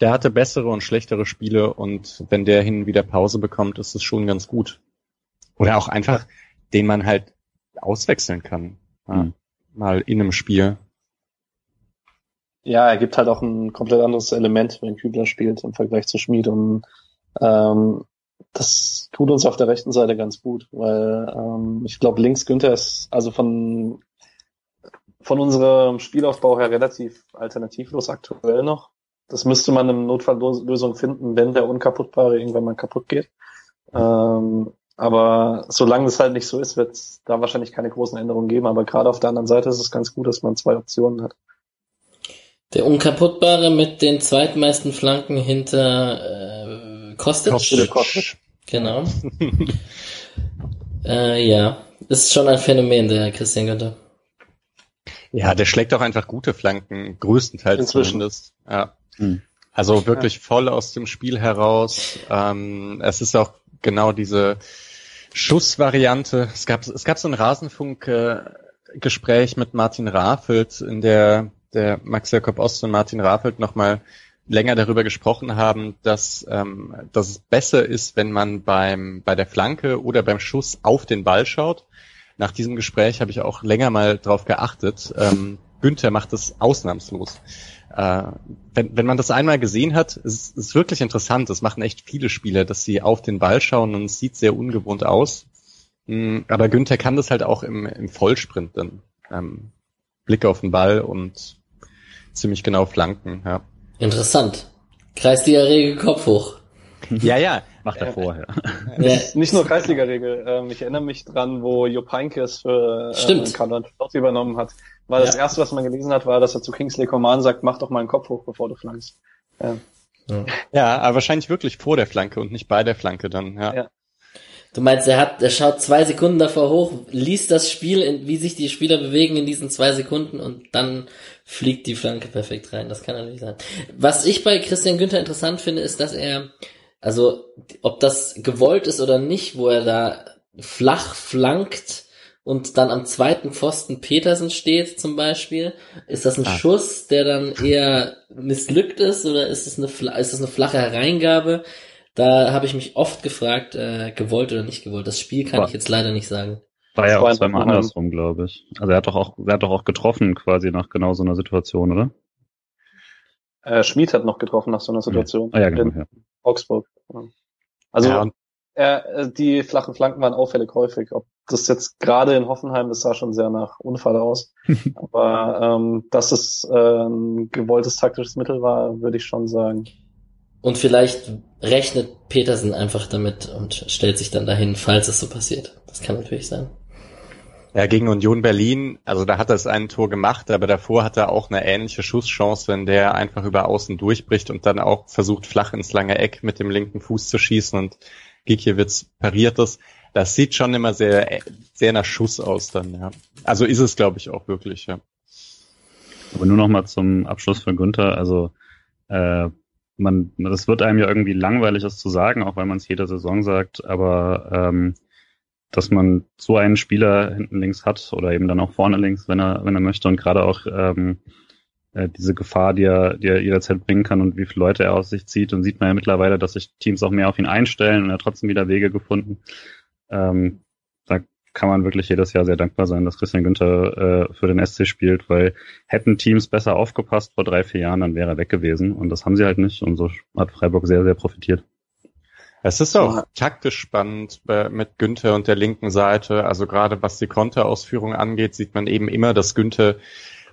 Der hatte bessere und schlechtere Spiele und wenn der hin wieder Pause bekommt, ist es schon ganz gut. Oder auch einfach, den man halt auswechseln kann. Ja, mhm. Mal in einem Spiel. Ja, er gibt halt auch ein komplett anderes Element, wenn Kübler spielt im Vergleich zu Schmid und ähm, das tut uns auf der rechten Seite ganz gut, weil ähm, ich glaube, links Günther ist also von von unserem Spielaufbau her relativ alternativlos aktuell noch. Das müsste man eine Notfalllösung finden, wenn der Unkaputtbare irgendwann mal kaputt geht. Ähm, aber solange das halt nicht so ist, wird es da wahrscheinlich keine großen Änderungen geben. Aber gerade auf der anderen Seite ist es ganz gut, dass man zwei Optionen hat. Der Unkaputtbare mit den zweitmeisten Flanken hinter äh, Kostic. Kostic. Kostic. Genau. [laughs] äh, ja, ist schon ein Phänomen, der Christian Günther. Ja, der schlägt auch einfach gute Flanken, größtenteils Inzwischen. zumindest. Ja. Hm. Also wirklich ja. voll aus dem Spiel heraus. Ähm, es ist auch genau diese Schussvariante. Es gab, es gab so ein Rasenfunk-Gespräch mit Martin Rafelt in der der Max Jakob Ost und Martin Raffelt nochmal länger darüber gesprochen haben, dass, ähm, dass es besser ist, wenn man beim, bei der Flanke oder beim Schuss auf den Ball schaut. Nach diesem Gespräch habe ich auch länger mal drauf geachtet. Ähm, Günther macht das ausnahmslos. Äh, wenn, wenn man das einmal gesehen hat, ist es wirklich interessant. Das machen echt viele Spieler, dass sie auf den Ball schauen und es sieht sehr ungewohnt aus. Mm, aber Günther kann das halt auch im, im Vollsprint dann. Ähm, Blick auf den Ball und ziemlich genau flanken, ja. Interessant. Kreisliga-Regel Kopf hoch. Ja, ja, macht er vorher. [laughs] Ja. Nicht nur Kreisliga-Regel. Ähm, ich erinnere mich dran, wo Jupp Heynckes für äh, Karl übernommen hat. Weil ja. das erste, was man gelesen hat, war, dass er zu Kingsley Coman sagt, mach doch mal einen Kopf hoch, bevor du flankst. Ja. ja, aber wahrscheinlich wirklich vor der Flanke und nicht bei der Flanke dann, ja. Du meinst, er hat, er schaut zwei Sekunden davor hoch, liest das Spiel, wie sich die Spieler bewegen in diesen zwei Sekunden und dann fliegt die Flanke perfekt rein. Das kann natürlich sein. Was ich bei Christian Günther interessant finde, ist, dass er Also, ob das gewollt ist oder nicht, wo er da flach flankt und dann am zweiten Pfosten Petersen steht zum Beispiel, ist das ein ah. Schuss, der dann eher missglückt ist oder ist es eine, ist das eine flache Hereingabe? Da habe ich mich oft gefragt, äh, gewollt oder nicht gewollt. Das Spiel kann war, ich jetzt leider nicht sagen. War ja auch zweimal andersrum, glaube ich. Also er hat doch auch, er hat doch auch getroffen quasi nach genau so einer Situation, oder? Äh, Schmid hat noch getroffen nach so einer Situation. Ah, ja, genau, ja. Augsburg. Also ja, er, äh, die flachen Flanken waren auffällig häufig. Ob das jetzt gerade in Hoffenheim, das sah schon sehr nach Unfall aus. [laughs] Aber ähm, dass es äh, ein gewolltes taktisches Mittel war, würde ich schon sagen. Und vielleicht rechnet Petersen einfach damit und stellt sich dann dahin, falls es so passiert. Das kann natürlich sein. Ja, gegen Union Berlin, also da hat er es ein Tor gemacht, aber davor hat er auch eine ähnliche Schusschance, wenn der einfach über außen durchbricht und dann auch versucht, flach ins lange Eck mit dem linken Fuß zu schießen und Gikiewicz pariert das. Das sieht schon immer sehr, sehr nach Schuss aus dann, ja. Also ist es, glaube ich, auch wirklich, ja. Aber nur noch mal zum Abschluss von Günther, also äh, man, das wird einem ja irgendwie langweilig, das zu sagen, auch weil man es jede Saison sagt, aber ähm, dass man so einen Spieler hinten links hat oder eben dann auch vorne links, wenn er, wenn er möchte und gerade auch ähm, äh, diese Gefahr, die er, die er jederzeit bringen kann und wie viele Leute er aus sich zieht und sieht man ja mittlerweile, dass sich Teams auch mehr auf ihn einstellen und er hat trotzdem wieder Wege gefunden. Ähm, kann man wirklich jedes Jahr sehr dankbar sein, dass Christian Günther äh, für den SC spielt, weil hätten Teams besser aufgepasst vor drei, vier Jahren, dann wäre er weg gewesen und das haben sie halt nicht und so hat Freiburg sehr, sehr profitiert. Es ist auch taktisch spannend mit Günther und der linken Seite. Also gerade was die Konterausführung angeht, sieht man eben immer, dass Günther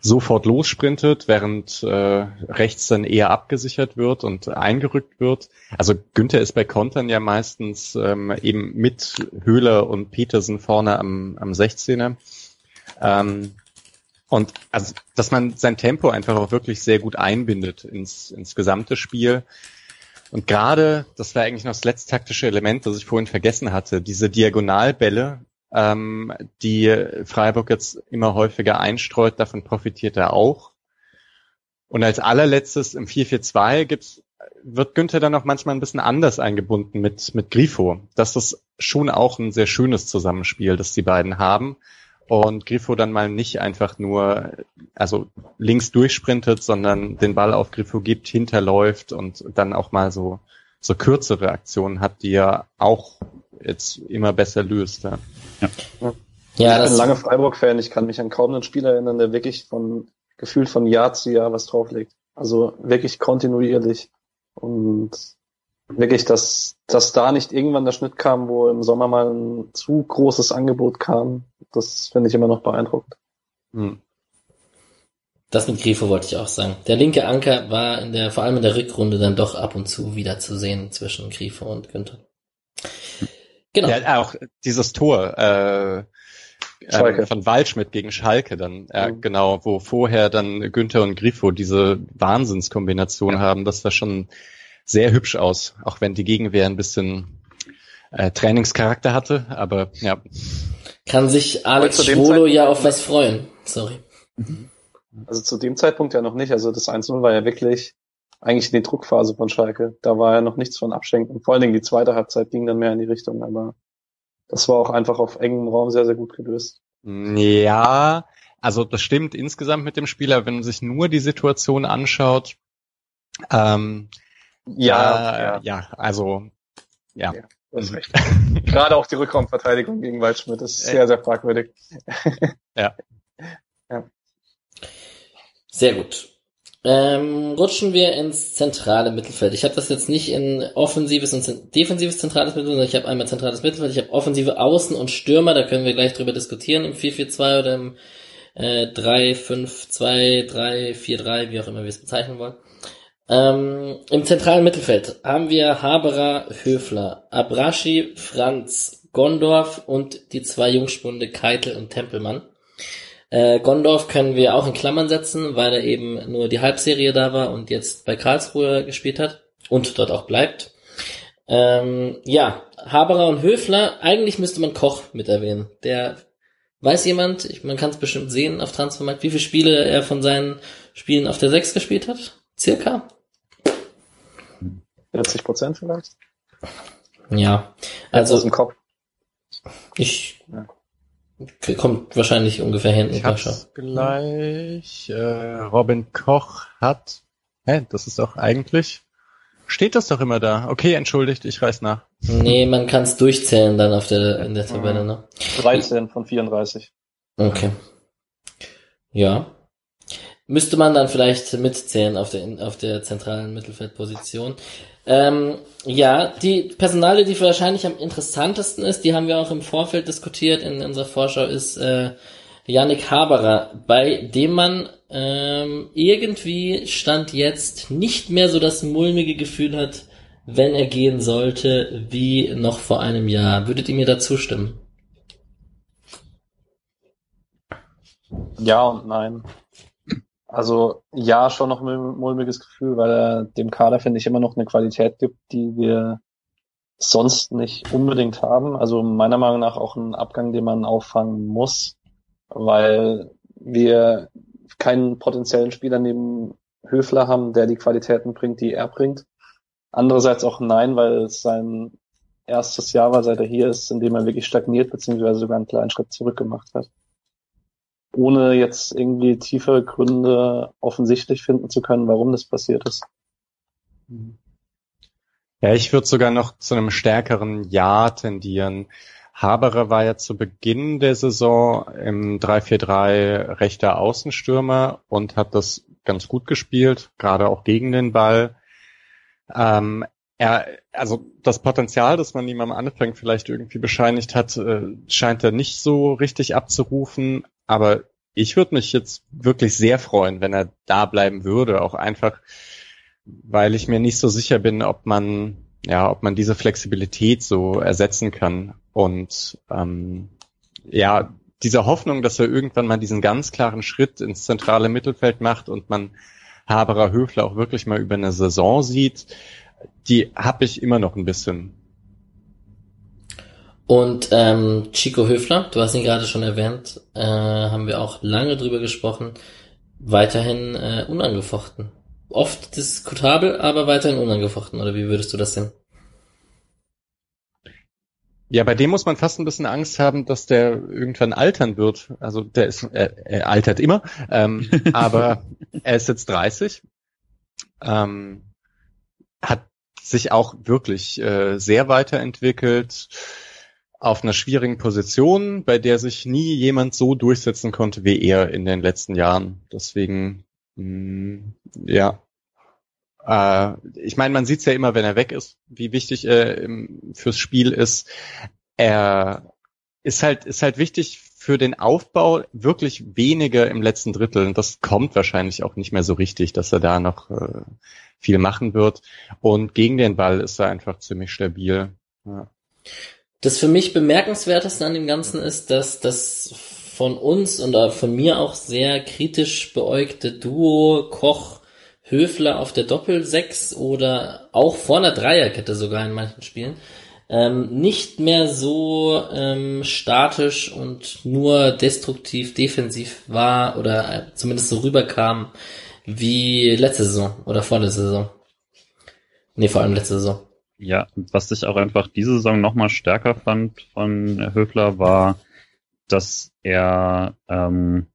sofort lossprintet, während äh, rechts dann eher abgesichert wird und eingerückt wird. Also Günther ist bei Kontern ja meistens ähm, eben mit Höhler und Petersen vorne am, am 16er. Ähm, und also, dass man sein Tempo einfach auch wirklich sehr gut einbindet ins, ins gesamte Spiel. Und gerade, das war eigentlich noch das letzte taktische Element, das ich vorhin vergessen hatte, diese Diagonalbälle, ähm, die Freiburg jetzt immer häufiger einstreut, davon profitiert er auch. Und als allerletztes im 4-4-2 gibt's, wird Günther dann auch manchmal ein bisschen anders eingebunden mit, mit Grifo. Das ist schon auch ein sehr schönes Zusammenspiel, das die beiden haben und Griffo dann mal nicht einfach nur, also links durchsprintet, sondern den Ball auf Griffo gibt, hinterläuft und dann auch mal so, so kürzere Aktionen hat, die er auch jetzt immer besser löst. Ja, ja. ja ich bin lange Freiburg-Fan, ich kann mich an kaum einen Spieler erinnern, der wirklich von gefühlt von Jahr zu Jahr was drauflegt. Also wirklich kontinuierlich. Und wirklich, dass, dass da nicht irgendwann der Schnitt kam, wo im Sommer mal ein zu großes Angebot kam, das finde ich immer noch beeindruckend. Hm. Das mit Grifo wollte ich auch sagen. Der linke Anker war in der, vor allem in der Rückrunde dann doch ab und zu wieder zu sehen zwischen Grifo und Günther. Genau. Ja, auch dieses Tor, äh, äh, von Waldschmidt gegen Schalke dann, äh, mhm. genau, wo vorher dann Günther und Grifo diese Wahnsinnskombination ja. haben, das war schon sehr hübsch aus, auch wenn die Gegenwehr ein bisschen äh, Trainingscharakter hatte, aber ja. Kann sich Alex Schwolo ja auf was freuen. Sorry. Also zu dem Zeitpunkt ja noch nicht. Also das 1-0 war ja wirklich eigentlich die Druckphase von Schalke. Da war ja noch nichts von Abschenken. Vor allen Dingen die zweite Halbzeit ging dann mehr in die Richtung, aber das war auch einfach auf engem Raum sehr, sehr gut gelöst. Ja, also das stimmt insgesamt mit dem Spieler, wenn man sich nur die Situation anschaut. Ähm, ja, äh, ja, ja, also ja. ja das ist recht. [laughs] Gerade auch die Rückraumverteidigung gegen Waldschmidt ist sehr, sehr fragwürdig. ja. [laughs] ja. Sehr gut. Ähm, rutschen wir ins zentrale Mittelfeld. Ich habe das jetzt nicht in offensives und defensives zentrales Mittelfeld, sondern ich habe einmal zentrales Mittelfeld, ich habe offensive Außen und Stürmer, da können wir gleich drüber diskutieren im 4-4-2 oder im äh, 3-5-2, 3-4-3, wie auch immer wir es bezeichnen wollen. Ähm, Im zentralen Mittelfeld haben wir Haberer, Höfler, Abrashi, Franz, Gondorf und die zwei Jungspunde Keitel und Tempelmann. Äh, Gondorf können wir auch in Klammern setzen, weil er eben nur die Halbserie da war und jetzt bei Karlsruhe gespielt hat und dort auch bleibt. Ähm, ja, Haberer und Höfler, eigentlich müsste man Koch mit erwähnen. Der weiß jemand, ich, man kann es bestimmt sehen auf Transfermarkt, wie viele Spiele er von seinen Spielen auf der 6 gespielt hat? Circa? 40 Prozent vielleicht? Ja, Also Kopf. ich. Kommt wahrscheinlich ungefähr hin. Ich hab's gleich. Äh, Robin Koch hat. Hä, das ist doch eigentlich. Steht das doch immer da. Okay, entschuldigt, ich reiß nach. Nee, man kann es durchzählen dann auf der in der Tabelle, ne? 13 von 34. Okay. Ja. Müsste man dann vielleicht mitzählen auf der, auf der zentralen Mittelfeldposition. Ähm, ja, die Personale, die wahrscheinlich am interessantesten ist, die haben wir auch im Vorfeld diskutiert in unserer Vorschau, ist äh, Yannick Haberer, bei dem man ähm, irgendwie Stand jetzt nicht mehr so das mulmige Gefühl hat, wenn er gehen sollte, wie noch vor einem Jahr. Würdet ihr mir da zustimmen? Ja und nein. Also ja, schon noch ein mulmiges Gefühl, weil er dem Kader, finde ich, immer noch eine Qualität gibt, die wir sonst nicht unbedingt haben. Also meiner Meinung nach auch ein Abgang, den man auffangen muss, weil wir keinen potenziellen Spieler neben Höfler haben, der die Qualitäten bringt, die er bringt. Andererseits auch nein, weil es sein erstes Jahr war, seit er hier ist, in dem er wirklich stagniert, beziehungsweise sogar einen kleinen Schritt zurück gemacht hat ohne jetzt irgendwie tiefe Gründe offensichtlich finden zu können, warum das passiert ist. Ja, ich würde sogar noch zu einem stärkeren Ja tendieren. Haberer war ja zu Beginn der Saison im 3-4-3 rechter Außenstürmer und hat das ganz gut gespielt, gerade auch gegen den Ball. Ähm, er, also das Potenzial, das man ihm am Anfang vielleicht irgendwie bescheinigt hat, äh, scheint er nicht so richtig abzurufen. Aber ich würde mich jetzt wirklich sehr freuen, wenn er da bleiben würde, auch einfach, weil ich mir nicht so sicher bin, ob man ja, ob man diese Flexibilität so ersetzen kann und ähm, ja, diese Hoffnung, dass er irgendwann mal diesen ganz klaren Schritt ins zentrale Mittelfeld macht und man Haberer Höfler auch wirklich mal über eine Saison sieht, die habe ich immer noch ein bisschen. Und ähm, Chico Höfler, du hast ihn gerade schon erwähnt, äh, haben wir auch lange drüber gesprochen, weiterhin äh, unangefochten. Oft diskutabel, aber weiterhin unangefochten, oder wie würdest du das sehen? Ja, bei dem muss man fast ein bisschen Angst haben, dass der irgendwann altern wird. Also der ist, äh, er altert immer, ähm, [laughs] aber er ist jetzt 30, ähm, hat sich auch wirklich äh, sehr weiterentwickelt auf einer schwierigen Position, bei der sich nie jemand so durchsetzen konnte wie er in den letzten Jahren. Deswegen, mh, ja. Äh, ich meine, man sieht es ja immer, wenn er weg ist, wie wichtig er im, fürs Spiel ist. Er ist halt, ist halt wichtig für den Aufbau wirklich weniger im letzten Drittel. Und das kommt wahrscheinlich auch nicht mehr so richtig, dass er da noch äh, viel machen wird. Und gegen den Ball ist er einfach ziemlich stabil. Ja. Das für mich bemerkenswerteste an dem Ganzen ist, dass das von uns und von mir auch sehr kritisch beäugte Duo Koch Höfler auf der Doppel-6 oder auch vor einer Dreierkette sogar in manchen Spielen ähm, nicht mehr so ähm, statisch und nur destruktiv defensiv war oder äh, zumindest so rüberkam wie letzte Saison oder vorletzte Saison. Nee, vor allem letzte Saison. Ja, was ich auch einfach diese Saison nochmal stärker fand von Höfler war, dass er, ähm,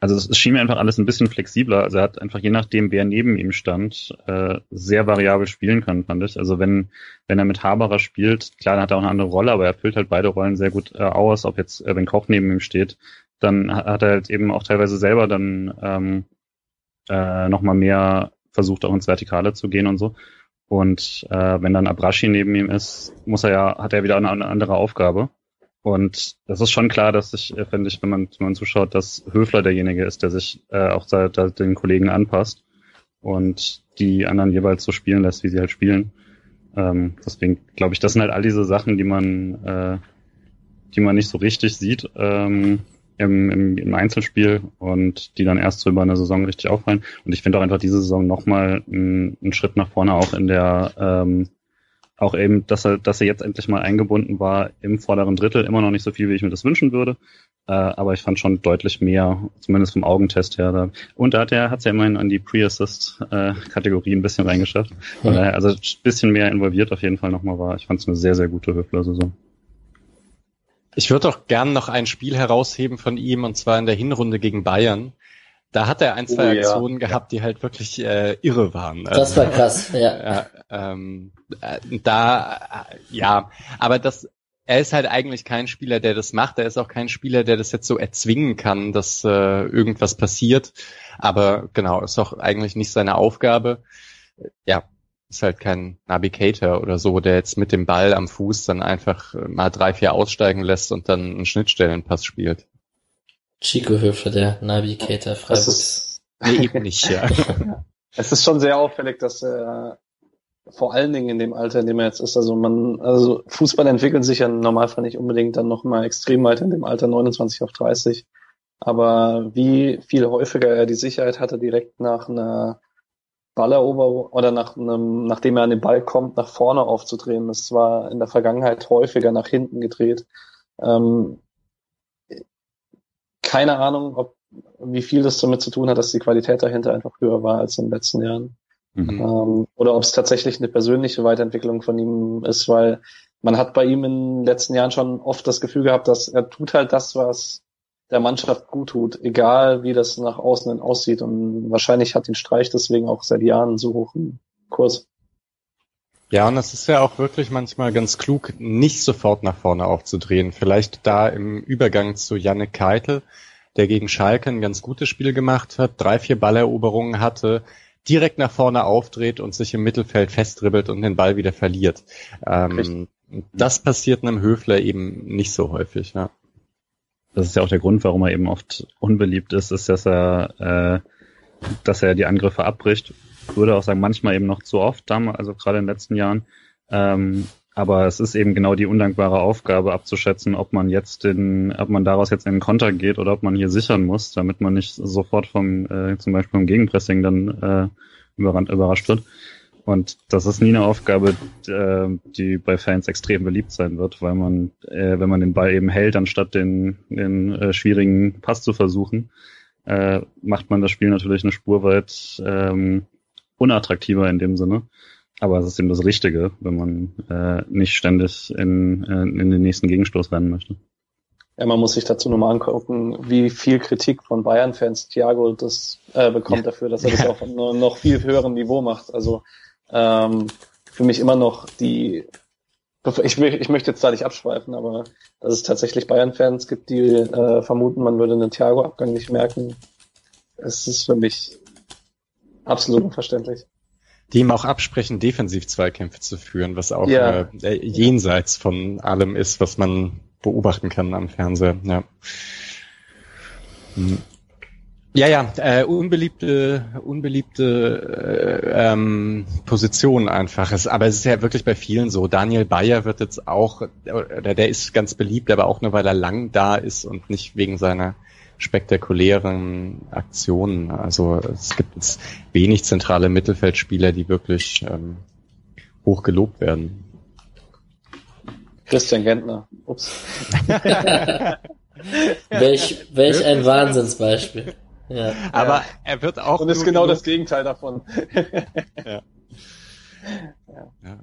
also es schien mir einfach alles ein bisschen flexibler. Also er hat einfach je nachdem, wer neben ihm stand, äh, sehr variabel spielen können, fand ich. Also wenn, wenn er mit Haberer spielt, klar, dann hat er auch eine andere Rolle, aber er füllt halt beide Rollen sehr gut äh, aus. Ob jetzt, äh, wenn Koch neben ihm steht, dann hat er halt eben auch teilweise selber dann ähm, äh, nochmal mehr versucht, auch ins Vertikale zu gehen und so. Und äh, wenn dann Abrashi neben ihm ist, muss er ja, hat er wieder eine, eine andere Aufgabe. Und das ist schon klar, dass ich, äh, finde ich, wenn man, wenn man zuschaut, dass Höfler derjenige ist, der sich äh, auch da, da den Kollegen anpasst und die anderen jeweils so spielen lässt, wie sie halt spielen. Ähm, deswegen glaube ich, das sind halt all diese Sachen, die man, äh, die man nicht so richtig sieht ähm, im, im, im Einzelspiel und die dann erst so über eine Saison richtig auffallen. Und ich finde auch einfach diese Saison nochmal einen, einen Schritt nach vorne auch in der ähm, auch eben, dass er, dass er jetzt endlich mal eingebunden war im vorderen Drittel, immer noch nicht so viel, wie ich mir das wünschen würde. Äh, aber ich fand schon deutlich mehr, zumindest vom Augentest her. Da. Und da hat er hat's ja immerhin an die Pre-Assist-Kategorie ein bisschen reingeschafft. Daher, also ein bisschen mehr involviert auf jeden Fall nochmal war. Ich fand es eine sehr, sehr gute Höfler-Saison. Ich würde auch gern noch ein Spiel herausheben von ihm, und zwar in der Hinrunde gegen Bayern. Da hat er ein, zwei oh, Aktionen ja. gehabt, die halt wirklich äh, irre waren. Das war krass, ja. [laughs] ja ähm, äh, da, äh, ja, aber das, er ist halt eigentlich kein Spieler, der das macht. Er ist auch kein Spieler, der das jetzt so erzwingen kann, dass äh, irgendwas passiert. Aber genau, ist auch eigentlich nicht seine Aufgabe. Ja, ist halt kein Navigator oder so, der jetzt mit dem Ball am Fuß dann einfach mal drei, vier aussteigen lässt und dann einen Schnittstellenpass spielt. Chico Höfer, der Navigator Freiburgs. Nee, eben nicht, ja. [laughs] es ist schon sehr auffällig, dass er vor allen Dingen in dem Alter, in dem er jetzt ist, also man, also Fußball entwickelt sich ja im Normalfall nicht unbedingt dann nochmal extrem weiter in dem Alter 29 auf 30. Aber wie viel häufiger er die Sicherheit hatte, direkt nach einer Balleroberung oder nach einem, nachdem er an den Ball kommt, nach vorne aufzudrehen. Das war in der Vergangenheit häufiger nach hinten gedreht. Ähm, keine Ahnung, ob, wie viel das damit zu tun hat, dass die Qualität dahinter einfach höher war als in den letzten Jahren. Mhm. Ähm, oder ob es tatsächlich eine persönliche Weiterentwicklung von ihm ist, weil man hat bei ihm in den letzten Jahren schon oft das Gefühl gehabt, dass er tut halt das, was der Mannschaft gut tut, egal wie das nach außen hin aussieht. Und wahrscheinlich hat ihn Streich deswegen auch seit Jahren so hoch im Kurs. Ja, und es ist ja auch wirklich manchmal ganz klug, nicht sofort nach vorne aufzudrehen. Vielleicht da im Übergang zu Janne Keitel, der gegen Schalke ein ganz gutes Spiel gemacht hat, drei, vier Balleroberungen hatte, direkt nach vorne aufdreht und sich im Mittelfeld festdribbelt und den Ball wieder verliert. Ähm, das passiert einem Höfler eben nicht so häufig. Ja. Das ist ja auch der Grund, warum er eben oft unbeliebt ist, ist, dass er, äh, dass er die Angriffe abbricht. Ich würde auch sagen, manchmal eben noch zu oft, also gerade in den letzten Jahren. Ähm, aber es ist eben genau die undankbare Aufgabe abzuschätzen, ob man jetzt den, ob man daraus jetzt in den Konter geht oder ob man hier sichern muss, damit man nicht sofort vom, äh, zum Beispiel vom Gegenpressing dann äh, überrannt, überrascht wird. Und das ist nie eine Aufgabe, äh, die bei Fans extrem beliebt sein wird, weil man, äh, wenn man den Ball eben hält, anstatt den, den äh, schwierigen Pass zu versuchen, äh, macht man das Spiel natürlich eine Spur weit ähm, unattraktiver in dem Sinne. Aber es ist eben das Richtige, wenn man nicht ständig in, in den nächsten Gegenstoß rennen möchte. Ja, man muss sich dazu nochmal angucken, wie viel Kritik von Bayern-Fans Thiago das äh, bekommt ja. dafür, dass er das [laughs] auf einem noch viel höherem Niveau macht. Also ähm, für mich immer noch die ich, ich möchte jetzt da nicht abschweifen, aber dass es tatsächlich Bayern-Fans gibt, die äh, vermuten, man würde einen Thiago-Abgang nicht merken, es ist für mich absolut unverständlich die ihm auch absprechen, Defensiv-Zweikämpfe zu führen, was auch ja. äh, jenseits von allem ist, was man beobachten kann am Fernseher. Ja, hm. Ja, ja äh, unbeliebte, unbeliebte äh, ähm, Position einfach. Es, aber es ist ja wirklich bei vielen so. Daniel Bayer wird jetzt auch, oder der ist ganz beliebt, aber auch nur weil er lang da ist und nicht wegen seiner spektakulären Aktionen. Also es gibt jetzt wenig zentrale Mittelfeldspieler, die wirklich ähm, hoch gelobt werden. Christian Gentner. Ups. [laughs] [laughs] welch, welch ein Wahnsinnsbeispiel. Ja. Aber er wird auch. Und ist genau das Gegenteil davon. ja. [laughs] ja. ja.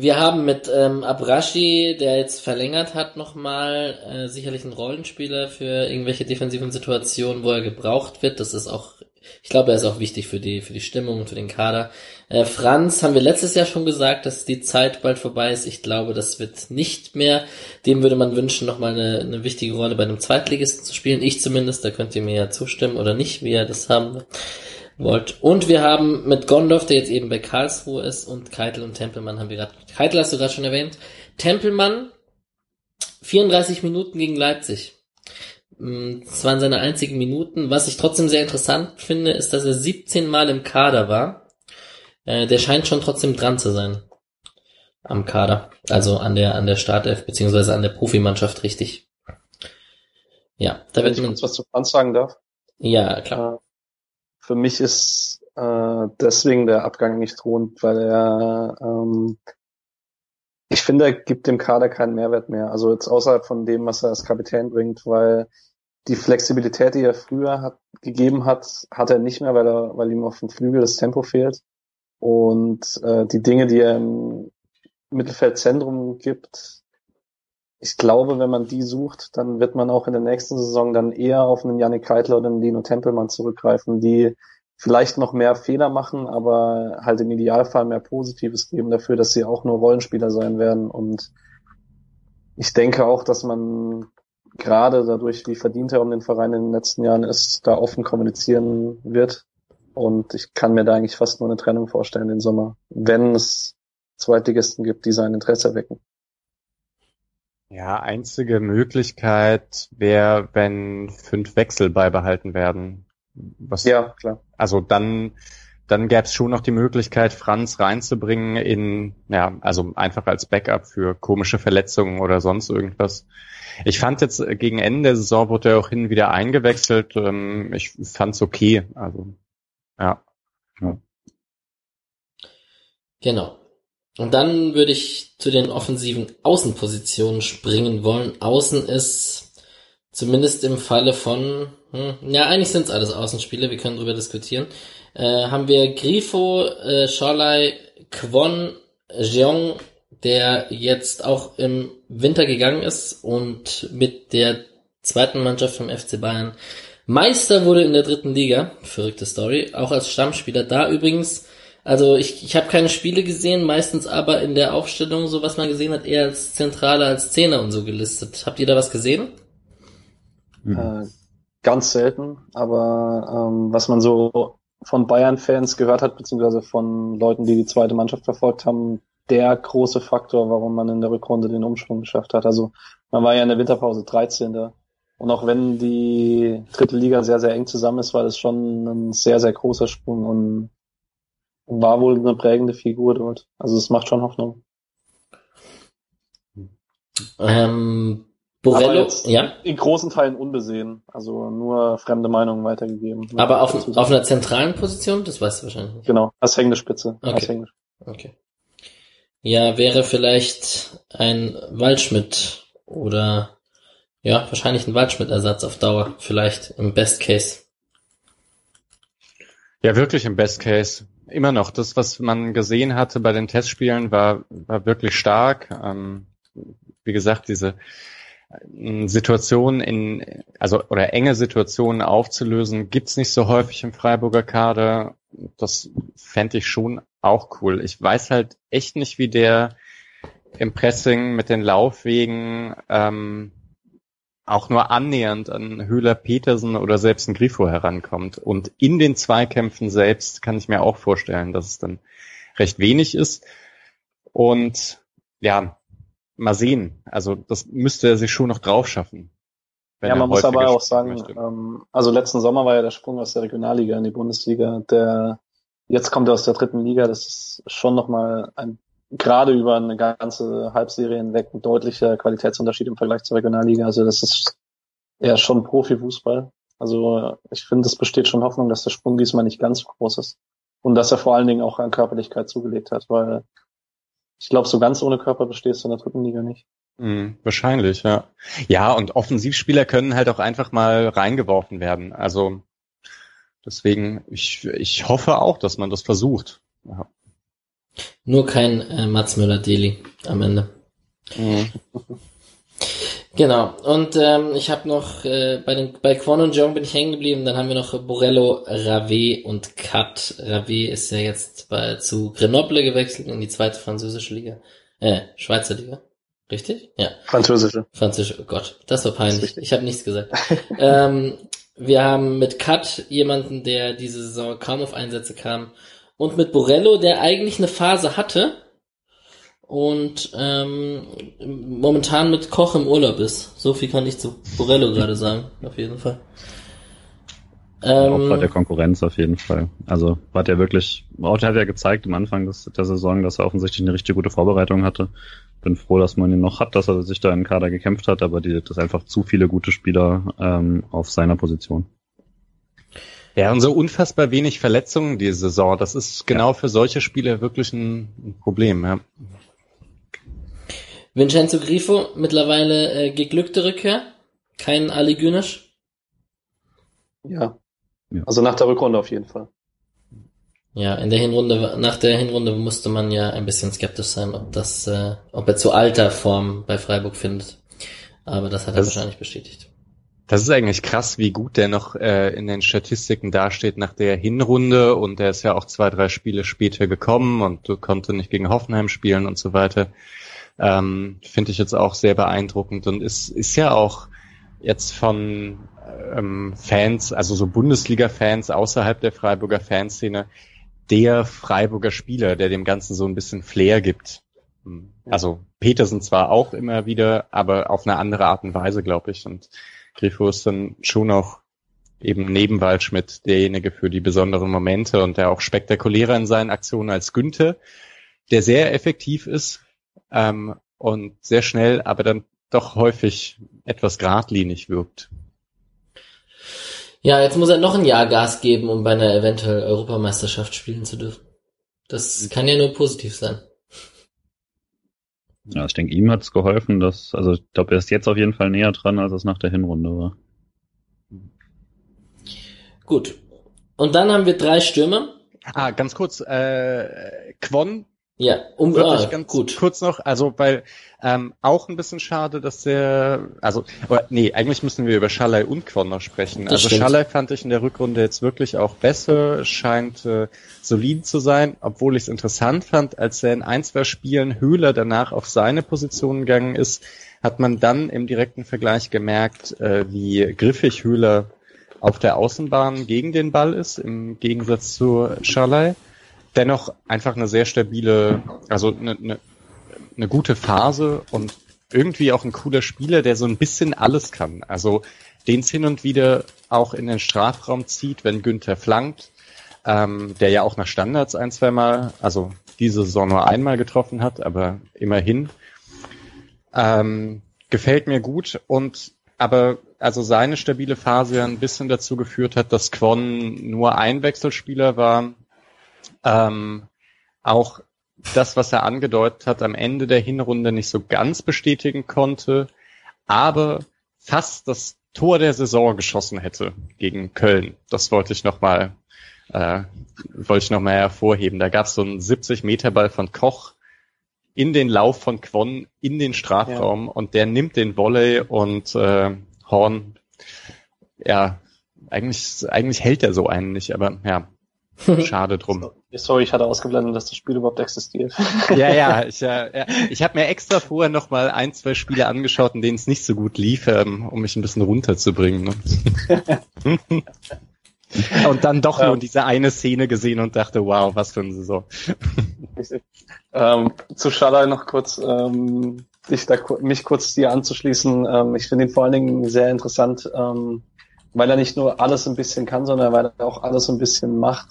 Wir haben mit ähm, Abrashi, der jetzt verlängert hat, nochmal äh, sicherlich einen Rollenspieler für irgendwelche defensiven Situationen, wo er gebraucht wird. Das ist auch, ich glaube, er ist auch wichtig für die für die Stimmung, für den Kader. Äh, Franz haben wir letztes Jahr schon gesagt, dass die Zeit bald vorbei ist. Ich glaube, das wird nicht mehr. Dem würde man wünschen, nochmal eine, eine wichtige Rolle bei einem Zweitligisten zu spielen. Ich zumindest, da könnt ihr mir ja zustimmen oder nicht, wie er das haben wollt. Und wir haben mit Gondorf, der jetzt eben bei Karlsruhe ist, und Keitel und Tempelmann haben wir gerade. Keitel hast du gerade schon erwähnt. Tempelmann 34 Minuten gegen Leipzig. Mm, das waren seine einzigen Minuten. Was ich trotzdem sehr interessant finde, ist, dass er 17 Mal im Kader war. Äh, der scheint schon trotzdem dran zu sein. Am Kader. Also an der, an der Startelf, beziehungsweise an der Profimannschaft richtig. Ja, da wird man. was zu Franz sagen darf. Ja, klar für mich ist äh, deswegen der Abgang nicht thront, weil er, ähm, ich finde, er gibt dem Kader keinen Mehrwert mehr. Also jetzt außerhalb von dem, was er als Kapitän bringt, weil die Flexibilität, die er früher hat, gegeben hat, hat er nicht mehr, weil er, weil ihm auf dem Flügel das Tempo fehlt. Und äh, die Dinge, die er im Mittelfeldzentrum gibt, ich glaube, wenn man die sucht, dann wird man auch in der nächsten Saison dann eher auf einen Yannick Keitler oder einen Dino Tempelmann zurückgreifen, die vielleicht noch mehr Fehler machen, aber halt im Idealfall mehr Positives geben dafür, dass sie auch nur Rollenspieler sein werden. Und ich denke auch, dass man gerade dadurch, wie verdient er um den Verein in den letzten Jahren ist, da offen kommunizieren wird. Und ich kann mir da eigentlich fast nur eine Trennung vorstellen den Sommer, wenn es Zweitligisten gibt, die sein Interesse wecken. Ja, einzige Möglichkeit wäre, wenn fünf Wechsel beibehalten werden. Was, ja, klar. Also dann, dann gäbe es schon noch die Möglichkeit, Franz reinzubringen in, ja, also einfach als Backup für komische Verletzungen oder sonst irgendwas. Ich fand jetzt gegen Ende der Saison wurde er auch hin wieder eingewechselt. Ähm, ich fand's okay. Also ja. ja. Genau. Und dann würde ich zu den offensiven Außenpositionen springen wollen. Außen ist zumindest im Falle von, hm, ja, eigentlich sind es alles Außenspiele, wir können drüber diskutieren. Äh, haben wir Grifo, äh, Scholai, Kwon, Jeong, der jetzt auch im Winter gegangen ist und mit der zweiten Mannschaft vom FC Bayern Meister wurde in der dritten Liga. Verrückte Story. Auch als Stammspieler da übrigens also ich, ich habe keine Spiele gesehen, meistens aber in der Aufstellung, so was man gesehen hat, eher als Zentrale, als Zehner und so gelistet. Habt ihr da was gesehen? Mhm. Äh, ganz selten, aber ähm, was man so von Bayern-Fans gehört hat, beziehungsweise von Leuten, die die zweite Mannschaft verfolgt haben, der große Faktor, warum man in der Rückrunde den Umschwung geschafft hat. Also man war ja in der Winterpause 13. Und auch wenn die dritte Liga sehr, sehr eng zusammen ist, war das schon ein sehr, sehr großer Sprung und war wohl eine prägende Figur dort. Also es macht schon Hoffnung. Ähm, Borello, ja. In großen Teilen unbesehen, also nur fremde Meinungen weitergegeben. Aber auf, auf einer zentralen Position, das weißt du wahrscheinlich nicht. Genau, als hängende Spitze. Okay. Als hängende. okay. Ja, wäre vielleicht ein Waldschmidt oder ja, wahrscheinlich ein Waldschmidt-Ersatz auf Dauer, vielleicht im Best Case. Ja, wirklich im Best Case immer noch. Das, was man gesehen hatte bei den Testspielen, war, war wirklich stark. Ähm, wie gesagt, diese äh, Situationen in, also oder enge Situationen aufzulösen, gibt's nicht so häufig im Freiburger Kader. Das fände ich schon auch cool. Ich weiß halt echt nicht, wie der im Pressing mit den Laufwegen ähm, auch nur annähernd an Höhler Petersen oder selbst ein Grifo herankommt. Und in den Zweikämpfen selbst kann ich mir auch vorstellen, dass es dann recht wenig ist. Und ja, mal sehen. Also das müsste er sich schon noch drauf schaffen. Ja, man muss aber auch sagen, ähm, also letzten Sommer war ja der Sprung aus der Regionalliga in die Bundesliga. Der jetzt kommt er aus der dritten Liga. Das ist schon nochmal ein gerade über eine ganze Halbserie hinweg ein deutlicher Qualitätsunterschied im Vergleich zur Regionalliga. Also das ist eher schon Profifußball. Also ich finde, es besteht schon Hoffnung, dass der Sprung diesmal nicht ganz groß ist. Und dass er vor allen Dingen auch an Körperlichkeit zugelegt hat, weil ich glaube, so ganz ohne Körper bestehst du in der dritten Liga nicht. Mhm, wahrscheinlich, ja. Ja, und Offensivspieler können halt auch einfach mal reingeworfen werden. Also deswegen, ich, ich hoffe auch, dass man das versucht. Ja. Nur kein äh, Mats Müller-Deli am Ende. Mhm. [laughs] Genau. Und ähm, ich habe noch äh, bei den bei Quan und Jong bin ich hängen geblieben. Dann haben wir noch Borello, Rave und Kat. Rave ist ja jetzt bei, zu Grenoble gewechselt in die zweite französische Liga, äh Schweizer Liga. Richtig? Ja. Französische. Französische. Oh Gott, das war peinlich. Das ich habe nichts gesagt. [laughs] ähm, wir haben mit Kat jemanden, der diese Saison kaum auf Einsätze kam und mit Borello, der eigentlich eine Phase hatte und ähm, momentan mit Koch im Urlaub ist. So viel kann ich zu Borello gerade sagen, auf jeden Fall. Ähm, Opfer der Konkurrenz auf jeden Fall. Also hat er wirklich, auch hat ja gezeigt am Anfang des, der Saison, dass er offensichtlich eine richtig gute Vorbereitung hatte. Bin froh, dass man ihn noch hat, dass er sich da in den Kader gekämpft hat, aber die, das einfach zu viele gute Spieler ähm, auf seiner Position. Ja, und so unfassbar wenig Verletzungen diese Saison. Das ist genau ja. für solche Spieler wirklich ein, Problem. Ja. Vincenzo Grifo, mittlerweile äh, geglückte Rückkehr. Kein Ali Günesch. Ja. ja. Also nach der Rückrunde auf jeden Fall. Ja, in der Hinrunde, nach der Hinrunde musste man ja ein bisschen skeptisch sein, ob das, äh, ob er zu alter Form bei Freiburg findet. Aber das hat er das wahrscheinlich bestätigt. Das ist eigentlich krass, wie gut der noch äh, in den Statistiken dasteht nach der Hinrunde und er ist ja auch zwei, drei Spiele später gekommen und konnte nicht gegen Hoffenheim spielen und so weiter. Ähm, Finde ich jetzt auch sehr beeindruckend und ist, ist ja auch jetzt von ähm, Fans, also so Bundesliga-Fans außerhalb der Freiburger Fanszene, der Freiburger Spieler, der dem Ganzen so ein bisschen Flair gibt. Also Petersen zwar auch immer wieder, aber auf eine andere Art und Weise, glaube ich. Und Grifo ist dann schon auch eben neben Waldschmidt derjenige für die besonderen Momente und der auch spektakulärer in seinen Aktionen als Günther, der sehr effektiv ist ähm, und sehr schnell, aber dann doch häufig etwas geradlinig wirkt. Ja, jetzt muss er noch ein Jahr Gas geben, um bei einer eventuell Europameisterschaft spielen zu dürfen. Das kann ja nur positiv sein. Ja, ich denke, ihm hat es geholfen, dass, also ich glaube, er ist jetzt auf jeden Fall näher dran, als es nach der Hinrunde war. Gut. Und dann haben wir drei Stürmer. Ah, ganz kurz, äh, Quon ja, um, Wirklich ah, ganz gut. kurz noch, also weil ähm, auch ein bisschen schade, dass der, also oder, nee, eigentlich müssen wir über Schalay und Quon noch sprechen. Das also Schalay fand ich in der Rückrunde jetzt wirklich auch besser, scheint äh, solid zu sein, obwohl ich es interessant fand, als er in ein, zwei Spielen Höhler danach auf seine Position gegangen ist, hat man dann im direkten Vergleich gemerkt, äh, wie griffig Höhler auf der Außenbahn gegen den Ball ist, im Gegensatz zu Schalay dennoch einfach eine sehr stabile, also eine, eine, eine gute Phase und irgendwie auch ein cooler Spieler, der so ein bisschen alles kann. Also den es hin und wieder auch in den Strafraum zieht, wenn Günther flankt, ähm, der ja auch nach Standards ein, zwei Mal, also diese Saison nur einmal getroffen hat, aber immerhin. Ähm, gefällt mir gut und aber also seine stabile Phase ja ein bisschen dazu geführt hat, dass Quon nur ein Wechselspieler war ähm, auch das, was er angedeutet hat, am Ende der Hinrunde nicht so ganz bestätigen konnte, aber fast das Tor der Saison geschossen hätte gegen Köln. Das wollte ich nochmal äh, wollte ich noch mal hervorheben. Da gab es so einen 70 Meter Ball von Koch in den Lauf von Quon in den Strafraum ja. und der nimmt den Volley und äh, Horn, ja, eigentlich, eigentlich hält er so einen nicht, aber ja, Schade drum. Sorry, ich hatte ausgeblendet, dass das Spiel überhaupt existiert. ja, ja, ich, ja, ich habe mir extra vorher noch mal ein, zwei Spiele angeschaut, in denen es nicht so gut lief, ähm, um mich ein bisschen runterzubringen. Ne? [laughs] und dann doch nur diese eine Szene gesehen und dachte, wow, was für eine Saison. ähm, zu Schalai noch kurz, ähm, dich da, mich kurz dir anzuschließen. Ähm, ich finde ihn vor allen Dingen sehr interessant, ähm, weil er nicht nur alles ein bisschen kann, sondern weil er auch alles ein bisschen macht.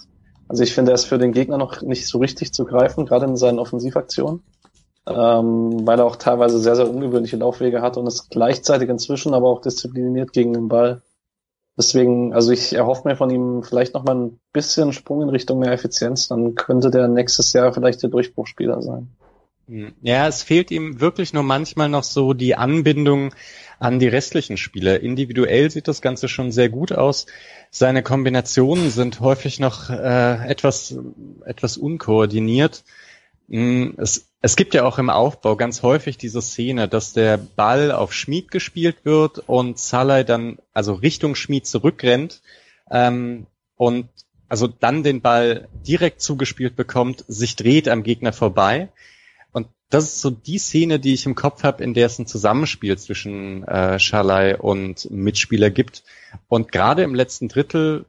Also ich finde, er ist für den Gegner noch nicht so richtig zu greifen, gerade in seinen Offensivaktionen, ähm, weil er auch teilweise sehr, sehr ungewöhnliche Laufwege hat und ist gleichzeitig inzwischen aber auch diszipliniert gegen den Ball. Deswegen, also ich erhoffe mir von ihm vielleicht noch mal ein bisschen Sprung in Richtung mehr Effizienz, dann könnte der nächstes Jahr vielleicht der Durchbruchspieler sein. Hm. Ja, es fehlt ihm wirklich nur manchmal noch so die Anbindung an die restlichen Spieler. Individuell sieht das Ganze schon sehr gut aus. Seine Kombinationen sind häufig noch äh, etwas, etwas unkoordiniert. Hm, es, es gibt ja auch im Aufbau ganz häufig diese Szene, dass der Ball auf Schmied gespielt wird und Salai dann also Richtung Schmied zurückrennt ähm, und also dann den Ball direkt zugespielt bekommt, sich dreht am Gegner vorbei das ist so die Szene, die ich im Kopf habe, in der es ein Zusammenspiel zwischen äh, Schalai und Mitspieler gibt. Und gerade im letzten Drittel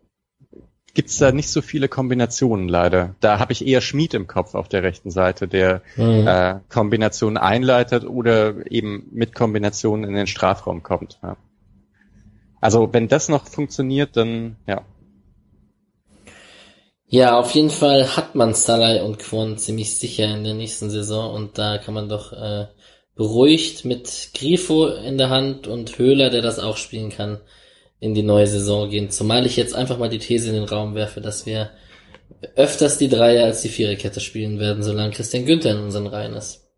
gibt's da nicht so viele Kombinationen leider. Da habe ich eher Schmied im Kopf auf der rechten Seite, der mhm. äh, Kombinationen einleitet oder eben mit Kombinationen in den Strafraum kommt. Ja. Also wenn das noch funktioniert, dann ja, ja, auf jeden Fall hat man Salai und Kwon ziemlich sicher in der nächsten Saison und da kann man doch äh, beruhigt mit Grifo in der Hand und Höhler, der das auch spielen kann, in die neue Saison gehen. Zumal ich jetzt einfach mal die These in den Raum werfe, dass wir öfters die Dreier als die Viererkette spielen werden, solange Christian Günther in unseren Reihen ist.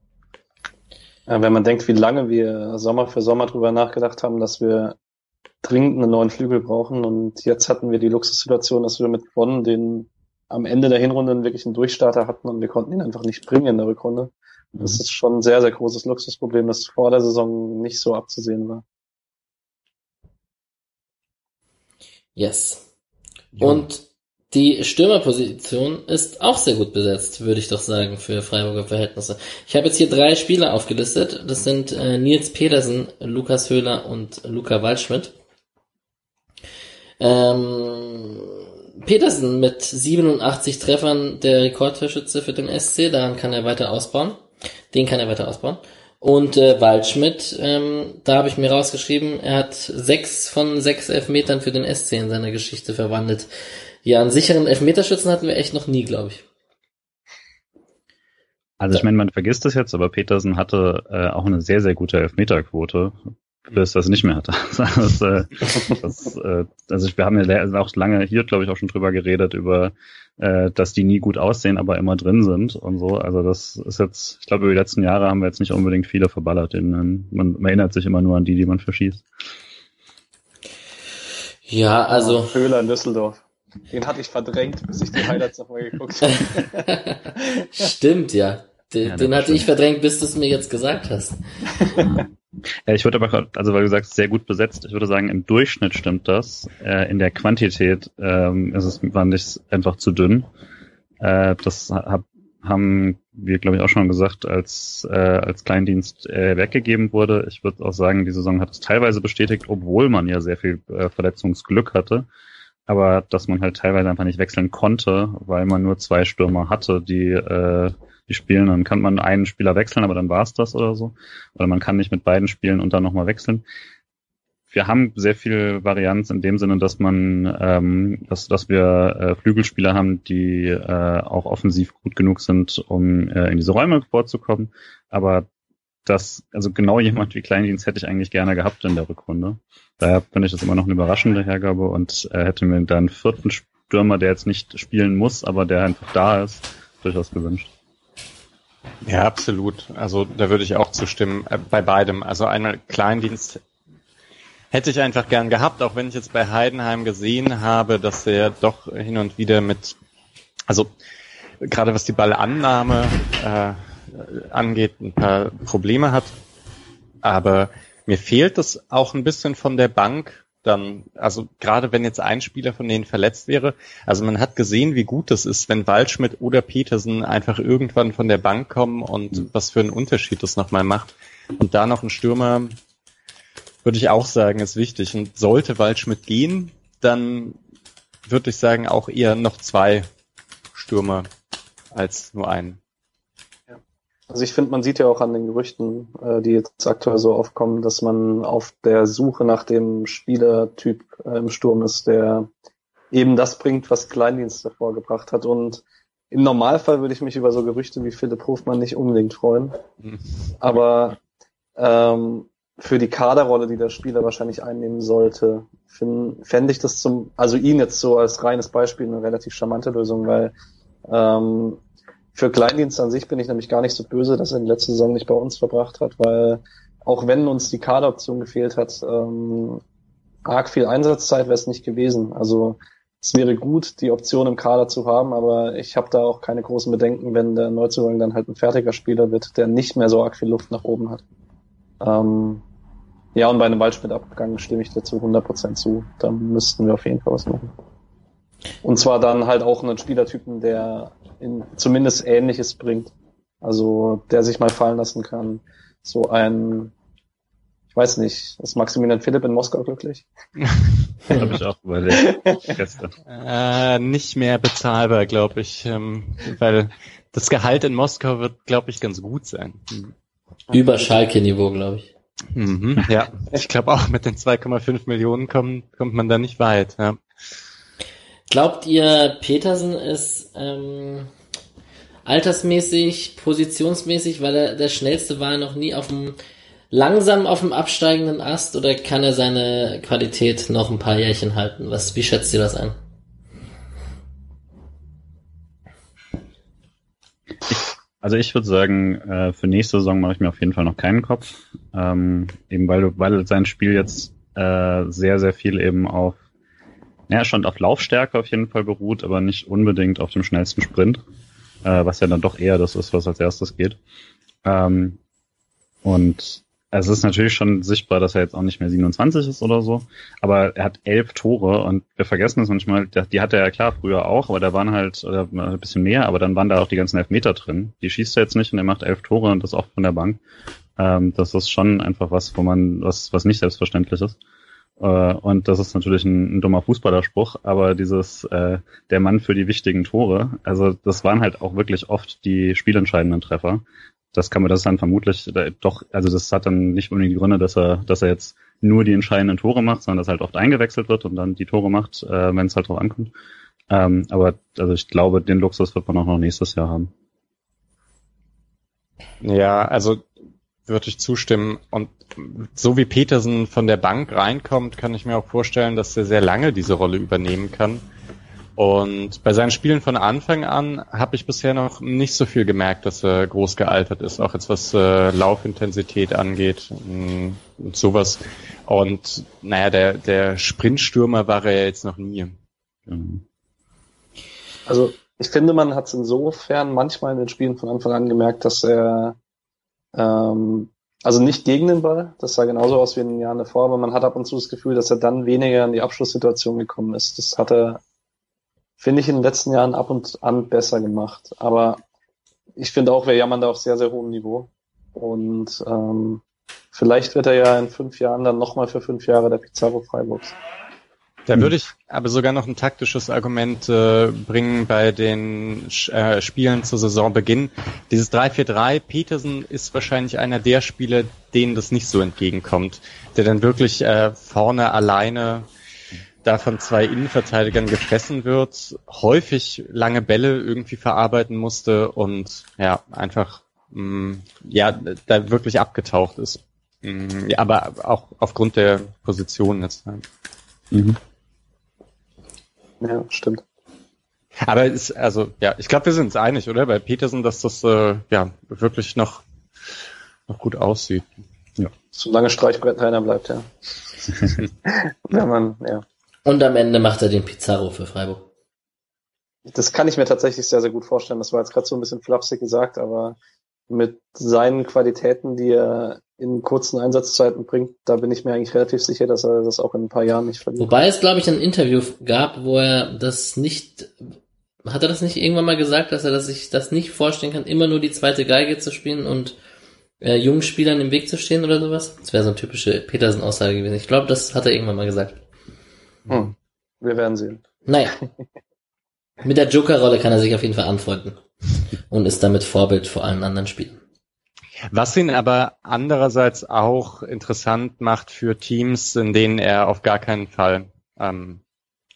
Ja, wenn man denkt, wie lange wir Sommer für Sommer drüber nachgedacht haben, dass wir dringend einen neuen Flügel brauchen und jetzt hatten wir die Luxussituation, dass wir mit Bonn den am Ende der Hinrunde wirklich einen Durchstarter hatten und wir konnten ihn einfach nicht bringen in der Rückrunde. Das mhm. ist schon ein sehr, sehr großes Luxusproblem, das vor der Saison nicht so abzusehen war. Yes. Ja. Und die Stürmerposition ist auch sehr gut besetzt, würde ich doch sagen, für Freiburger Verhältnisse. Ich habe jetzt hier drei Spieler aufgelistet. Das sind äh, Nils Pedersen, Lukas Höhler und Luca Waldschmidt. Ähm, Petersen mit 87 Treffern der Rekordtorschütze für den SC, daran kann er weiter ausbauen. Den kann er weiter ausbauen. Und äh, Waldschmidt, ähm, da habe ich mir rausgeschrieben, er hat sechs von sechs Elfmetern für den SC in seiner Geschichte verwandelt. Ja, einen sicheren Elfmeterschützen hatten wir echt noch nie, glaube ich. Also ich meine, man vergisst es jetzt, aber Petersen hatte äh, auch eine sehr, sehr gute Elfmeterquote bis das nicht mehr hatte. [laughs] das, äh, das, äh, also wir haben ja auch lange hier, glaube ich, auch schon drüber geredet, über äh, dass die nie gut aussehen, aber immer drin sind und so. Also das ist jetzt, ich glaube, über die letzten Jahre haben wir jetzt nicht unbedingt viele verballert. In, man, man erinnert sich immer nur an die, die man verschießt. Ja, also. Höhler in Düsseldorf. Den hatte ich verdrängt, bis ich die Highlights nochmal geguckt habe. [laughs] Stimmt, ja. Den, ja, den hatte ich verdrängt, bis du es mir jetzt gesagt hast. [laughs] Ja, ich würde aber, also weil du sagst, sehr gut besetzt, ich würde sagen, im Durchschnitt stimmt das. Äh, in der Quantität ähm, ist es, fand ich einfach zu dünn. Äh, das hab, haben wir, glaube ich, auch schon gesagt, als, äh, als Kleindienst äh, weggegeben wurde. Ich würde auch sagen, die Saison hat es teilweise bestätigt, obwohl man ja sehr viel äh, Verletzungsglück hatte. Aber dass man halt teilweise einfach nicht wechseln konnte, weil man nur zwei Stürmer hatte, die äh, die spielen. Dann kann man einen Spieler wechseln, aber dann war's das oder so. Oder man kann nicht mit beiden spielen und dann nochmal wechseln. Wir haben sehr viel Varianz in dem Sinne, dass man, ähm, dass, dass wir äh, Flügelspieler haben, die äh, auch offensiv gut genug sind, um äh, in diese Räume vorzukommen. Aber das, also genau jemand wie Kleindienst hätte ich eigentlich gerne gehabt in der Rückrunde. Daher finde ich das immer noch eine überraschende Hergabe und äh, hätte mir dann vierten Stürmer, der jetzt nicht spielen muss, aber der einfach da ist, durchaus gewünscht. Ja, absolut. Also da würde ich auch zustimmen äh, bei beidem. Also einmal Kleindienst hätte ich einfach gern gehabt, auch wenn ich jetzt bei Heidenheim gesehen habe, dass er doch hin und wieder mit, also gerade was die Ballannahme äh, angeht, ein paar Probleme hat. Aber mir fehlt es auch ein bisschen von der Bank, dann, also gerade wenn jetzt ein Spieler von denen verletzt wäre, also man hat gesehen, wie gut das ist, wenn Waldschmidt oder Petersen einfach irgendwann von der Bank kommen und mhm. was für einen Unterschied das nochmal macht. Und da noch ein Stürmer, würde ich auch sagen, ist wichtig. Und sollte Waldschmidt gehen, dann würde ich sagen, auch eher noch zwei Stürmer als nur einen. Also ich finde, man sieht ja auch an den Gerüchten, äh, die jetzt aktuell so aufkommen, dass man auf der Suche nach dem Spielertyp äh, im Sturm ist, der eben das bringt, was Kleindienst davor gebracht hat. Und im Normalfall würde ich mich über so Gerüchte wie Philipp Hofmann nicht unbedingt freuen. Mhm. Aber ähm, für die Kaderrolle, die der Spieler wahrscheinlich einnehmen sollte, fände ich das zum, also ihn jetzt so als reines Beispiel eine relativ charmante Lösung, weil ähm, für Kleindienst an sich bin ich nämlich gar nicht so böse, dass er die letzte Saison nicht bei uns verbracht hat, weil auch wenn uns die Kaderoption gefehlt hat, ähm, arg viel Einsatzzeit wäre es nicht gewesen. Also es wäre gut, die Option im Kader zu haben, aber ich habe da auch keine großen Bedenken, wenn der Neuzugang dann halt ein fertiger Spieler wird, der nicht mehr so arg viel Luft nach oben hat. Ähm, ja, und bei einem Waldschmidt-Abgang stimme ich dazu 100% zu. Da müssten wir auf jeden Fall was machen. Und zwar dann halt auch einen Spielertypen, der in zumindest Ähnliches bringt. Also der sich mal fallen lassen kann. So ein, ich weiß nicht, ist Maximilian Philipp in Moskau glücklich? [laughs] Habe ich auch überlegt. [laughs] Gestern. Äh, nicht mehr bezahlbar, glaube ich, ähm, weil das Gehalt in Moskau wird, glaube ich, ganz gut sein. Über Schalke-Niveau, glaube ich. Mhm, ja, ich glaube auch mit den 2,5 Millionen kommt, kommt man da nicht weit. Ja. Glaubt ihr, Petersen ist ähm, altersmäßig, positionsmäßig, weil er der schnellste war, noch nie auf dem langsam auf dem absteigenden Ast oder kann er seine Qualität noch ein paar Jährchen halten? Was, wie schätzt ihr das ein? Also ich würde sagen, äh, für nächste Saison mache ich mir auf jeden Fall noch keinen Kopf. Ähm, eben weil, weil sein Spiel jetzt äh, sehr, sehr viel eben auf, ja, schon auf Laufstärke auf jeden Fall beruht, aber nicht unbedingt auf dem schnellsten Sprint, äh, was ja dann doch eher das ist, was als erstes geht. Ähm, und es ist natürlich schon sichtbar, dass er jetzt auch nicht mehr 27 ist oder so, aber er hat elf Tore und wir vergessen es manchmal, die hat er ja klar früher auch, aber da waren halt oder ein bisschen mehr, aber dann waren da auch die ganzen Elfmeter drin. Die schießt er jetzt nicht und er macht elf Tore und das auch von der Bank. Ähm, das ist schon einfach was, wo man, was, was nicht selbstverständlich ist. Äh, und das ist natürlich ein, ein dummer Fußballerspruch, aber dieses äh, der Mann für die wichtigen Tore, also das waren halt auch wirklich oft die spielentscheidenden Treffer das kann man, das dann vermutlich äh, doch, also das hat dann nicht unbedingt die Gründe, dass er, dass er jetzt nur die entscheidenden Tore macht, sondern dass halt oft eingewechselt wird und dann die Tore macht, äh, wenn es halt drauf ankommt. Ähm, aber also ich glaube, den Luxus wird man auch noch nächstes Jahr haben. Ja, also würde ich zustimmen. Und so wie Petersen von der Bank reinkommt, kann ich mir auch vorstellen, dass er sehr lange diese Rolle übernehmen kann. Und bei seinen Spielen von Anfang an habe ich bisher noch nicht so viel gemerkt, dass er groß gealtert ist, auch jetzt was äh, Laufintensität angeht mm, und sowas. Und naja, der, der Sprintstürmer war er jetzt noch nie. Also ich finde, man hat es insofern manchmal in den Spielen von Anfang an gemerkt, dass er ähm, also nicht gegen den Ball, das sah genauso aus wie in den Jahren davor, aber man hat ab und zu das Gefühl, dass er dann weniger in die Abschlusssituation gekommen ist. Das hat er finde ich in den letzten Jahren ab und an besser gemacht. Aber ich finde auch, wir jammern da auf sehr, sehr hohem Niveau. Und ähm, vielleicht wird er ja in fünf Jahren dann nochmal für fünf Jahre der Pizarro Freiburgs. Da würde ich aber sogar noch ein taktisches Argument äh, bringen bei den äh, Spielen zu Saisonbeginn. Dieses 3-4-3, Petersen ist wahrscheinlich einer der Spieler, denen das nicht so entgegenkommt, der dann wirklich äh, vorne alleine da von zwei Innenverteidigern gefressen wird, häufig lange Bälle irgendwie verarbeiten musste und ja, einfach mh, mm, ja, da wirklich abgetaucht ist. Mh, mm, ja, aber auch aufgrund der Position jetzt. Mhm. Ja, stimmt. Aber es, also, ja, ich glaube, wir sind uns einig, oder? Bei Peterson, dass das äh, ja wirklich noch, noch gut aussieht. Ja. Solange Streichbrett keiner bleibt, ja. [laughs] Wenn man, ja. Und am Ende macht er den Pizarro für Freiburg. Das kann ich mir tatsächlich sehr, sehr gut vorstellen. Das war jetzt gerade so ein bisschen flapsig gesagt, aber mit seinen Qualitäten, die er in kurzen Einsatzzeiten bringt, da bin ich mir eigentlich relativ sicher, dass er das auch in ein paar Jahren nicht verliert. Wobei es, glaube ich, ein Interview gab, wo er das nicht, hat er das nicht irgendwann mal gesagt, dass er das sich das nicht vorstellen kann, immer nur die zweite Geige zu spielen und äh, jungen Spielern im Weg zu stehen oder sowas? Das wäre so eine typische Petersen-Aussage gewesen. Ich glaube, das hat er irgendwann mal gesagt. Hm. Wir werden sehen. Naja. Mit der Joker-Rolle kann er sich auf jeden Fall anfreunden und ist damit Vorbild vor allen anderen Spielen. Was ihn aber andererseits auch interessant macht für Teams, in denen er auf gar keinen Fall ähm,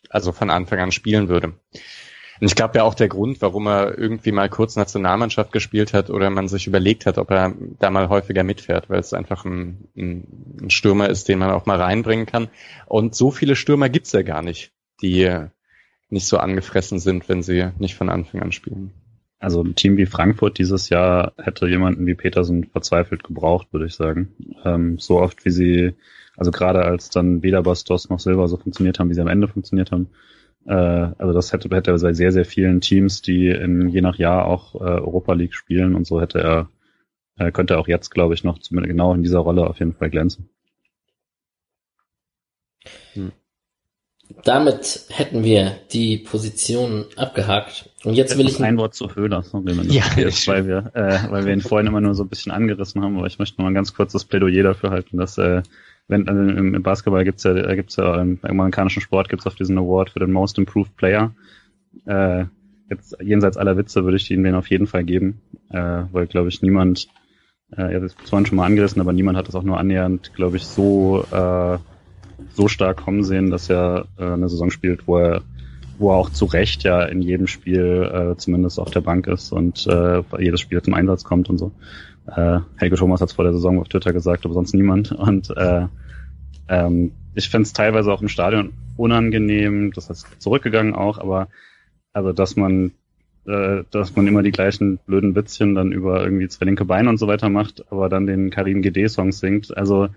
also von Anfang an spielen würde. Und ich glaube ja auch der Grund, warum er irgendwie mal kurz Nationalmannschaft gespielt hat oder man sich überlegt hat, ob er da mal häufiger mitfährt, weil es einfach ein, ein, ein Stürmer ist, den man auch mal reinbringen kann. Und so viele Stürmer gibt's ja gar nicht, die nicht so angefressen sind, wenn sie nicht von Anfang an spielen. Also ein Team wie Frankfurt dieses Jahr hätte jemanden wie Petersen verzweifelt gebraucht, würde ich sagen. Ähm, so oft wie sie, also gerade als dann weder Bastos noch Silva so funktioniert haben, wie sie am Ende funktioniert haben, äh, also das hätte, hätte er bei sehr, sehr vielen Teams, die in, je nach Jahr auch äh, Europa League spielen und so hätte er, äh, könnte er auch jetzt, glaube ich, noch zumindest genau in dieser Rolle auf jeden Fall glänzen. Hm. Damit hätten wir die Position abgehakt. Und jetzt will ich ein Wort zu Höhler, sorry, wenn das ja, okay ist, weil wir, äh, weil wir ihn vorhin immer nur so ein bisschen angerissen haben, aber ich möchte noch mal ein ganz kurzes Plädoyer dafür halten, dass äh, wenn also im Basketball gibt's ja, gibt's ja im amerikanischen Sport gibt's auf diesen Award für den Most Improved Player. Äh, jetzt jenseits aller Witze würde ich ihnen den auf jeden Fall geben, äh, weil glaube ich niemand, äh, er hat es zwar schon mal angerissen, aber niemand hat das auch nur annähernd, glaube ich, so äh, so stark kommen sehen, dass er äh, eine Saison spielt, wo er wo er auch zu Recht ja in jedem Spiel äh, zumindest auf der Bank ist und äh, jedes Spiel zum Einsatz kommt und so. Äh, Helge Thomas hat es vor der Saison auf Twitter gesagt, aber sonst niemand. Und äh, ähm, ich finde es teilweise auch im Stadion unangenehm, das heißt zurückgegangen auch, aber also dass man äh, dass man immer die gleichen blöden Witzchen dann über irgendwie zwei linke Beine und so weiter macht, aber dann den Karim GD-Song singt. Also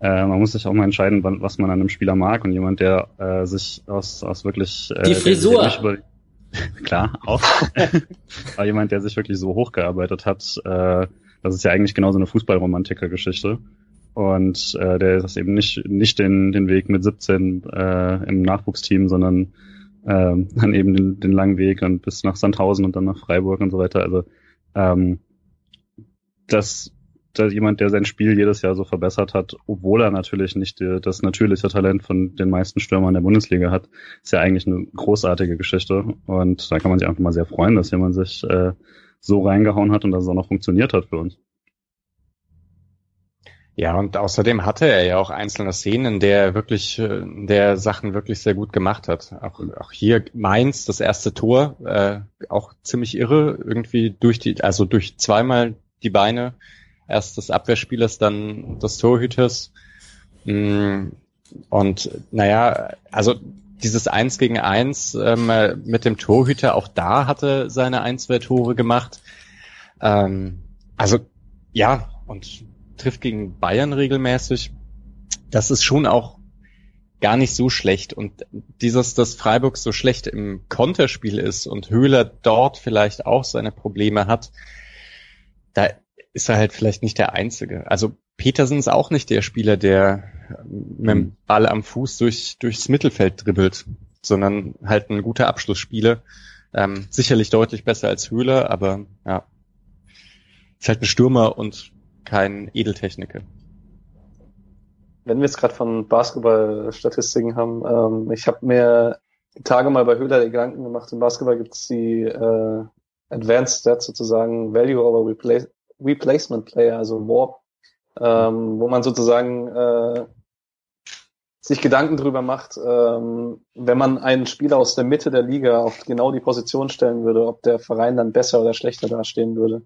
äh, man muss sich auch mal entscheiden, was man an einem Spieler mag. Und jemand, der äh, sich aus, aus wirklich äh, die Frisur. über, [laughs] klar auch, [laughs] aber jemand, der sich wirklich so hochgearbeitet hat, äh, das ist ja eigentlich genauso eine Fußballromantiker-Geschichte. Und äh, der ist eben nicht nicht den den Weg mit 17 äh, im Nachwuchsteam, sondern ähm, dann eben den, den langen Weg und bis nach Sandhausen und dann nach Freiburg und so weiter. Also ähm, dass jemand, der sein Spiel jedes Jahr so verbessert hat, obwohl er natürlich nicht die, das natürliche Talent von den meisten Stürmern der Bundesliga hat, ist ja eigentlich eine großartige Geschichte. Und da kann man sich einfach mal sehr freuen, dass jemand sich äh, so reingehauen hat und dass es auch noch funktioniert hat für uns. Ja, und außerdem hatte er ja auch einzelne Szenen, in der er wirklich, äh, der Sachen wirklich sehr gut gemacht hat. Auch, auch hier Mainz, das erste Tor, äh, auch ziemlich irre, irgendwie durch die, also durch zweimal die Beine, erst des Abwehrspielers, dann des Torhüters. Mm, und naja, also dieses Eins gegen Eins ähm, mit dem Torhüter, auch da hatte seine ein, zwei Tore gemacht. Ähm, also ja, und trifft gegen Bayern regelmäßig. Das ist schon auch gar nicht so schlecht. Und dieses, dass Freiburg so schlecht im Konterspiel ist und Höhler dort vielleicht auch seine Probleme hat, da ist er halt vielleicht nicht der Einzige. Also Petersen ist auch nicht der Spieler, der mit dem mhm. Ball am Fuß durch, durchs Mittelfeld dribbelt, sondern halt ein guter Abschlussspieler. Ähm, sicherlich deutlich besser als Höhler, aber ja, ist halt ein Stürmer und kein Edeltechniker. Wenn wir jetzt gerade von Basketball-Statistiken haben, ähm, ich habe mir Tage mal bei Höhler die Gedanken gemacht, im Basketball gibt es die äh, Advanced Stats sozusagen, Value over Replace Replacement Player, also Warp, ähm, wo man sozusagen äh, sich Gedanken drüber macht, ähm, wenn man einen Spieler aus der Mitte der Liga auf genau die Position stellen würde, ob der Verein dann besser oder schlechter dastehen würde.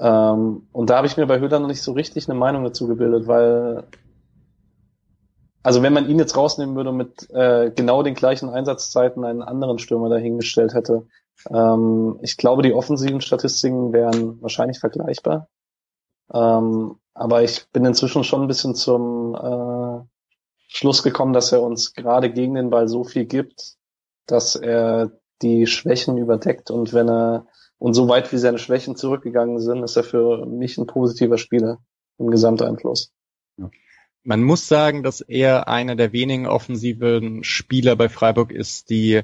Ähm, und da habe ich mir bei Höhler noch nicht so richtig eine Meinung dazu gebildet, weil also wenn man ihn jetzt rausnehmen würde und mit äh, genau den gleichen Einsatzzeiten einen anderen Stürmer dahingestellt hätte, ähm, ich glaube, die offensiven Statistiken wären wahrscheinlich vergleichbar. Ähm, aber ich bin inzwischen schon ein bisschen zum äh, Schluss gekommen, dass er uns gerade gegen den Ball so viel gibt, dass er die Schwächen überdeckt und wenn er und so weit wie seine Schwächen zurückgegangen sind, ist er für mich ein positiver Spieler im Gesamteinfluss. Man muss sagen, dass er einer der wenigen offensiven Spieler bei Freiburg ist, die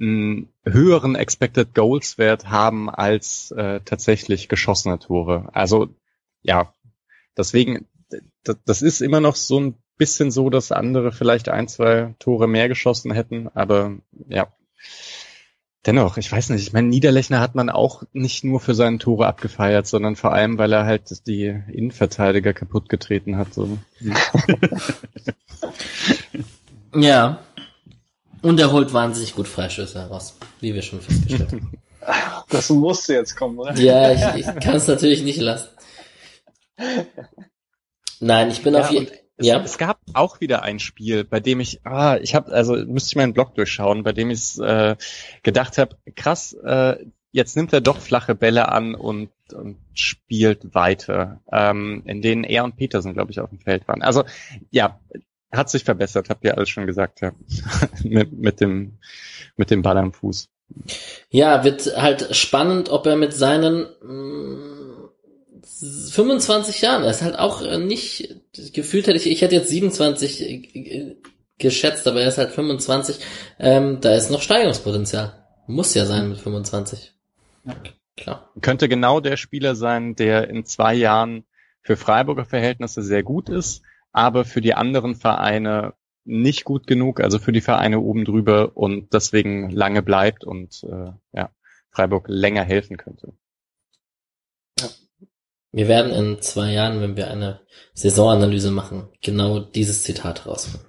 einen höheren Expected Goals Wert haben als äh, tatsächlich geschossene Tore. Also ja, deswegen, das, das ist immer noch so ein bisschen so, dass andere vielleicht ein, zwei Tore mehr geschossen hätten, aber ja. Dennoch, ich weiß nicht, ich meine, Niederlechner hat man auch nicht nur für seine Tore abgefeiert, sondern vor allem, weil er halt die Innenverteidiger kaputt getreten hat. So. [laughs] [laughs] ja, und er holt wahnsinnig gut Freischüsse heraus, wie wir schon festgestellt haben. [laughs] Das musste jetzt kommen, oder? Ja, ich, ich kann es natürlich nicht lassen. Nein, ich bin ja, auf jeden ja. Es gab auch wieder ein Spiel, bei dem ich, ah, ich habe, also müsste ich meinen Blog durchschauen, bei dem ich äh, gedacht habe, krass, äh, jetzt nimmt er doch flache Bälle an und, und spielt weiter, ähm, in denen er und Petersen, glaube ich, auf dem Feld waren. Also ja, hat sich verbessert, habt ihr alles schon gesagt, ja. [laughs] mit, mit, dem, mit dem Ball am Fuß. Ja, wird halt spannend, ob er mit seinen mh, mm, 25 Jahren, er ist halt auch äh, nicht, gefühlt hätte ich, ich hätte jetzt 27 äh, geschätzt, aber er ist halt 25, ähm, da ist noch Steigerungspotenzial. Muss ja sein mit 25. Ja, klar. Könnte genau der Spieler sein, der in zwei Jahren für Freiburger Verhältnisse sehr gut ist, aber für die anderen Vereine nicht gut genug, also für die Vereine oben drüber und deswegen lange bleibt und äh, ja, Freiburg länger helfen könnte. Ja. Wir werden in zwei Jahren, wenn wir eine Saisonanalyse machen, genau dieses Zitat rausfinden.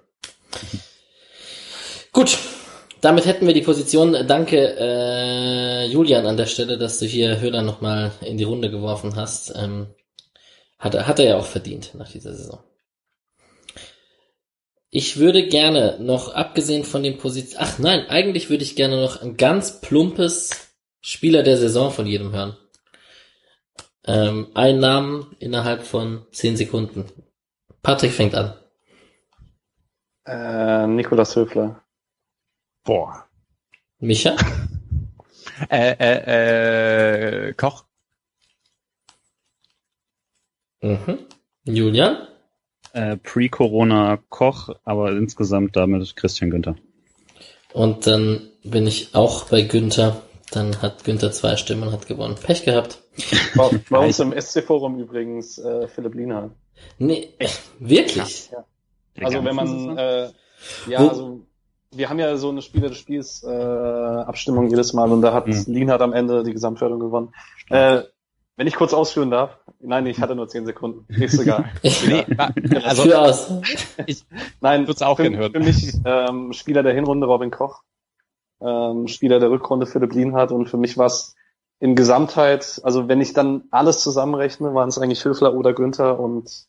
Gut, damit hätten wir die Position. Danke, äh, Julian, an der Stelle, dass du hier Höhler nochmal in die Runde geworfen hast. Ähm, Hat er, hat er ja auch verdient nach dieser Saison. Ich würde gerne noch, abgesehen von den Positionen, ach nein, eigentlich würde ich gerne noch ein ganz plumpes Spieler der Saison von jedem hören. Ähm, ein Namen innerhalb von zehn Sekunden. Patrick fängt an. Äh, Nikolas Höfler. Boah. Micha? [laughs] Äh, äh, äh, Koch. Mhm. Julian? Äh, Pre-Corona Koch, aber insgesamt damit Christian Günther. Und dann bin ich auch bei Günther. Dann hat Günther zwei Stimmen und hat gewonnen. Pech gehabt. Bei, bei uns im SC-Forum übrigens äh, Philipp Lienhardt. Nee, wirklich? Also wenn man, äh, ja, Wo- also wir haben ja so eine Spieler des Spiels äh, Abstimmung jedes Mal und da hat Mhm. Lienhardt am Ende die Gesamtwertung gewonnen. Äh, wenn ich kurz ausführen darf. Nein, ich hatte nur zehn Sekunden. Ist egal. [laughs] Nee, also Für aus. Nein, Würd's auch für, für mich ähm, Spieler der Hinrunde Robin Koch, ähm, Spieler der Rückrunde Philipp Lienhardt und für mich war es in Gesamtheit, also wenn ich dann alles zusammenrechne, waren es eigentlich Höfler oder Günther und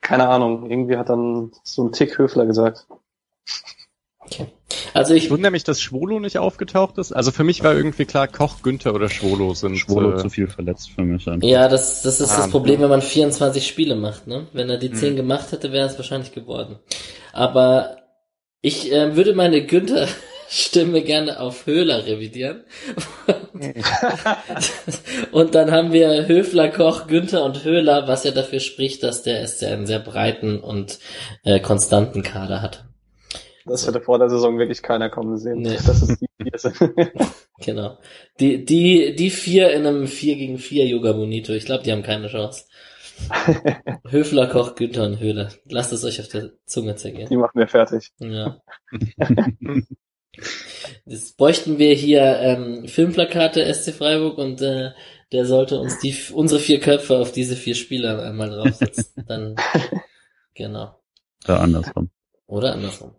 keine Ahnung, irgendwie hat dann so ein Tick Höfler gesagt. Okay. Also ich, ich wundere mich, dass Schwolo nicht aufgetaucht ist. Also für mich war irgendwie klar, Koch, Günther oder Schwolo sind. Schwolo äh, zu viel verletzt für mich. einfach. ja, das, das ist das Ah. Problem, wenn man 24 Spiele macht, ne? Wenn er die Hm. 10 gemacht hätte, wäre es wahrscheinlich geworden. Aber ich äh, würde meine Günther-Stimme gerne auf Höhler revidieren. [laughs] und dann haben wir Höfler, Koch, Günther und Höhler, was ja dafür spricht, dass der SC einen sehr breiten und äh, konstanten Kader hat. Das hätte vor der Saison wirklich keiner kommen sehen. Nee. Das ist die vier sind. [laughs] Genau. Die, die, die vier in einem 4 gegen 4 Yoga Bonito, ich glaube, die haben keine Chance. [laughs] Höfler, Koch, Günther und Höhler. Lasst es euch auf der Zunge zergehen. Die machen wir fertig. Ja. Jetzt bräuchten wir hier ähm, Filmplakate SC Freiburg und äh, der sollte uns die unsere vier Köpfe auf diese vier Spieler einmal draufsetzen. Dann [laughs] genau. Da andersrum. Oder andersrum.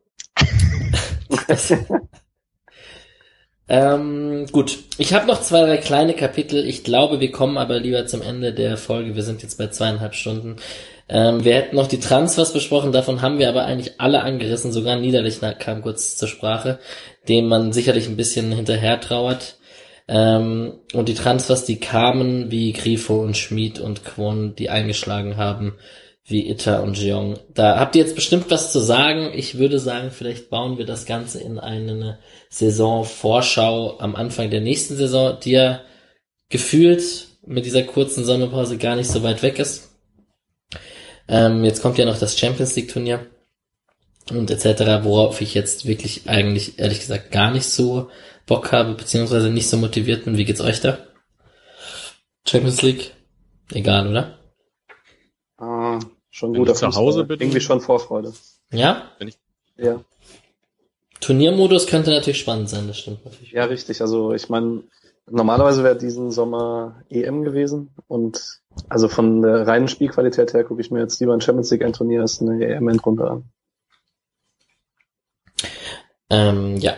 Ähm, gut, ich habe noch zwei, drei kleine Kapitel. Ich glaube, wir kommen aber lieber zum Ende der Folge. Wir sind jetzt bei zweieinhalb Stunden. Ähm, wir hätten noch die Transfers besprochen, davon haben wir aber eigentlich alle angerissen. Sogar Niederlechner kam kurz zur Sprache, dem man sicherlich ein bisschen hinterher trauert. Ähm, und die Transfers, die kamen, wie Grifo und Schmid und Kwon, die eingeschlagen haben, wie Itta und Jeong. Da habt ihr jetzt bestimmt was zu sagen. Ich würde sagen, vielleicht bauen wir das Ganze in eine Saisonvorschau am Anfang der nächsten Saison, die ja gefühlt mit dieser kurzen Sommerpause gar nicht so weit weg ist. Ähm, jetzt kommt ja noch das Champions League Turnier und etc., worauf ich jetzt wirklich eigentlich ehrlich gesagt gar nicht so Bock habe, beziehungsweise nicht so motiviert bin. Wie geht's euch da? Champions League? Egal, oder? Schon Wenn guter du zu Hause bist- Irgendwie schon Vorfreude. Ja? Ja. Turniermodus könnte natürlich spannend sein, das stimmt natürlich. Ja, richtig. Also ich meine, normalerweise wäre diesen Sommer EM gewesen und also von der reinen Spielqualität her gucke ich mir jetzt lieber ein Champions League Endturnier als eine EM-Endrunde an. Ähm, ja.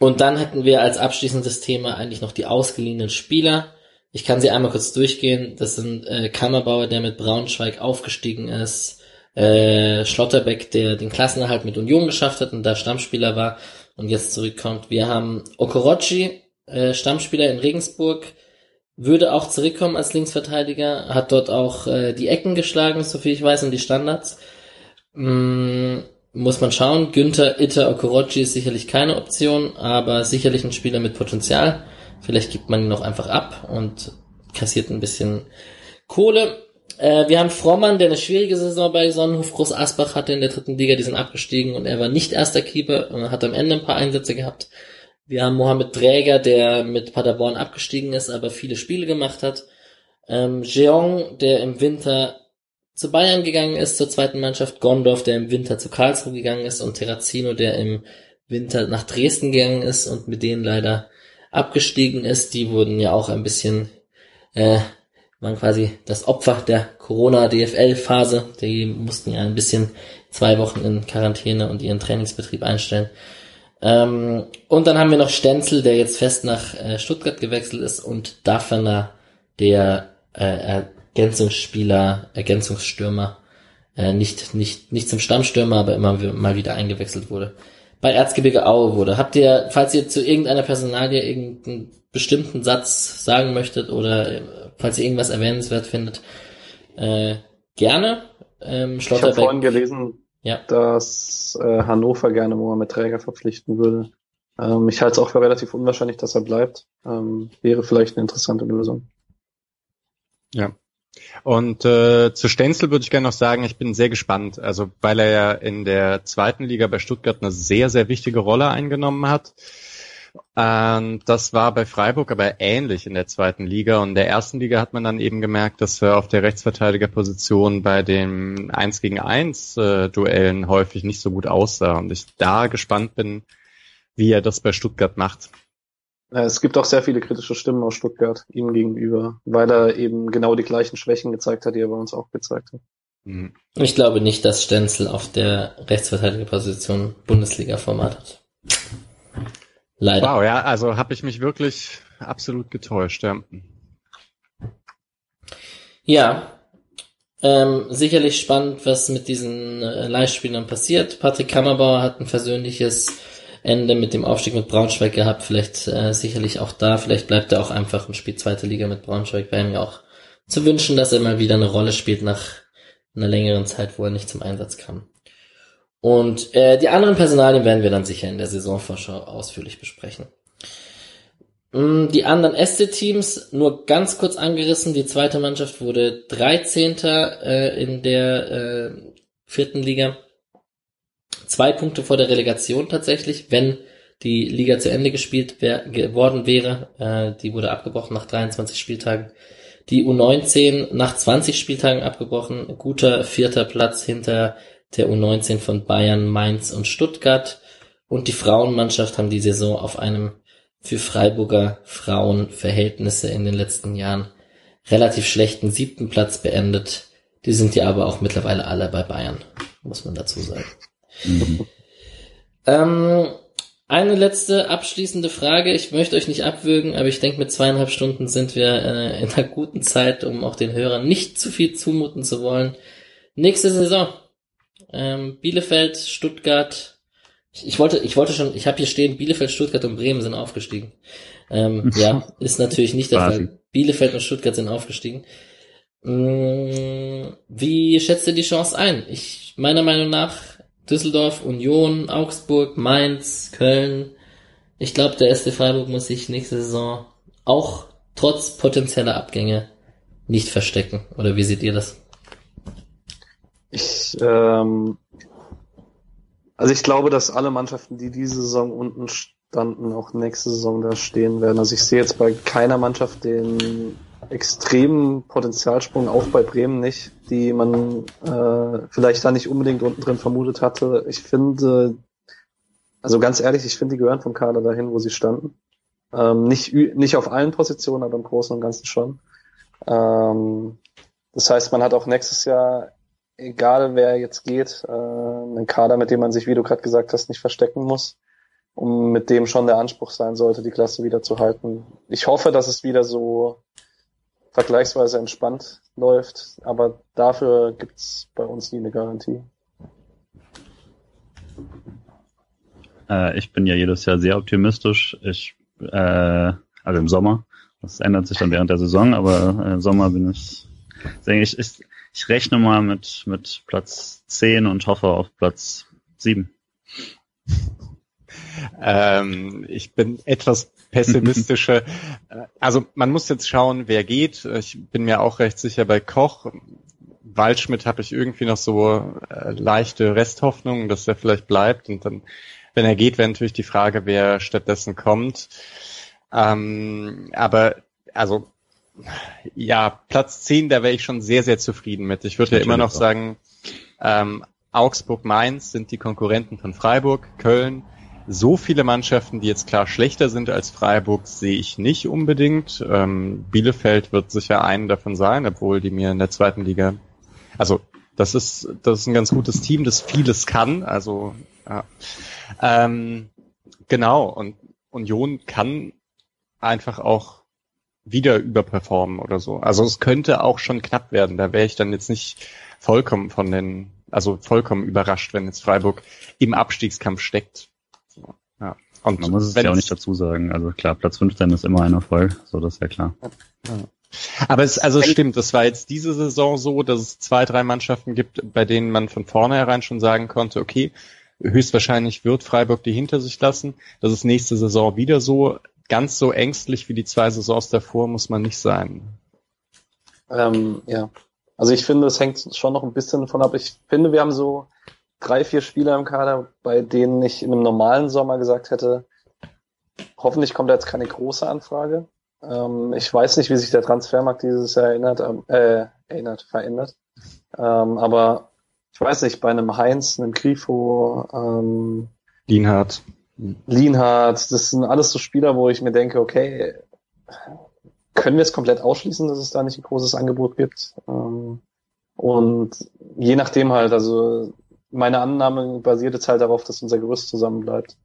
Und dann hätten wir als abschließendes Thema eigentlich noch die ausgeliehenen Spieler. Ich kann sie einmal kurz durchgehen. Das sind äh, Kammerbauer, der mit Braunschweig aufgestiegen ist, äh, Schlotterbeck, der den Klassenerhalt mit Union geschafft hat und da Stammspieler war und jetzt zurückkommt. Wir haben Okorochi, äh, Stammspieler in Regensburg, würde auch zurückkommen als Linksverteidiger, hat dort auch äh, die Ecken geschlagen, so viel ich weiß, und die Standards. Mm, muss man schauen. Günther Itter Okorochi ist sicherlich keine Option, aber sicherlich ein Spieler mit Potenzial. Vielleicht gibt man ihn noch einfach ab und kassiert ein bisschen Kohle. Äh, wir haben Frommann, der eine schwierige Saison bei Sonnenhof Groß Asbach hatte in der dritten Liga, die sind abgestiegen und er war nicht erster Keeper und hat am Ende ein paar Einsätze gehabt. Wir haben Mohamed Dräger, der mit Paderborn abgestiegen ist, aber viele Spiele gemacht hat. Ähm, Jeong, der im Winter zu Bayern gegangen ist, zur zweiten Mannschaft, Gondorf, der im Winter zu Karlsruhe gegangen ist und Terrazino, der im Winter nach Dresden gegangen ist und mit denen leider abgestiegen ist. Die wurden ja auch ein bisschen, äh, waren quasi das Opfer der Corona-DFL-Phase. Die mussten ja ein bisschen zwei Wochen in Quarantäne und ihren Trainingsbetrieb einstellen. Ähm, und dann haben wir noch Stenzel, der jetzt fest nach äh, Stuttgart gewechselt ist und Daffner, der äh, er Ergänzungsspieler, Ergänzungsstürmer, äh, nicht, nicht, nicht zum Stammstürmer, aber immer mal wieder eingewechselt wurde. Bei Erzgebirge Aue wurde. Habt ihr, falls ihr zu irgendeiner Personalie irgendeinen bestimmten Satz sagen möchtet oder äh, falls ihr irgendwas erwähnenswert findet, äh, gerne. Ähm, ich habe vorhin gelesen, ja. dass äh, Hannover gerne Mohamed Träger verpflichten würde. Ähm, ich halte es auch für relativ unwahrscheinlich, dass er bleibt. Ähm, wäre vielleicht eine interessante Lösung. Ja. Und äh, zu Stenzel würde ich gerne noch sagen, ich bin sehr gespannt, also weil er ja in der zweiten Liga bei Stuttgart eine sehr, sehr wichtige Rolle eingenommen hat. Ähm, das war bei Freiburg aber ähnlich in der zweiten Liga. Und in der ersten Liga hat man dann eben gemerkt, dass er auf der Rechtsverteidigerposition bei den 1 gegen 1 äh, Duellen häufig nicht so gut aussah. Und ich da gespannt bin, wie er das bei Stuttgart macht. Es gibt auch sehr viele kritische Stimmen aus Stuttgart ihm gegenüber, weil er eben genau die gleichen Schwächen gezeigt hat, die er bei uns auch gezeigt hat. Mhm. Ich glaube nicht, dass Stenzel auf der Rechtsverteidigerposition Bundesliga-Format hat. Leider. Wow, ja, also habe ich mich wirklich absolut getäuscht. Ja, ja ähm, sicherlich spannend, was mit diesen äh, Leihspielern passiert. Patrick Kammerbauer hat ein versöhnliches Ende mit dem Aufstieg mit Braunschweig gehabt. Vielleicht äh, sicherlich auch da. Vielleicht bleibt er auch einfach und spielt zweite Liga mit Braunschweig. Wäre mir auch zu wünschen, dass er mal wieder eine Rolle spielt nach einer längeren Zeit, wo er nicht zum Einsatz kam. Und äh, die anderen Personalien werden wir dann sicher in der Saisonvorschau ausführlich besprechen. Mm, die anderen Este-Teams nur ganz kurz angerissen. Die zweite Mannschaft wurde 13. Äh, in der äh, vierten Liga. Zwei Punkte vor der Relegation tatsächlich, wenn die Liga zu Ende gespielt wär, geworden wäre. Äh, die wurde abgebrochen nach 23 Spieltagen. Die U19 nach 20 Spieltagen abgebrochen. Guter vierter Platz hinter der U19 von Bayern, Mainz und Stuttgart. Und die Frauenmannschaft haben die Saison auf einem für Freiburger Frauenverhältnisse in den letzten Jahren relativ schlechten siebten Platz beendet. Die sind ja aber auch mittlerweile alle bei Bayern, muss man dazu sagen. Mhm. ähm, eine letzte abschließende Frage. Ich möchte euch nicht abwürgen, aber ich denke, mit zweieinhalb Stunden sind wir äh, in einer guten Zeit, um auch den Hörern nicht zu viel zumuten zu wollen. Nächste Saison. Ähm, Bielefeld, Stuttgart. Ich, ich, wollte, ich wollte schon, ich habe hier stehen, Bielefeld, Stuttgart und Bremen sind aufgestiegen. Ähm, [laughs] ja, ist natürlich nicht der Fall. Bielefeld und Stuttgart sind aufgestiegen. Mm, wie schätzt ihr die Chance ein? Ich, meiner Meinung nach, Düsseldorf, Union, Augsburg, Mainz, Köln. Ich glaube, der SC Freiburg muss sich nächste Saison auch trotz potenzieller Abgänge nicht verstecken. Oder wie seht ihr das? Ich, ähm, also ich glaube, dass alle Mannschaften, die diese Saison unten standen, auch nächste Saison da stehen werden. Also ich sehe jetzt bei keiner Mannschaft den extremen Potenzialsprung, auch bei Bremen nicht, die man äh, vielleicht da nicht unbedingt unten drin vermutet hatte. Ich finde, also ganz ehrlich, ich finde, die gehören vom Kader dahin, wo sie standen. Ähm, nicht, nicht auf allen Positionen, aber im Großen und Ganzen schon. Ähm, das heißt, man hat auch nächstes Jahr egal wer jetzt geht, äh, einen Kader, mit dem man sich, wie du gerade gesagt hast, nicht verstecken muss, um mit dem schon der Anspruch sein sollte, die Klasse wieder zu halten. Ich hoffe, dass es wieder so vergleichsweise entspannt läuft, aber dafür gibt's bei uns nie eine Garantie. Äh, ich bin ja jedes Jahr sehr optimistisch. Ich, äh, also im Sommer. Das ändert sich dann während der Saison, aber äh, im Sommer bin ich, denke ich, ist, ich rechne mal mit, mit Platz 10 und hoffe auf Platz 7. Ähm, ich bin etwas pessimistischer. [laughs] also man muss jetzt schauen, wer geht. Ich bin mir auch recht sicher bei Koch. Waldschmidt habe ich irgendwie noch so äh, leichte Resthoffnung, dass er vielleicht bleibt. Und dann, wenn er geht, wäre natürlich die Frage, wer stattdessen kommt. Ähm, aber also ja, Platz 10, da wäre ich schon sehr, sehr zufrieden mit. Ich würde ja immer noch sagen, ähm, Augsburg, Mainz sind die Konkurrenten von Freiburg, Köln. So viele Mannschaften, die jetzt klar schlechter sind als Freiburg, sehe ich nicht unbedingt. Ähm, Bielefeld wird sicher einen davon sein, obwohl die mir in der zweiten Liga, also das ist, das ist ein ganz gutes Team, das vieles kann. Also ja. ähm, genau und Union kann einfach auch wieder überperformen oder so. Also es könnte auch schon knapp werden. Da wäre ich dann jetzt nicht vollkommen von den, also vollkommen überrascht, wenn jetzt Freiburg im Abstiegskampf steckt. Und man muss es ja auch nicht dazu sagen. Also klar, Platz 15 ist immer ein Erfolg, so das ist ja klar. Aber es, also es stimmt, es war jetzt diese Saison so, dass es zwei, drei Mannschaften gibt, bei denen man von vornherein schon sagen konnte, okay, höchstwahrscheinlich wird Freiburg die hinter sich lassen. Das ist nächste Saison wieder so. Ganz so ängstlich wie die zwei Saisons davor muss man nicht sein. Ähm, ja. Also ich finde, es hängt schon noch ein bisschen davon ab. Ich finde, wir haben so drei, vier Spieler im Kader, bei denen ich in einem normalen Sommer gesagt hätte, hoffentlich kommt da jetzt keine große Anfrage. Ähm, ich weiß nicht, wie sich der Transfermarkt dieses Jahr erinnert, äh, erinnert, verändert. Ähm, aber ich weiß nicht, bei einem Heinz, einem Grifo, ähm, Lienhardt. Lienhardt, das sind alles so Spieler, wo ich mir denke, okay, können wir es komplett ausschließen, dass es da nicht ein großes Angebot gibt? Ähm, und je nachdem halt, also meine Annahme basiert jetzt halt darauf, dass unser Gerüst zusammen bleibt.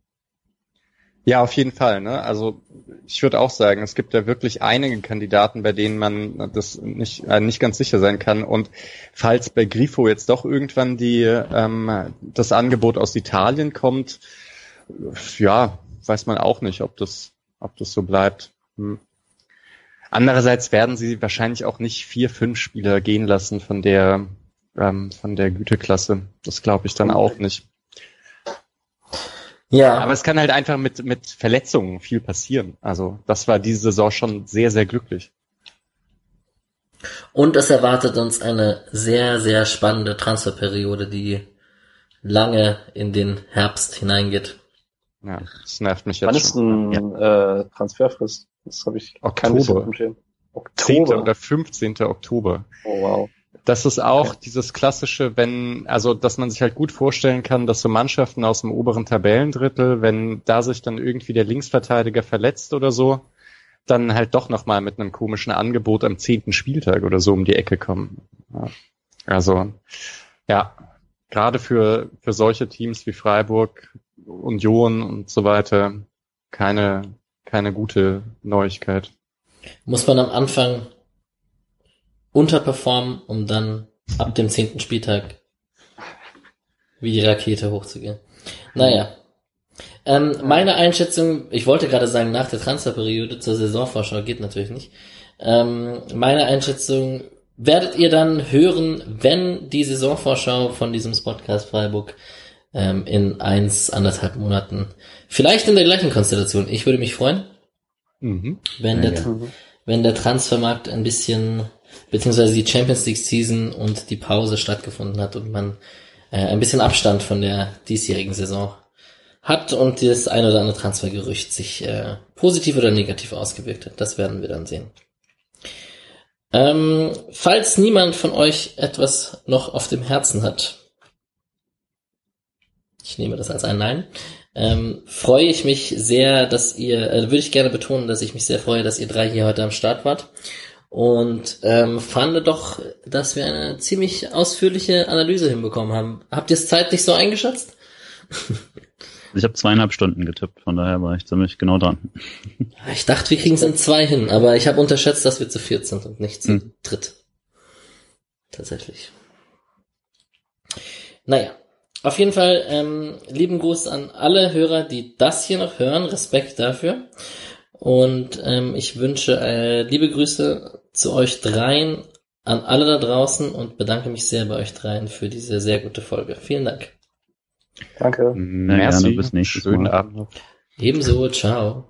Ja, auf jeden Fall. Ne? Also ich würde auch sagen, es gibt ja wirklich einige Kandidaten, bei denen man das nicht, äh, nicht ganz sicher sein kann. Und falls bei Grifo jetzt doch irgendwann die ähm, das Angebot aus Italien kommt, ja, weiß man auch nicht, ob das, ob das so bleibt. Hm. Andererseits werden sie wahrscheinlich auch nicht vier, fünf Spieler gehen lassen von der ähm, von der Güteklasse. Das glaube ich dann auch nicht. Ja. Aber es kann halt einfach mit, mit Verletzungen viel passieren. Also das war diese Saison schon sehr, sehr glücklich. Und es erwartet uns eine sehr, sehr spannende Transferperiode, die lange in den Herbst hineingeht. Ja, das nervt mich jetzt Wann ist ein ja. äh, Transferfrist? Das habe ich Oktober. Oktober. 10. oder 15. Oktober. Oh wow. Das ist auch okay. dieses klassische, wenn, also, dass man sich halt gut vorstellen kann, dass so Mannschaften aus dem oberen Tabellendrittel, wenn da sich dann irgendwie der Linksverteidiger verletzt oder so, dann halt doch nochmal mit einem komischen Angebot am zehnten Spieltag oder so um die Ecke kommen. Also, ja, gerade für, für solche Teams wie Freiburg, Union und so weiter, keine, keine gute Neuigkeit. Muss man am Anfang unterperformen, um dann ab dem zehnten Spieltag wie die Rakete hochzugehen. Naja. Ähm, meine Einschätzung, ich wollte gerade sagen, nach der Transferperiode zur Saisonvorschau geht natürlich nicht. Ähm, meine Einschätzung werdet ihr dann hören, wenn die Saisonvorschau von diesem Podcast Freiburg ähm, in eins, anderthalb Monaten, vielleicht in der gleichen Konstellation. Ich würde mich freuen, mhm. wenn, ja, der, ja. wenn der Transfermarkt ein bisschen beziehungsweise die Champions League Season und die Pause stattgefunden hat und man äh, ein bisschen Abstand von der diesjährigen Saison hat und das ein oder andere Transfergerücht sich äh, positiv oder negativ ausgewirkt hat. Das werden wir dann sehen. Ähm, falls niemand von euch etwas noch auf dem Herzen hat, ich nehme das als ein Nein, ähm, freue ich mich sehr, dass ihr, äh, würde ich gerne betonen, dass ich mich sehr freue, dass ihr drei hier heute am Start wart und ähm, fand doch, dass wir eine ziemlich ausführliche Analyse hinbekommen haben. Habt ihr es zeitlich so eingeschätzt? [laughs] Ich habe zweieinhalb Stunden getippt, von daher war ich ziemlich genau dran. [laughs] Ich dachte, wir kriegen es in zwei hin, aber ich habe unterschätzt, dass wir zu viert sind und nicht zu hm. dritt. Tatsächlich. Naja, auf jeden Fall ähm, lieben Gruß an alle Hörer, die das hier noch hören. Respekt dafür. Und ähm, ich wünsche äh, liebe Grüße zu euch dreien, an alle da draußen und bedanke mich sehr bei euch dreien für diese sehr gute Folge. Vielen Dank. Danke. Merci. Gerne, bis nächstes Mal. Ebenso, ciao.